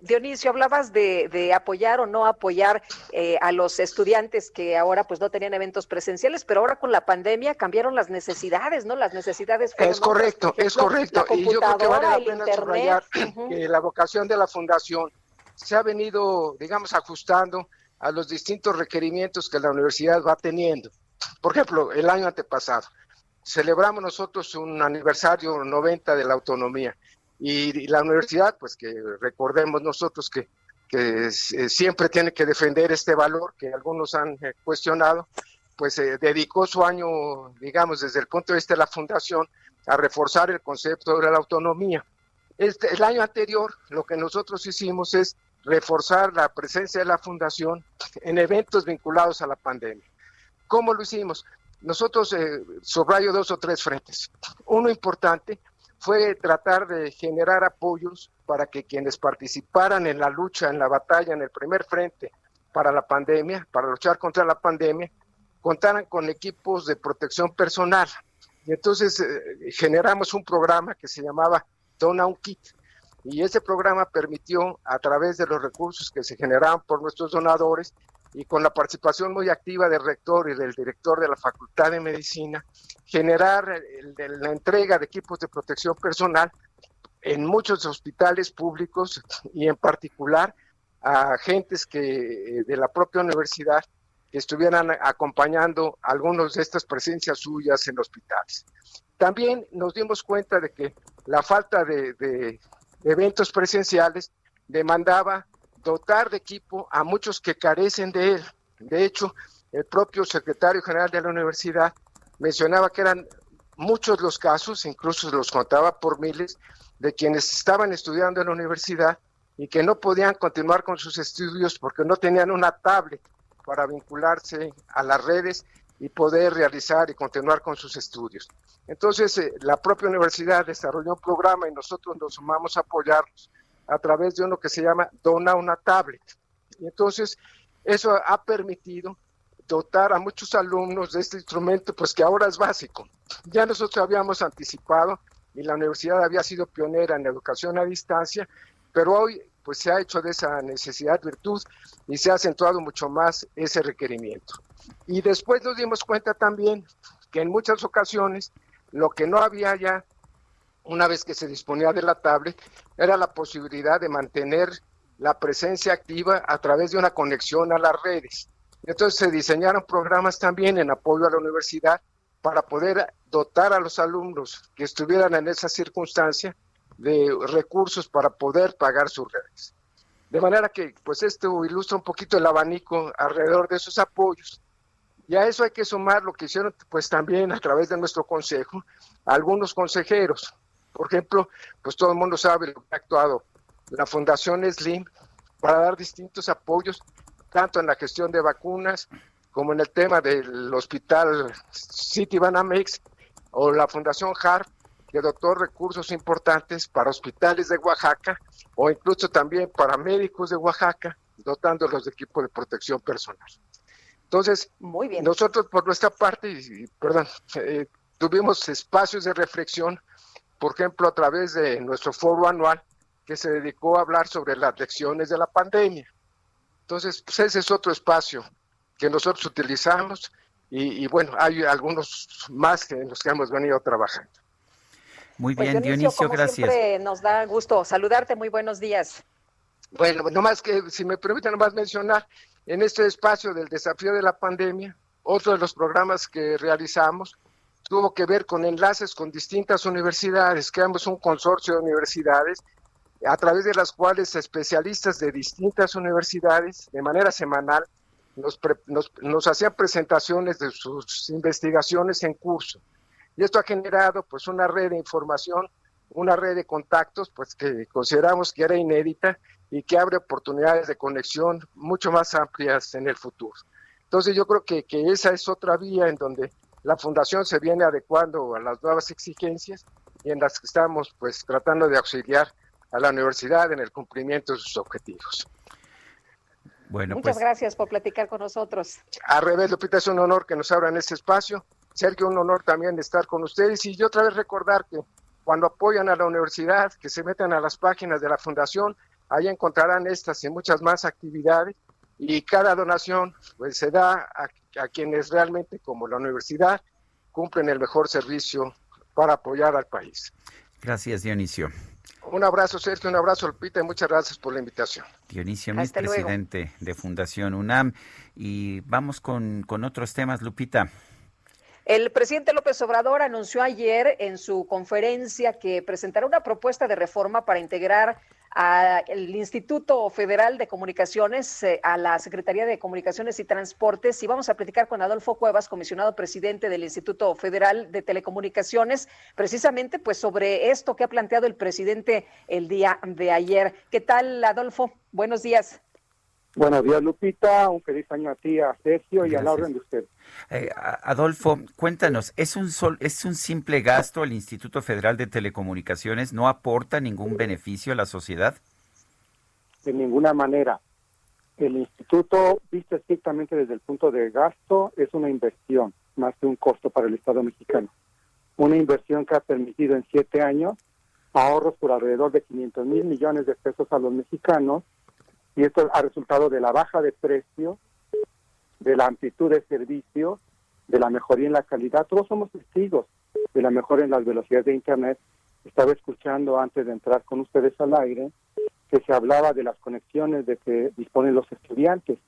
Dionisio, hablabas de, de apoyar o no apoyar eh, a los estudiantes que ahora pues no tenían eventos presenciales, pero ahora con la pandemia cambiaron las necesidades, ¿no? Las necesidades fueron Es correcto, es correcto. Y yo creo que vale la pena internet. subrayar que la vocación de la fundación se ha venido, digamos, ajustando a los distintos requerimientos que la universidad va teniendo. Por ejemplo, el año antepasado, celebramos nosotros un aniversario 90 de la autonomía y, la universidad, pues que recordemos nosotros que, que siempre tiene que defender este valor que algunos han eh, cuestionado, pues se dedicó su año, digamos, desde el punto de vista de la fundación, a reforzar el concepto de la autonomía. Este, el año anterior lo que nosotros hicimos es reforzar la presencia de la fundación en eventos vinculados a la pandemia. ¿Cómo lo hicimos? Nosotros eh, subrayo dos o tres frentes. Uno importante fue tratar de generar apoyos para que quienes participaran en la lucha, en la batalla, en el primer frente para la pandemia, para luchar contra la pandemia, contaran con equipos de protección personal. Y entonces eh, generamos un programa que se llamaba Dona un Kit. Y ese programa permitió, a través de los recursos que se generaban por nuestros donadores y con la participación muy activa del rector y del director de la Facultad de Medicina, generar la entrega de equipos de protección personal en muchos hospitales públicos y en particular a agentes que eh, de la propia universidad que estuvieran acompañando algunos de estas presencias suyas en hospitales. También nos dimos cuenta de que la falta de, eventos presenciales demandaba dotar de equipo a muchos que carecen de él. De hecho, el propio secretario general de la universidad mencionaba que eran muchos los casos, incluso los contaba por miles, de quienes estaban estudiando en la universidad y que no podían continuar con sus estudios porque no tenían una tablet para vincularse a las redes y poder realizar y continuar con sus estudios. Entonces, eh, la propia universidad desarrolló un programa y nosotros nos sumamos a apoyarlos a través de uno que se llama Dona una tablet. Y entonces, eso ha permitido dotar a muchos alumnos de este instrumento, pues que ahora es básico. Ya nosotros habíamos anticipado y la universidad había sido pionera en educación a distancia, pero hoy pues se ha hecho de esa necesidad virtud y se ha acentuado mucho más ese requerimiento. Y después nos dimos cuenta también que en muchas ocasiones lo que no había ya, una vez que se disponía de la tablet, era la posibilidad de mantener la presencia activa a través de una conexión a las redes. Entonces se diseñaron programas también en apoyo a la universidad para poder dotar a los alumnos que estuvieran en esa circunstancia de recursos para poder pagar sus redes. De manera que, pues esto ilustra un poquito el abanico alrededor de esos apoyos. Y a eso hay que sumar lo que hicieron, pues también a través de nuestro consejo, algunos consejeros. Por ejemplo, pues todo el mundo sabe lo que ha actuado la Fundación Slim para dar distintos apoyos, tanto en la gestión de vacunas como en el tema del hospital City Banamex o la Fundación HARP que dotó recursos importantes para hospitales de Oaxaca o incluso también para médicos de Oaxaca, dotándolos de equipo de protección personal. Entonces, Muy bien. nosotros por nuestra parte, perdón, eh, tuvimos espacios de reflexión, por ejemplo, a través de nuestro foro anual que se dedicó a hablar sobre las lecciones de la pandemia. Entonces, pues ese es otro espacio que nosotros utilizamos y, y bueno, hay algunos más que en los que hemos venido trabajando. Muy pues, bien, Dionisio, gracias. Siempre nos da gusto saludarte. Muy buenos días. Bueno, nomás que, si me permiten, nomás mencionar, en este espacio del desafío de la pandemia, otro de los programas que realizamos tuvo que ver con enlaces con distintas universidades. Creamos un consorcio de universidades a través de las cuales especialistas de distintas universidades, de manera semanal, nos, nos, nos hacían presentaciones de sus investigaciones en curso. Y esto ha generado pues una red de información, una red de contactos pues que consideramos que era inédita y que abre oportunidades de conexión mucho más amplias en el futuro. Entonces yo creo que, que esa es otra vía en donde la fundación se viene adecuando a las nuevas exigencias y en las que estamos pues tratando de auxiliar a la universidad en el cumplimiento de sus objetivos. Bueno, Muchas pues gracias por platicar con nosotros. A revés, Lupita, es un honor que nos abran este espacio Sergio, un honor también estar con ustedes y yo otra vez recordar que cuando apoyan a la universidad, que se metan a las páginas de la fundación, ahí encontrarán estas y muchas más actividades y cada donación pues se da a, a quienes realmente como la universidad cumplen el mejor servicio para apoyar al país. Gracias, Dionisio. Un abrazo, Sergio, un abrazo, Lupita, y muchas gracias por la invitación. Dionisio Mis, presidente de Fundación UNAM. Y vamos con, con otros temas, Lupita. El presidente López Obrador anunció ayer en su conferencia que presentará una propuesta de reforma para integrar al Instituto Federal de Comunicaciones, eh, a la Secretaría de Comunicaciones y Transportes. Y vamos a platicar con Adolfo Cuevas, comisionado presidente del Instituto Federal de Telecomunicaciones, precisamente pues sobre esto que ha planteado el presidente el día de ayer. ¿Qué tal, Adolfo? Buenos días. Buenos días, Lupita. Un feliz año a ti, a Sergio y a la orden de usted. Eh, Adolfo, cuéntanos, ¿es un, sol, ¿es un simple gasto el Instituto Federal de Telecomunicaciones? ¿No aporta ningún beneficio a la sociedad? De ninguna manera. El instituto, visto estrictamente desde el punto de gasto, es una inversión, más que un costo para el Estado mexicano. Una inversión que ha permitido en siete años ahorros por alrededor de 500 mil millones de pesos a los mexicanos y esto ha resultado de la baja de precio, de la amplitud de servicio, de la mejoría en la calidad. Todos somos testigos de la mejora en las velocidades de Internet. Estaba escuchando antes de entrar con ustedes al aire que se hablaba de las conexiones de que disponen los estudiantes.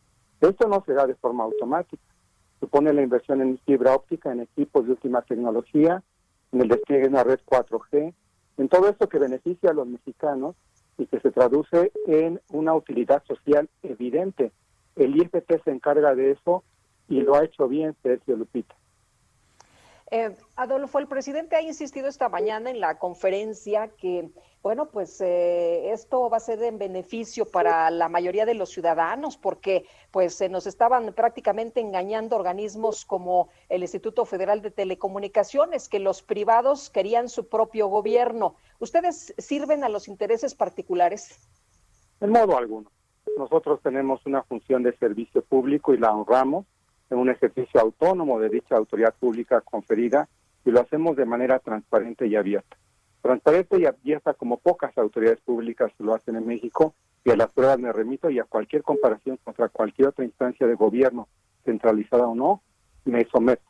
Esto no se da de forma automática. Supone la inversión en fibra óptica, en equipos de última tecnología, en el despliegue de una red 4G, en todo esto que beneficia a los mexicanos y que se traduce en una utilidad social evidente. El IFT se encarga de eso y lo ha hecho bien Sergio Lupita. Eh, Adolfo, el presidente ha insistido esta mañana en la conferencia que, bueno, pues eh, esto va a ser en beneficio para la mayoría de los ciudadanos porque pues se nos estaban prácticamente engañando organismos como el Instituto Federal de Telecomunicaciones, que los privados querían su propio gobierno. ¿Ustedes sirven a los intereses particulares? En modo alguno. Nosotros tenemos una función de servicio público y la honramos en un ejercicio autónomo de dicha autoridad pública conferida y lo hacemos de manera transparente y abierta. Transparente y abierta como pocas autoridades públicas lo hacen en México y a las pruebas me remito y a cualquier comparación contra cualquier otra instancia de gobierno, centralizada o no, me someto.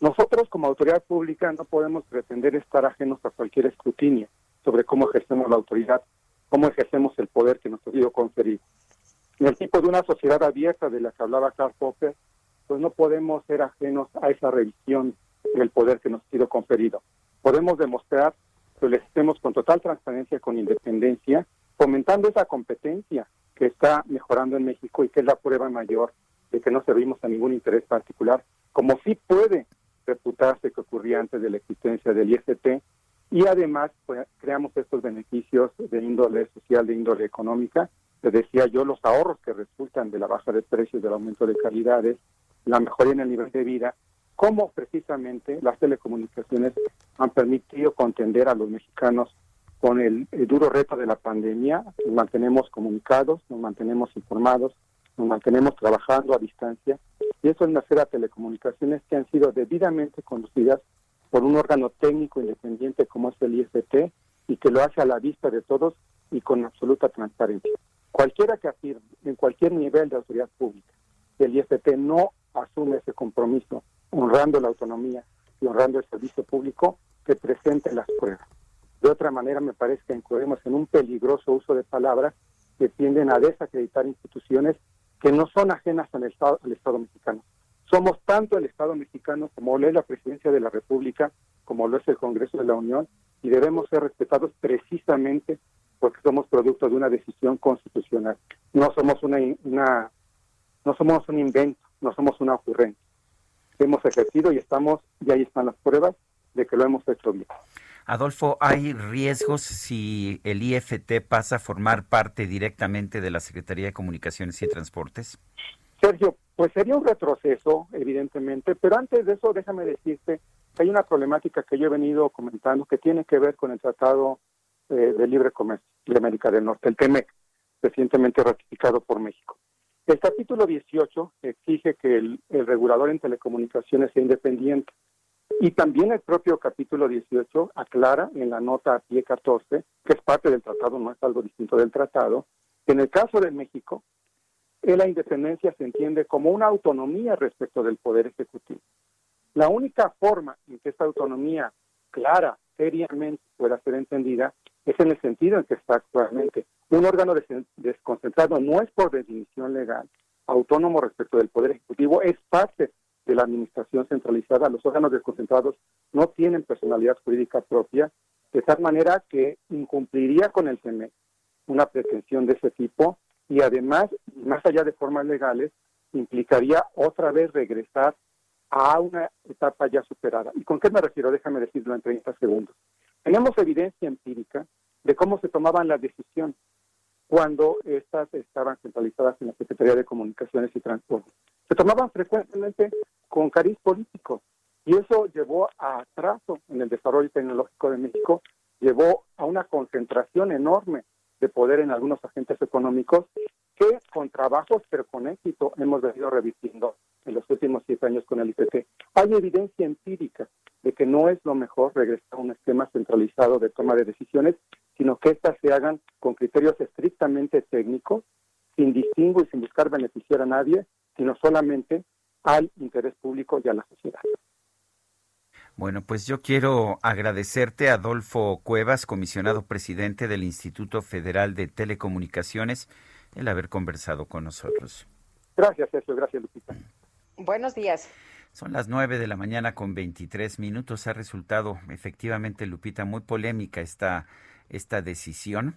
Nosotros como autoridad pública no podemos pretender estar ajenos a cualquier escrutinio sobre cómo ejercemos la autoridad, cómo ejercemos el poder que nos ha sido conferido. En el tipo de una sociedad abierta de la que hablaba Karl Popper, pues no podemos ser ajenos a esa revisión del poder que nos ha sido conferido. Podemos demostrar que lo estemos con total transparencia, con independencia, fomentando esa competencia que está mejorando en México y que es la prueba mayor de que no servimos a ningún interés particular, como sí puede reputarse que ocurría antes de la existencia del IFT, y además pues, creamos estos beneficios de índole social, de índole económica. Les decía yo, los ahorros que resultan de la baja de precios, del aumento de calidades, la mejoría en el nivel de vida, cómo precisamente las telecomunicaciones han permitido contender a los mexicanos con el, duro reto de la pandemia. Nos mantenemos comunicados, nos mantenemos informados, nos mantenemos trabajando a distancia. Y eso es serie de telecomunicaciones que han sido debidamente conducidas por un órgano técnico independiente como es el IFT y que lo hace a la vista de todos y con absoluta transparencia. Cualquiera que afirme en cualquier nivel de autoridad pública que el IFT no asume ese compromiso, honrando la autonomía y honrando el servicio público, que presente las pruebas. De otra manera, me parece que incurrimos en un peligroso uso de palabras que tienden a desacreditar instituciones que no son ajenas al Estado, mexicano. Somos tanto el Estado mexicano como lo es la Presidencia de la República, como lo es el Congreso de la Unión, y debemos ser respetados precisamente porque somos producto de una decisión constitucional. No somos una no somos un invento no somos una ocurrencia. Hemos ejercido y estamos, y ahí están las pruebas de que lo hemos hecho bien. Adolfo, ¿hay riesgos si el IFT pasa a formar parte directamente de la Secretaría de Comunicaciones y Transportes? Sergio, pues sería un retroceso, evidentemente, pero antes de eso déjame decirte que hay una problemática que yo he venido comentando que tiene que ver con el Tratado eh, de Libre Comercio de América del Norte, el TEMEC, recientemente ratificado por México. El capítulo 18 exige que el, regulador en telecomunicaciones sea independiente. Y también el propio capítulo 18 aclara en la nota pie 14, que es parte del tratado, no es algo distinto del tratado, que en el caso de México, la independencia se entiende como una autonomía respecto del poder ejecutivo. La única forma en que esta autonomía clara, seriamente pueda ser entendida, Es en el sentido en que está actualmente. Un órgano desconcentrado no es por definición legal autónomo respecto del Poder Ejecutivo, es parte de la administración centralizada. Los órganos desconcentrados no tienen personalidad jurídica propia, de tal manera que incumpliría con el TEMEC una pretensión de ese tipo y además, más allá de formas legales, implicaría otra vez regresar a una etapa ya superada. ¿Y con qué me refiero? Déjame decirlo en 30 segundos. Tenemos evidencia empírica de cómo se tomaban las decisiones cuando estas estaban centralizadas en la Secretaría de Comunicaciones y Transporte. Se tomaban frecuentemente con cariz político y eso llevó a atraso en el desarrollo tecnológico de México, llevó a una concentración enorme de poder en algunos agentes económicos que con trabajos pero con éxito hemos venido revirtiendo en los últimos siete años con el IPT. Hay evidencia empírica de que no es lo mejor regresar a un esquema centralizado de toma de decisiones, sino que éstas se hagan con criterios estrictamente técnicos, sin distingo y sin buscar beneficiar a nadie, sino solamente al interés público y a la sociedad. Bueno, pues yo quiero agradecerte, Adolfo Cuevas, comisionado presidente del Instituto Federal de Telecomunicaciones, el haber conversado con nosotros. Gracias, Sergio. Gracias, Lupita. Buenos días. Son las nueve de la mañana con 23 minutos. Ha resultado efectivamente, Lupita, muy polémica esta, esta decisión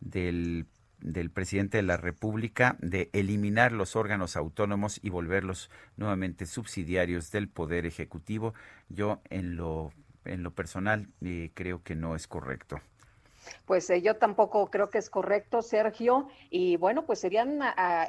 del del presidente de la República de eliminar los órganos autónomos y volverlos nuevamente subsidiarios del Poder Ejecutivo. Yo en lo, en lo personal eh, creo que no es correcto. Pues eh, yo tampoco creo que es correcto, Sergio, y bueno, pues serían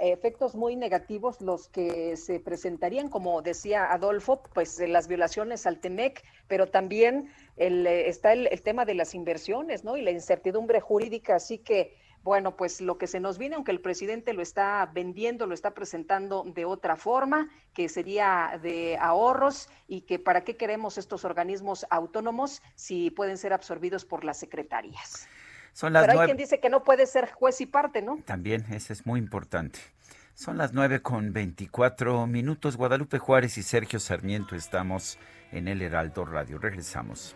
efectos muy negativos los que se presentarían, como decía Adolfo, pues las violaciones al TEMEC, pero también el, eh, está el, el, tema de las inversiones, ¿no? Y la incertidumbre jurídica, así que bueno, pues lo que se nos viene, aunque el presidente lo está vendiendo, lo está presentando de otra forma, que sería de ahorros y que para qué queremos estos organismos autónomos si pueden ser absorbidos por las secretarías. Son las Pero hay quien dice que no puede ser juez y parte, ¿no? También, eso es muy importante. Son las nueve con veinticuatro minutos. Guadalupe Juárez y Sergio Sarmiento estamos en el Heraldo Radio. Regresamos.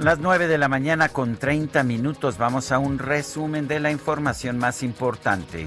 Las 9 de la mañana con 30 minutos. Vamos a un resumen de la información más importante.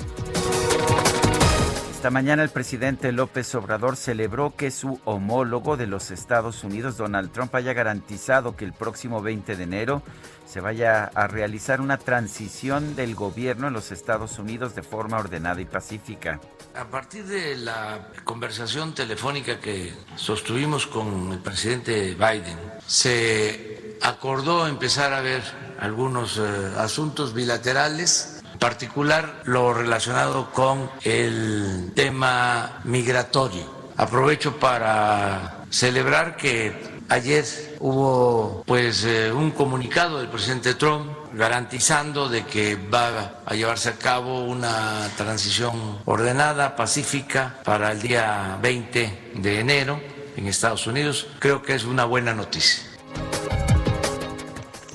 Esta mañana el presidente López Obrador celebró que su homólogo de los Estados Unidos, Donald Trump, haya garantizado que el próximo 20 de enero se vaya a realizar una transición del gobierno en los Estados Unidos de forma ordenada y pacífica. A partir de la conversación telefónica que sostuvimos con el presidente Biden, se acordó empezar a ver algunos eh, asuntos bilaterales, en particular lo relacionado con el tema migratorio. Aprovecho para celebrar que ayer hubo pues eh, un comunicado del presidente Trump garantizando de que va a llevarse a cabo una transición ordenada, pacífica para el día 20 de enero en Estados Unidos. Creo que es una buena noticia.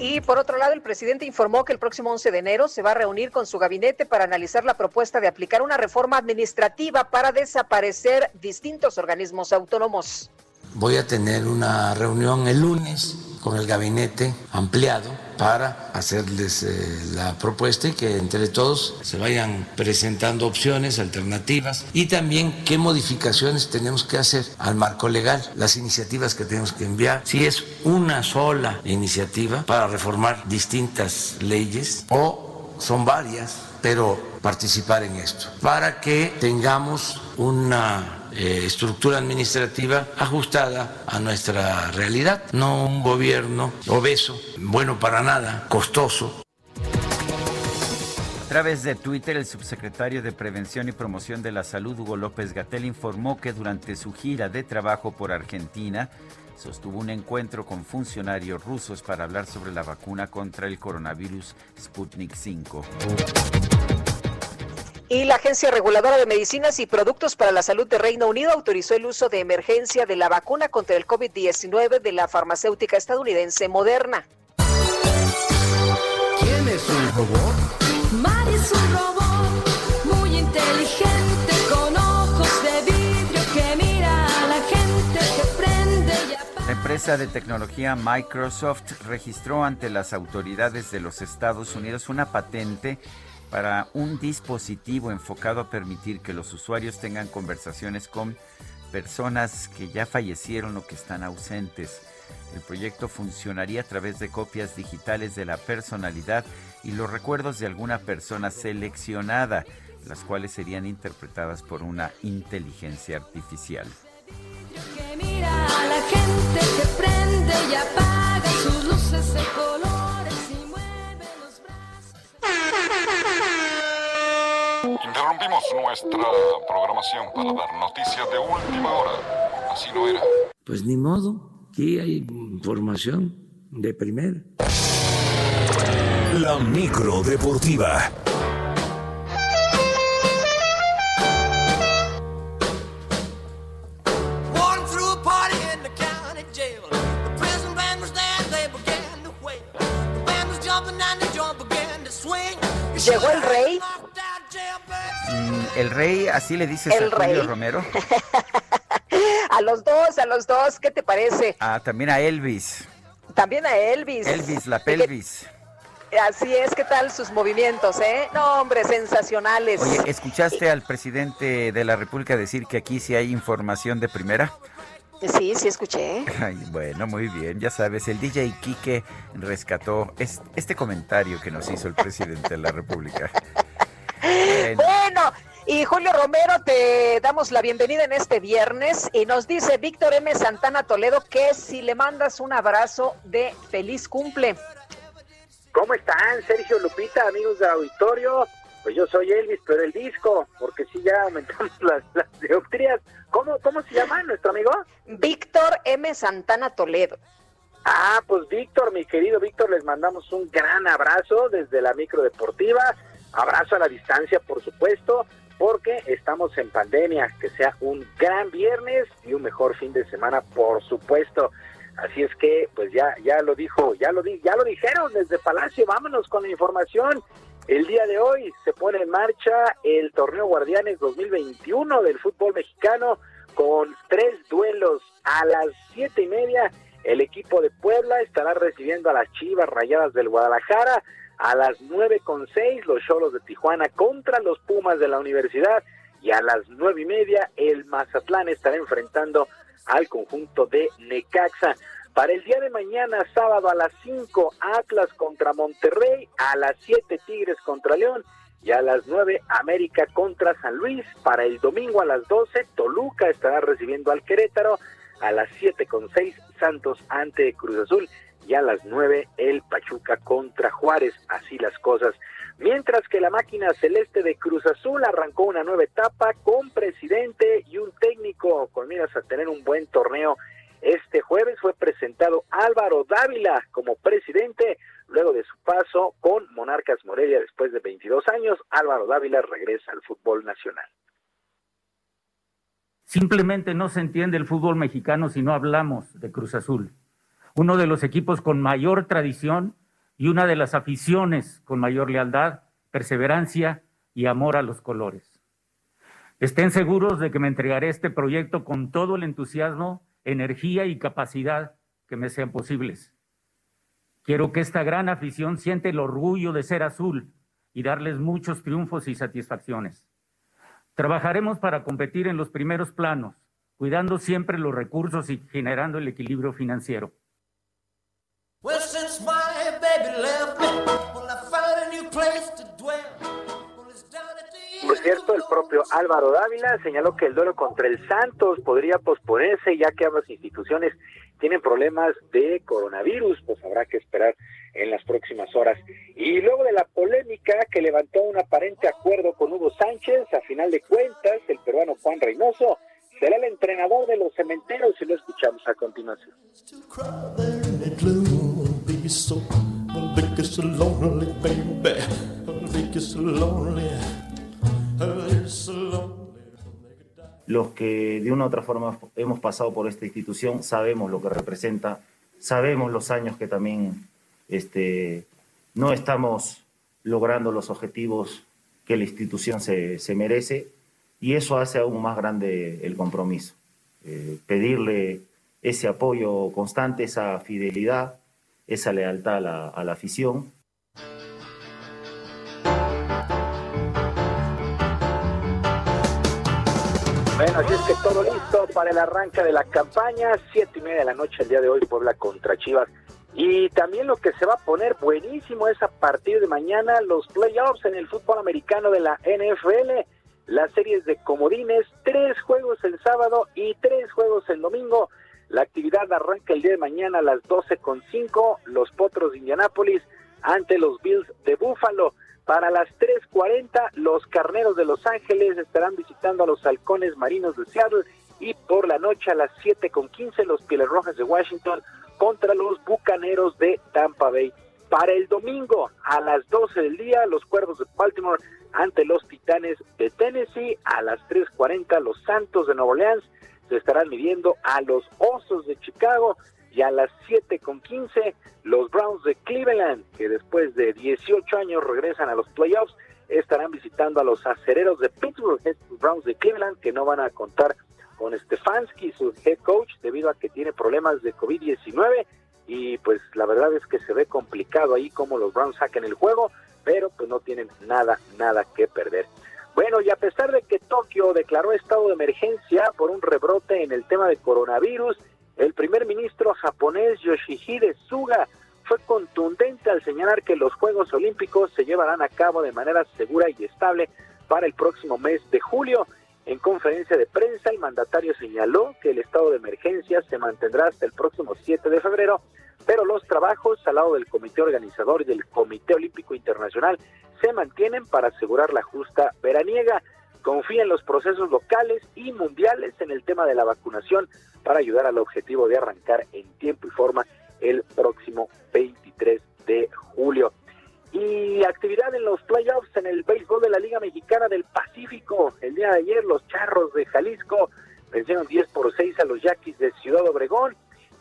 Y por otro lado, el presidente informó que el próximo 11 de enero se va a reunir con su gabinete para analizar la propuesta de aplicar una reforma administrativa para desaparecer distintos organismos autónomos. Voy a tener una reunión el lunes con el gabinete ampliado para hacerles eh, la propuesta y que entre todos se vayan presentando opciones, alternativas y también qué modificaciones tenemos que hacer al marco legal, las iniciativas que tenemos que enviar, si es una sola iniciativa para reformar distintas leyes o son varias, pero participar en esto, para que tengamos una eh, estructura administrativa ajustada a nuestra realidad, no un gobierno obeso, bueno para nada, costoso. A través de Twitter, el subsecretario de Prevención y Promoción de la Salud, Hugo López Gatel, informó que durante su gira de trabajo por Argentina, sostuvo un encuentro con funcionarios rusos para hablar sobre la vacuna contra el coronavirus Sputnik 5. Y la Agencia Reguladora de Medicinas y Productos para la Salud de Reino Unido autorizó el uso de emergencia de la vacuna contra el COVID-19 de la farmacéutica estadounidense Moderna. ¿Quién es un robot? Mari es un robot muy inteligente con ojos de vidrio que mira a la gente que prende y apaga. La empresa de tecnología Microsoft registró ante las autoridades de los Estados Unidos una patente para un dispositivo enfocado a permitir que los usuarios tengan conversaciones con personas que ya fallecieron o que están ausentes. El proyecto funcionaría a través de copias digitales de la personalidad y los recuerdos de alguna persona seleccionada, las cuales serían interpretadas por una inteligencia artificial. Interrumpimos nuestra programación para dar noticias de última hora. Así no era. Pues ni modo, aquí hay información de primera. La micro deportiva. Walking through a party in the county jail. The prison band was there, they began to wail. The band was jumping and the joint began to swing. Llegó el rey. Mm, El rey, así le dices El a Julio rey. Romero. A los dos, a los dos, ¿qué te parece? Ah, también a Elvis. También a Elvis. Elvis, la ¿Y qué- pelvis. Así es, ¿qué tal sus movimientos, eh? No, hombre, sensacionales. Oye, ¿escuchaste al presidente de la República decir que aquí sí hay información de primera? Sí, sí, escuché. Ay, bueno, muy bien, ya sabes, el DJ Quique rescató es- este comentario que nos hizo el presidente de la República. Bueno, Bueno, y Julio Romero, te damos la bienvenida en este viernes y nos dice Víctor M. Santana Toledo que si le mandas un abrazo de feliz cumple. ¿Cómo están, Sergio Lupita, amigos del auditorio? Pues yo soy Elvis, pero el disco, porque sí ya aumentamos las, las dioptrías. ¿Cómo, ¿Cómo se llama nuestro amigo? Víctor M. Santana Toledo. Ah, pues Víctor, mi querido Víctor, les mandamos un gran abrazo desde la micro deportiva. Abrazo a la distancia, por supuesto, porque estamos en pandemia. Que sea un gran viernes y un mejor fin de semana, por supuesto. Así es que, pues ya, ya lo dijo, ya lo di, ya lo dijeron desde Palacio. Vámonos con la información. El día de hoy se pone en marcha el torneo Guardianes 2021 del fútbol mexicano con tres duelos a las siete y media. El equipo de Puebla estará recibiendo a las Chivas Rayadas del Guadalajara. A las nueve con seis, los Cholos de Tijuana contra los Pumas de la Universidad. Y a las nueve y media, el Mazatlán estará enfrentando al conjunto de Necaxa. Para el día de mañana, sábado a las 5, Atlas contra Monterrey, a las 7 Tigres contra León y a las 9 América contra San Luis. Para el domingo a las 12, Toluca estará recibiendo al Querétaro, a las 7 con 6 Santos ante Cruz Azul y a las 9 el Pachuca contra Juárez, así las cosas. Mientras que la máquina celeste de Cruz Azul arrancó una nueva etapa con presidente y un técnico con miras a tener un buen torneo. Este jueves fue presentado Álvaro Dávila como presidente. Luego de su paso con Monarcas Morelia después de 22 años, Álvaro Dávila regresa al fútbol nacional. Simplemente no se entiende el fútbol mexicano si no hablamos de Cruz Azul, uno de los equipos con mayor tradición y una de las aficiones con mayor lealtad, perseverancia y amor a los colores. Estén seguros de que me entregaré este proyecto con todo el entusiasmo, energía y capacidad que me sean posibles. Quiero que esta gran afición siente el orgullo de ser azul y darles muchos triunfos y satisfacciones. Trabajaremos para competir en los primeros planos, cuidando siempre los recursos y generando el equilibrio financiero. Dwell. Por cierto, el propio Álvaro Dávila señaló que el duelo contra el Santos podría posponerse ya que ambas instituciones tienen problemas de coronavirus, pues habrá que esperar en las próximas horas. Y luego de la polémica que levantó un aparente acuerdo con Hugo Sánchez, a final de cuentas, el peruano Juan Reynoso será el entrenador de los cementeros y lo escuchamos a continuación. Los que de una u otra forma hemos pasado por esta institución sabemos lo que representa, sabemos los años que también este, no estamos logrando los objetivos que la institución se, merece y eso hace aún más grande el compromiso. Eh, pedirle ese apoyo constante, esa fidelidad, esa lealtad a la afición Bueno, así es que todo listo para el arranque de la campaña, siete y media de la noche el día de hoy, Puebla contra Chivas. Y también lo que se va a poner buenísimo es a partir de mañana los playoffs en el fútbol americano de la NFL, las series de comodines, tres juegos el sábado y tres juegos el domingo. La actividad arranca el día de mañana a las 12.5, los Potros de Indianápolis ante los Bills de Buffalo. Para las 3.40, los Carneros de Los Ángeles estarán visitando a los Halcones Marinos de Seattle y por la noche a las 7.15 los Pieles Rojas de Washington contra los Bucaneros de Tampa Bay. Para el domingo a las 12 del día, los Cuervos de Baltimore ante los Titanes de Tennessee. A las 3.40 los Santos de Nueva Orleans se estarán midiendo a los Osos de Chicago y a las 7.15 los Browns de Cleveland, que después de 18 años regresan a los playoffs, estarán visitando a los acereros de Pittsburgh, Browns de Cleveland, que no van a contar con Stefanski, su head coach, debido a que tiene problemas de COVID-19 y pues la verdad es que se ve complicado ahí como los Browns saquen el juego, pero pues no tienen nada, nada que perder. Bueno, y a pesar de que Tokio declaró estado de emergencia por un rebrote en el tema de coronavirus, el primer ministro japonés Yoshihide Suga fue contundente al señalar que los Juegos Olímpicos se llevarán a cabo de manera segura y estable para el próximo mes de julio. En conferencia de prensa, el mandatario señaló que el estado de emergencia se mantendrá hasta el próximo 7 de febrero, pero los trabajos al lado del comité organizador y del Comité Olímpico Internacional se mantienen para asegurar la justa veraniega. Confía en los procesos locales y mundiales en el tema de la vacunación para ayudar al objetivo de arrancar en tiempo y forma el próximo 23 de julio. Y actividad en los playoffs en el béisbol de la Liga Mexicana del Pacífico. El día de ayer los Charros de Jalisco vencieron 10 por 6 a los Yaquis de Ciudad Obregón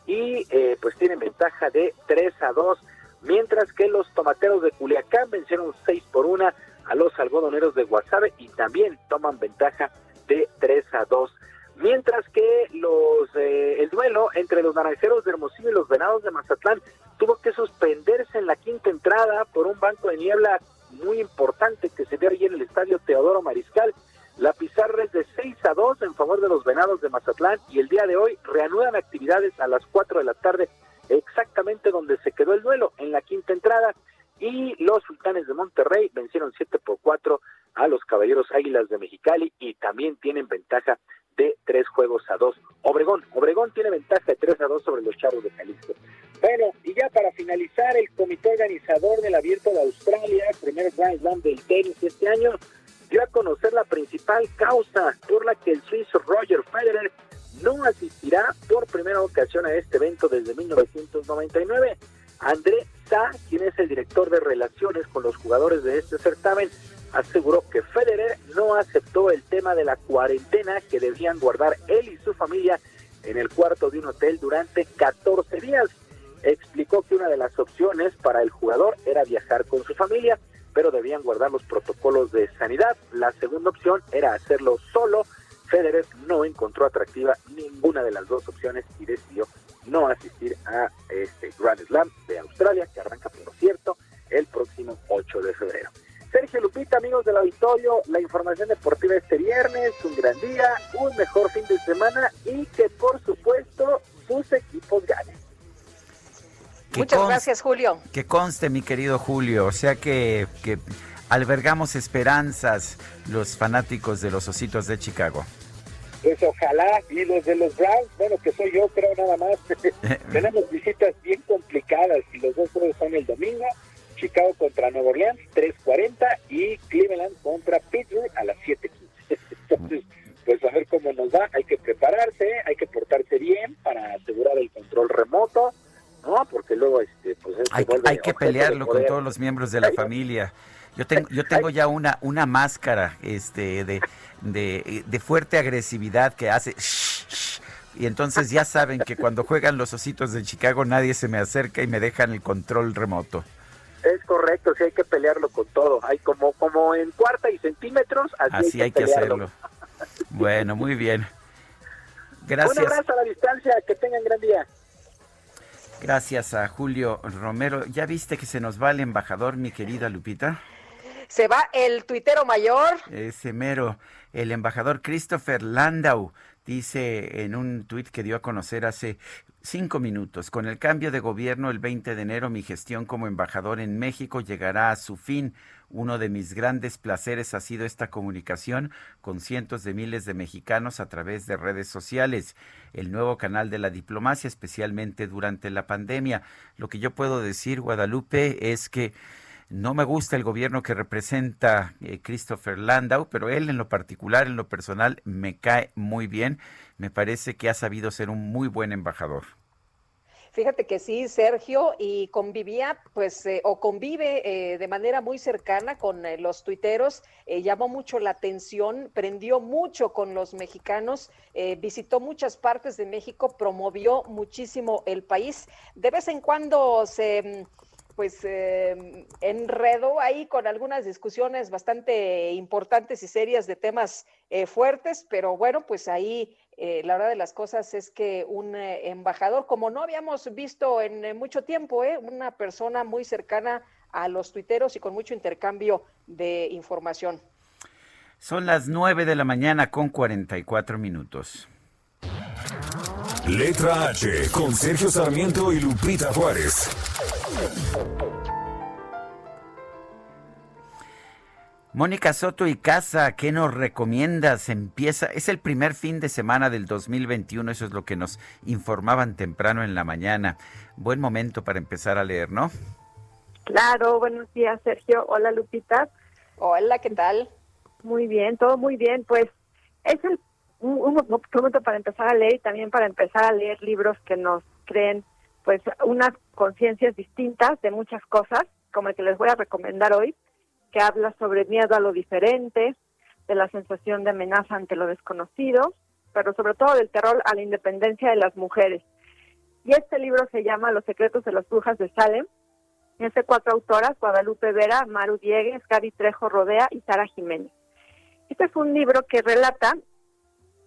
y eh, pues tienen ventaja de 3 a 2, mientras que los Tomateros de Culiacán vencieron 6 por 1 a los Algodoneros de Guasave y también toman ventaja de 3 a 2 mientras que los eh, el duelo entre los naranjeros de Hermosillo y los venados de Mazatlán tuvo que suspenderse en la quinta entrada por un banco de niebla muy importante que se dio allí en el estadio Teodoro Mariscal. La pizarra es de 6 a 2 en favor de los venados de Mazatlán y el día de hoy reanudan actividades a las 4 de la tarde, exactamente donde se quedó el duelo, en la quinta entrada. Y los sultanes de Monterrey vencieron 7 por 4 a los caballeros Águilas de Mexicali y también tienen ventaja de tres juegos a dos. Obregón, Obregón tiene ventaja de tres a dos sobre los Charros de Jalisco. Bueno, y ya para finalizar, el comité organizador del Abierto de Australia, primer Grand Slam del tenis este año, dio a conocer la principal causa por la que el suizo Roger Federer no asistirá por primera ocasión a este evento desde 1999. André Sa, quien es el director de relaciones con los jugadores de este certamen, aseguró que Federer no aceptó el tema de la cuarentena que debían guardar él y su familia en el cuarto de un hotel durante 14 días. Explicó que una de las opciones para el jugador era viajar con su familia, pero debían guardar los protocolos de sanidad. La segunda opción era hacerlo solo. Federer no encontró atractiva ninguna de las dos opciones y decidió no asistir a este Grand Slam de Australia, que arranca, por cierto, el próximo 8 de febrero. Sergio Lupita, amigos del auditorio, la información deportiva este viernes, un gran día, un mejor fin de semana y que por supuesto sus equipos ganen. Que Muchas conste- gracias, Julio. Que conste, mi querido Julio, o sea que, que albergamos esperanzas los fanáticos de los Ositos de Chicago. Pues ojalá, y los de los Browns, bueno, que soy yo, creo nada más. Tenemos visitas bien complicadas y los dos juegos son el domingo. Chicago contra Nueva Orleans, 3.40 y Cleveland contra Pittsburgh a las 7.15. Entonces, pues a ver cómo nos va. Hay que prepararse, hay que portarse bien para asegurar el control remoto, ¿no? Porque luego, este, pues se Hay, vuelve hay que pelearlo con todos los miembros de la familia. Yo tengo, yo tengo ya una, una máscara este, de, de, de fuerte agresividad que hace... shh, shh, y entonces ya saben que cuando juegan los Ositos de Chicago nadie se me acerca y me dejan el control remoto. Es correcto, sí hay que pelearlo con todo. Hay como como en cuarta y centímetros, así, Así hay que hacerlo. Bueno, muy bien. Un Gracias. abrazo a la distancia, que tengan gran día. Gracias a Julio Romero. ¿Ya viste que se nos va el embajador, mi querida Lupita? Se va el tuitero mayor. Ese mero, el embajador Christopher Landau dice en un tuit que dio a conocer hace cinco minutos, con el cambio de gobierno el 20 de enero mi gestión como embajador en México llegará a su fin. Uno de mis grandes placeres ha sido esta comunicación con cientos de miles de mexicanos a través de redes sociales, el nuevo canal de la diplomacia, especialmente durante la pandemia. Lo que yo puedo decir, Guadalupe, es que no me gusta el gobierno que representa eh, Christopher Landau, pero él en lo particular, en lo personal, me cae muy bien. Me parece que ha sabido ser un muy buen embajador. Fíjate que sí, Sergio, y convivía, pues, eh, o convive eh, de manera muy cercana con los tuiteros, llamó mucho la atención, prendió mucho con los mexicanos, visitó muchas partes de México, promovió muchísimo el país. De vez en cuando se, mm, pues, eh, enredó ahí con algunas discusiones bastante importantes y serias de temas eh, fuertes, pero bueno, pues ahí eh, la verdad de las cosas es que un eh, embajador, como no habíamos visto en mucho tiempo, eh, una persona muy cercana a los tuiteros y con mucho intercambio de información. Son las 9 de la mañana con 44 minutos. Letra H con Sergio Sarmiento y Lupita Juárez. Mónica Soto y Casa, ¿qué nos recomiendas? Empieza, es el primer fin de semana del 2021, eso es lo que nos informaban temprano en la mañana. Buen momento para empezar a leer, ¿no? Claro, buenos días, Sergio. Hola, Lupita. Hola, ¿qué tal? Muy bien, todo muy bien. Pues es el, un, un momento para empezar a leer y también para empezar a leer libros que nos creen pues unas conciencias distintas de muchas cosas, como el que les voy a recomendar hoy, que habla sobre miedo a lo diferente, de la sensación de amenaza ante lo desconocido, pero sobre todo del terror a la independencia de las mujeres. Y este libro se llama Los secretos de las brujas de Salem. Es de cuatro autoras, Guadalupe Vera, Maru Diegues, Gaby Trejo Rodea y Sara Jiménez. Este es un libro que relata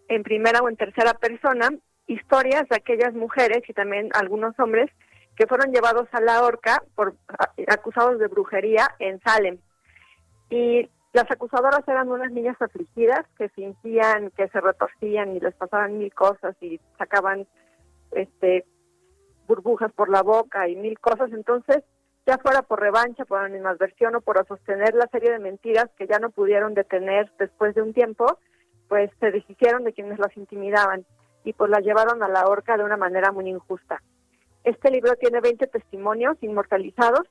en primera o en tercera persona historias de aquellas mujeres y también algunos hombres que fueron llevados a la horca por acusados de brujería en Salem. Y las acusadoras eran unas niñas afligidas que fingían que se retorcían y les pasaban mil cosas y sacaban este burbujas por la boca y mil cosas. Entonces, ya fuera por revancha, por animadversión o por sostener la serie de mentiras que ya no pudieron detener después de un tiempo, pues se deshicieron de quienes las intimidaban y pues las llevaron a la horca de una manera muy injusta. Este libro tiene 20 testimonios inmortalizados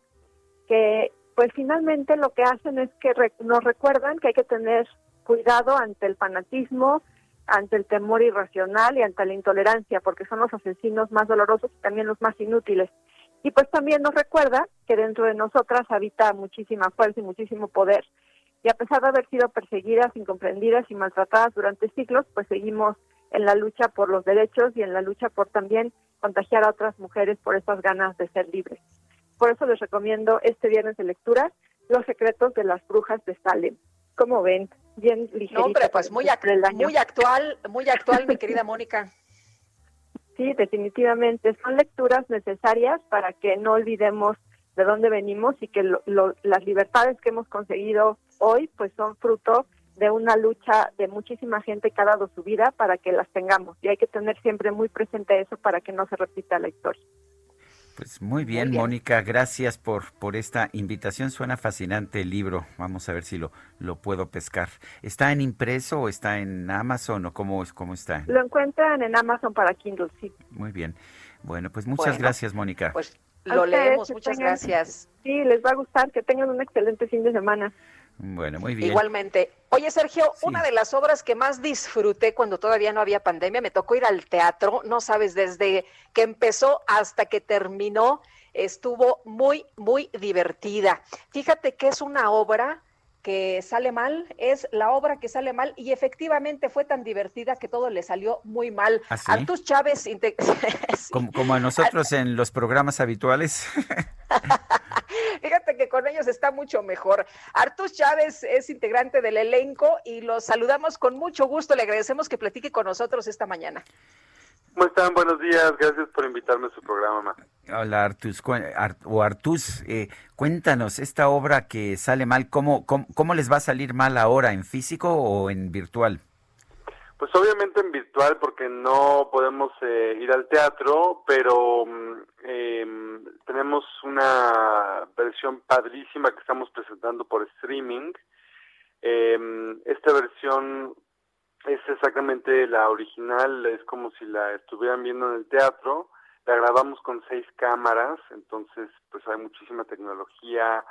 que pues finalmente lo que hacen es que nos recuerdan que hay que tener cuidado ante el fanatismo, ante el temor irracional y ante la intolerancia, porque son los asesinos más dolorosos y también los más inútiles. Y pues también nos recuerda que dentro de nosotras habita muchísima fuerza y muchísimo poder. Y a pesar de haber sido perseguidas, incomprendidas y maltratadas durante siglos, pues seguimos en la lucha por los derechos y en la lucha por también contagiar a otras mujeres por estas ganas de ser libres. Por eso les recomiendo este viernes de lectura Los secretos de las brujas de Salem. Como ven, bien ligerito. No, hombre, pues muy, ac muy actual, muy actual, mi querida Mónica. Sí, definitivamente. Son lecturas necesarias para que no olvidemos de dónde venimos y que lo- lo- las libertades que hemos conseguido hoy pues son fruto de una lucha de muchísima gente que ha dado su vida para que las tengamos. Y hay que tener siempre muy presente eso para que no se repita la historia. Pues muy bien, Mónica, gracias por, por esta invitación. Suena fascinante el libro. Vamos a ver si lo, lo puedo pescar. ¿Está en impreso o está en Amazon o cómo, es- cómo está? Lo encuentran en Amazon para Kindle, sí. Muy bien. Bueno, pues muchas Bueno, gracias, Mónica. Pues A lo ustedes, leemos, muchas tengan- gracias. Sí, les va a gustar, que tengan un excelente fin de semana. Bueno, muy bien. Igualmente. Oye, Sergio, una de las obras que más disfruté cuando todavía no había pandemia, me tocó ir al teatro, no sabes, desde que empezó hasta que terminó, estuvo muy, muy divertida. Fíjate que es una obra que sale mal, es la obra que sale mal y efectivamente fue tan divertida que todo le salió muy mal. ¿Ah, sí? Artus Chávez, Como, como a nosotros en los programas habituales. Fíjate que con ellos está mucho mejor. Artus Chávez es integrante del elenco y los saludamos con mucho gusto. Le agradecemos que platique con nosotros esta mañana. ¿Cómo están? Buenos días. Gracias por invitarme a su programa. ma. Hola, Artus. O Artus, eh, cuéntanos, esta obra que sale mal, ¿cómo, cómo, cómo les va a salir mal ahora? ¿En físico o en virtual? Pues obviamente en virtual porque no podemos eh, ir al teatro, pero mm, em, tenemos una versión padrísima que estamos presentando por streaming. Em, esta versión es exactamente la original, es como si la estuvieran viendo en el teatro. La grabamos con seis cámaras, entonces pues hay muchísima tecnología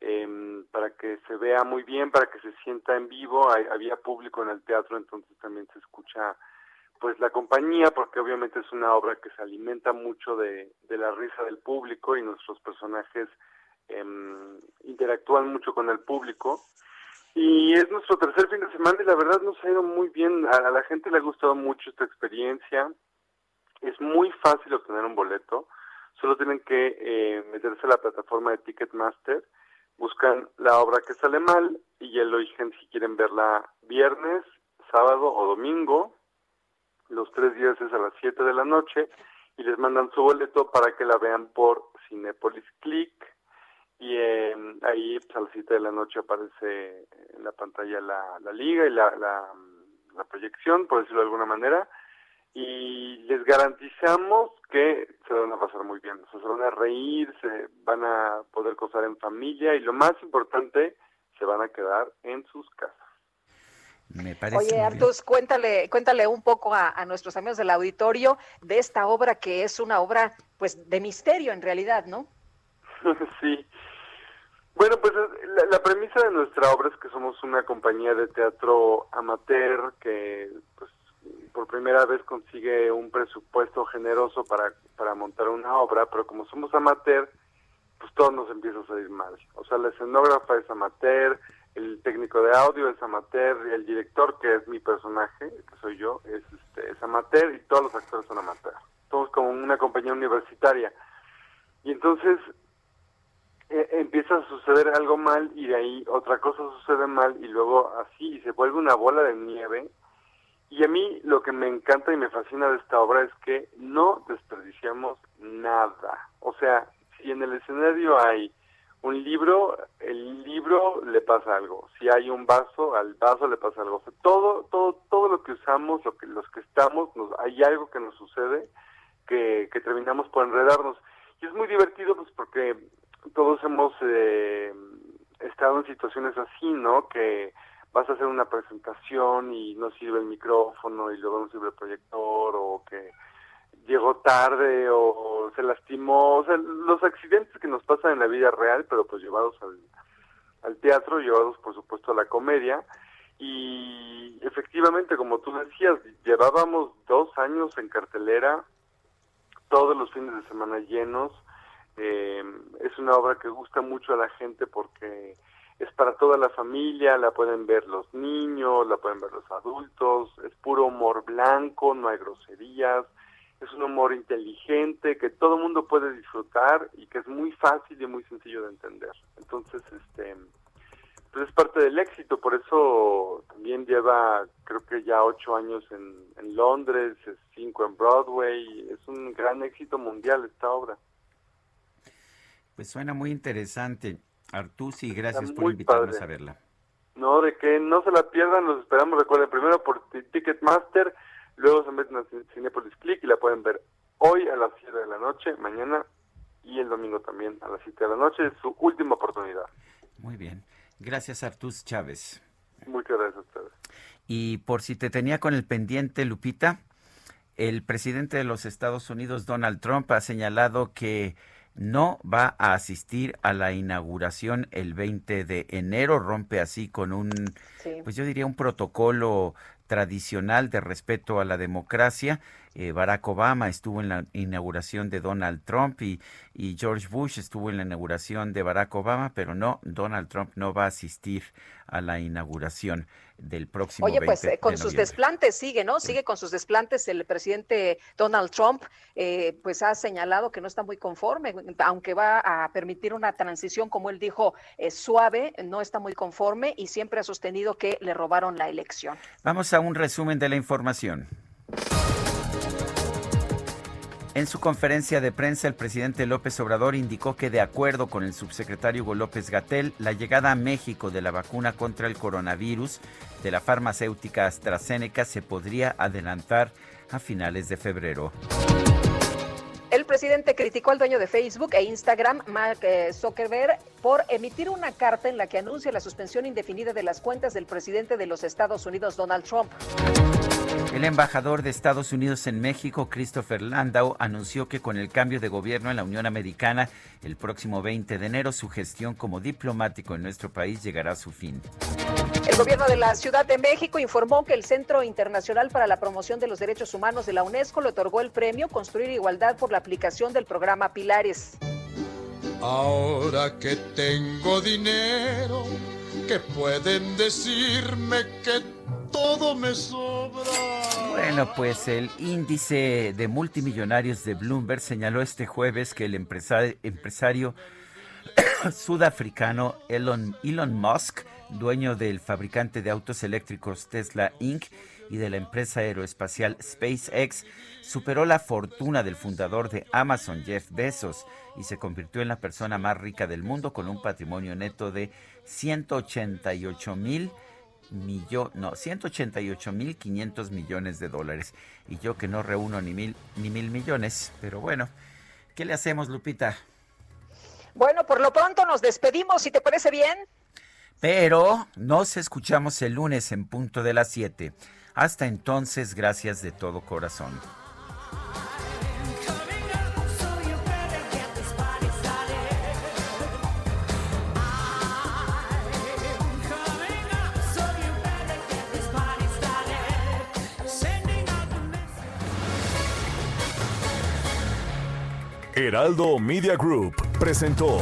em, para que se vea muy bien, para que se sienta en vivo. Hay- había público en el teatro, entonces también se escucha pues la compañía, porque obviamente es una obra que se alimenta mucho de, de la risa del público y nuestros personajes em, interactúan mucho con el público. Y es nuestro tercer fin de semana y la verdad nos ha ido muy bien. A, la gente le ha gustado mucho esta experiencia. Es muy fácil obtener un boleto. Solo tienen que eh, meterse a la plataforma de Ticketmaster, buscan la obra que sale mal y ya lo si quieren verla viernes, sábado o domingo. Los tres días es a las 7 de la noche y les mandan su boleto para que la vean por Cinepolis Click y eh, ahí pues, a las 7 de la noche aparece en la pantalla la, la liga y la, la, la proyección, por decirlo de alguna manera, y les garantizamos que se van a pasar muy bien, o sea, se van a reír, se van a poder gozar en familia y lo más importante, se van a quedar en sus casas. Me parece. Oye. Artus, cuéntale, cuéntale un poco a, a nuestros amigos del auditorio de esta obra que es una obra, pues, de misterio en realidad, ¿no? sí. Bueno, pues es- la, premisa de nuestra obra es que somos una compañía de teatro amateur que pues por primera vez consigue un presupuesto generoso para, para montar una obra, pero como somos amateur, pues todo nos empieza a salir mal. O sea, la escenógrafa es amateur, el técnico de audio es amateur, el director, que es mi personaje, que soy yo, es, este, es amateur y todos los actores son amateur. Somos como una compañía universitaria. Y entonces eh, empieza a suceder algo mal y de ahí otra cosa sucede mal y luego así y se vuelve una bola de nieve. Y a mí lo que me encanta y me fascina de esta obra es que no desperdiciamos nada. O sea, si en el escenario hay un libro, el libro le pasa algo. Si hay un vaso, al vaso le pasa algo. O sea, todo, todo, todo lo que usamos, lo que, los que estamos, nos, hay algo que nos sucede que, que terminamos por enredarnos. Y es muy divertido pues porque todos hemos eh, estado en situaciones así, ¿no? Que vas a hacer una presentación y no sirve el micrófono y luego no sirve el proyector o que llegó tarde o se lastimó, o sea, los accidentes que nos pasan en la vida real, pero pues llevados al, al teatro, llevados por supuesto a la comedia. Y efectivamente, como tú decías, llevábamos dos años en cartelera, todos los fines de semana llenos. Eh, es una obra que gusta mucho a la gente porque es para toda la familia, la pueden ver los niños, la pueden ver los adultos, es puro humor blanco, no hay groserías, es un humor inteligente que todo el mundo puede disfrutar y que es muy fácil y muy sencillo de entender. Entonces, este, pues es parte del éxito, por eso también lleva creo que ya ocho años en, en Londres, es cinco en Broadway, es un gran éxito mundial esta obra. Pues suena muy interesante. Artusi, gracias por invitarnos padre. a verla. No, de que no se la pierdan, los esperamos, recuerden, primero por Ti- Ticketmaster, luego se meten a Cin- Cinépolis Click y la pueden ver hoy a las 7 de la noche, mañana y el domingo también a las 7 de la noche, es su última oportunidad. Muy bien. Gracias, Artus Chávez. Muchas gracias a ustedes. Y por si te tenía con el pendiente, Lupita, el presidente de los Estados Unidos, Donald Trump, ha señalado que no va a asistir a la inauguración el 20 de enero, rompe así con un, Sí. pues yo diría un protocolo tradicional de respeto a la democracia. Eh, Barack Obama estuvo en la inauguración de Donald Trump y, y George Bush estuvo en la inauguración de Barack Obama, pero no, Donald Trump no va a asistir a la inauguración del próximo Oye, pues 20 eh, con de sus desplantes sigue, ¿no? Sigue con sus desplantes. El presidente Donald Trump, eh, pues ha señalado que no está muy conforme, aunque va a permitir una transición, como él dijo, eh, suave, no está muy conforme y siempre ha sostenido que le robaron la elección. Vamos a un resumen de la información. En su conferencia de prensa, el presidente López Obrador indicó que de acuerdo con el subsecretario Hugo López Gatel, la llegada a México de la vacuna contra el coronavirus de la farmacéutica AstraZeneca se podría adelantar a finales de febrero. El presidente criticó al dueño de Facebook e Instagram, Mark eh, Zuckerberg, por emitir una carta en la que anuncia la suspensión indefinida de las cuentas del presidente de los Estados Unidos, Donald Trump. El embajador de Estados Unidos en México, Christopher Landau, anunció que con el cambio de gobierno en la Unión Americana, el próximo 20 de enero, su gestión como diplomático en nuestro país llegará a su fin. El gobierno de la Ciudad de México informó que el Centro Internacional para la Promoción de los Derechos Humanos de la UNESCO le otorgó el premio Construir Igualdad por la aplicación del programa Pilares. Ahora que tengo dinero, que pueden decirme que todo me sobra. Bueno, pues el índice de multimillonarios de Bloomberg señaló este jueves que el empresa- empresario sudafricano Elon, Elon Musk, dueño del fabricante de autos eléctricos Tesla Inc. y de la empresa aeroespacial SpaceX, superó la fortuna del fundador de Amazon, Jeff Bezos, y se convirtió en la persona más rica del mundo con un patrimonio neto de 188 mil millo- no, 188 mil 500 millones de dólares. Y yo que no reúno ni mil, ni mil millones, pero bueno, ¿qué le hacemos, Lupita? Bueno, por lo pronto nos despedimos, si te parece bien. Pero nos escuchamos el lunes en punto de las 7. Hasta entonces, gracias de todo corazón. Heraldo Media Group presentó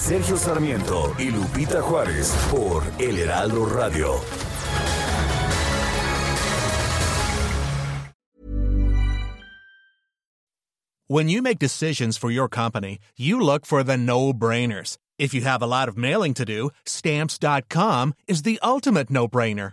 Sergio Sarmiento y Lupita Juárez por El Heraldo Radio. When you make decisions for your company, you look for the no brainers. If you have a lot of mailing to do, stamps.com is the ultimate no brainer.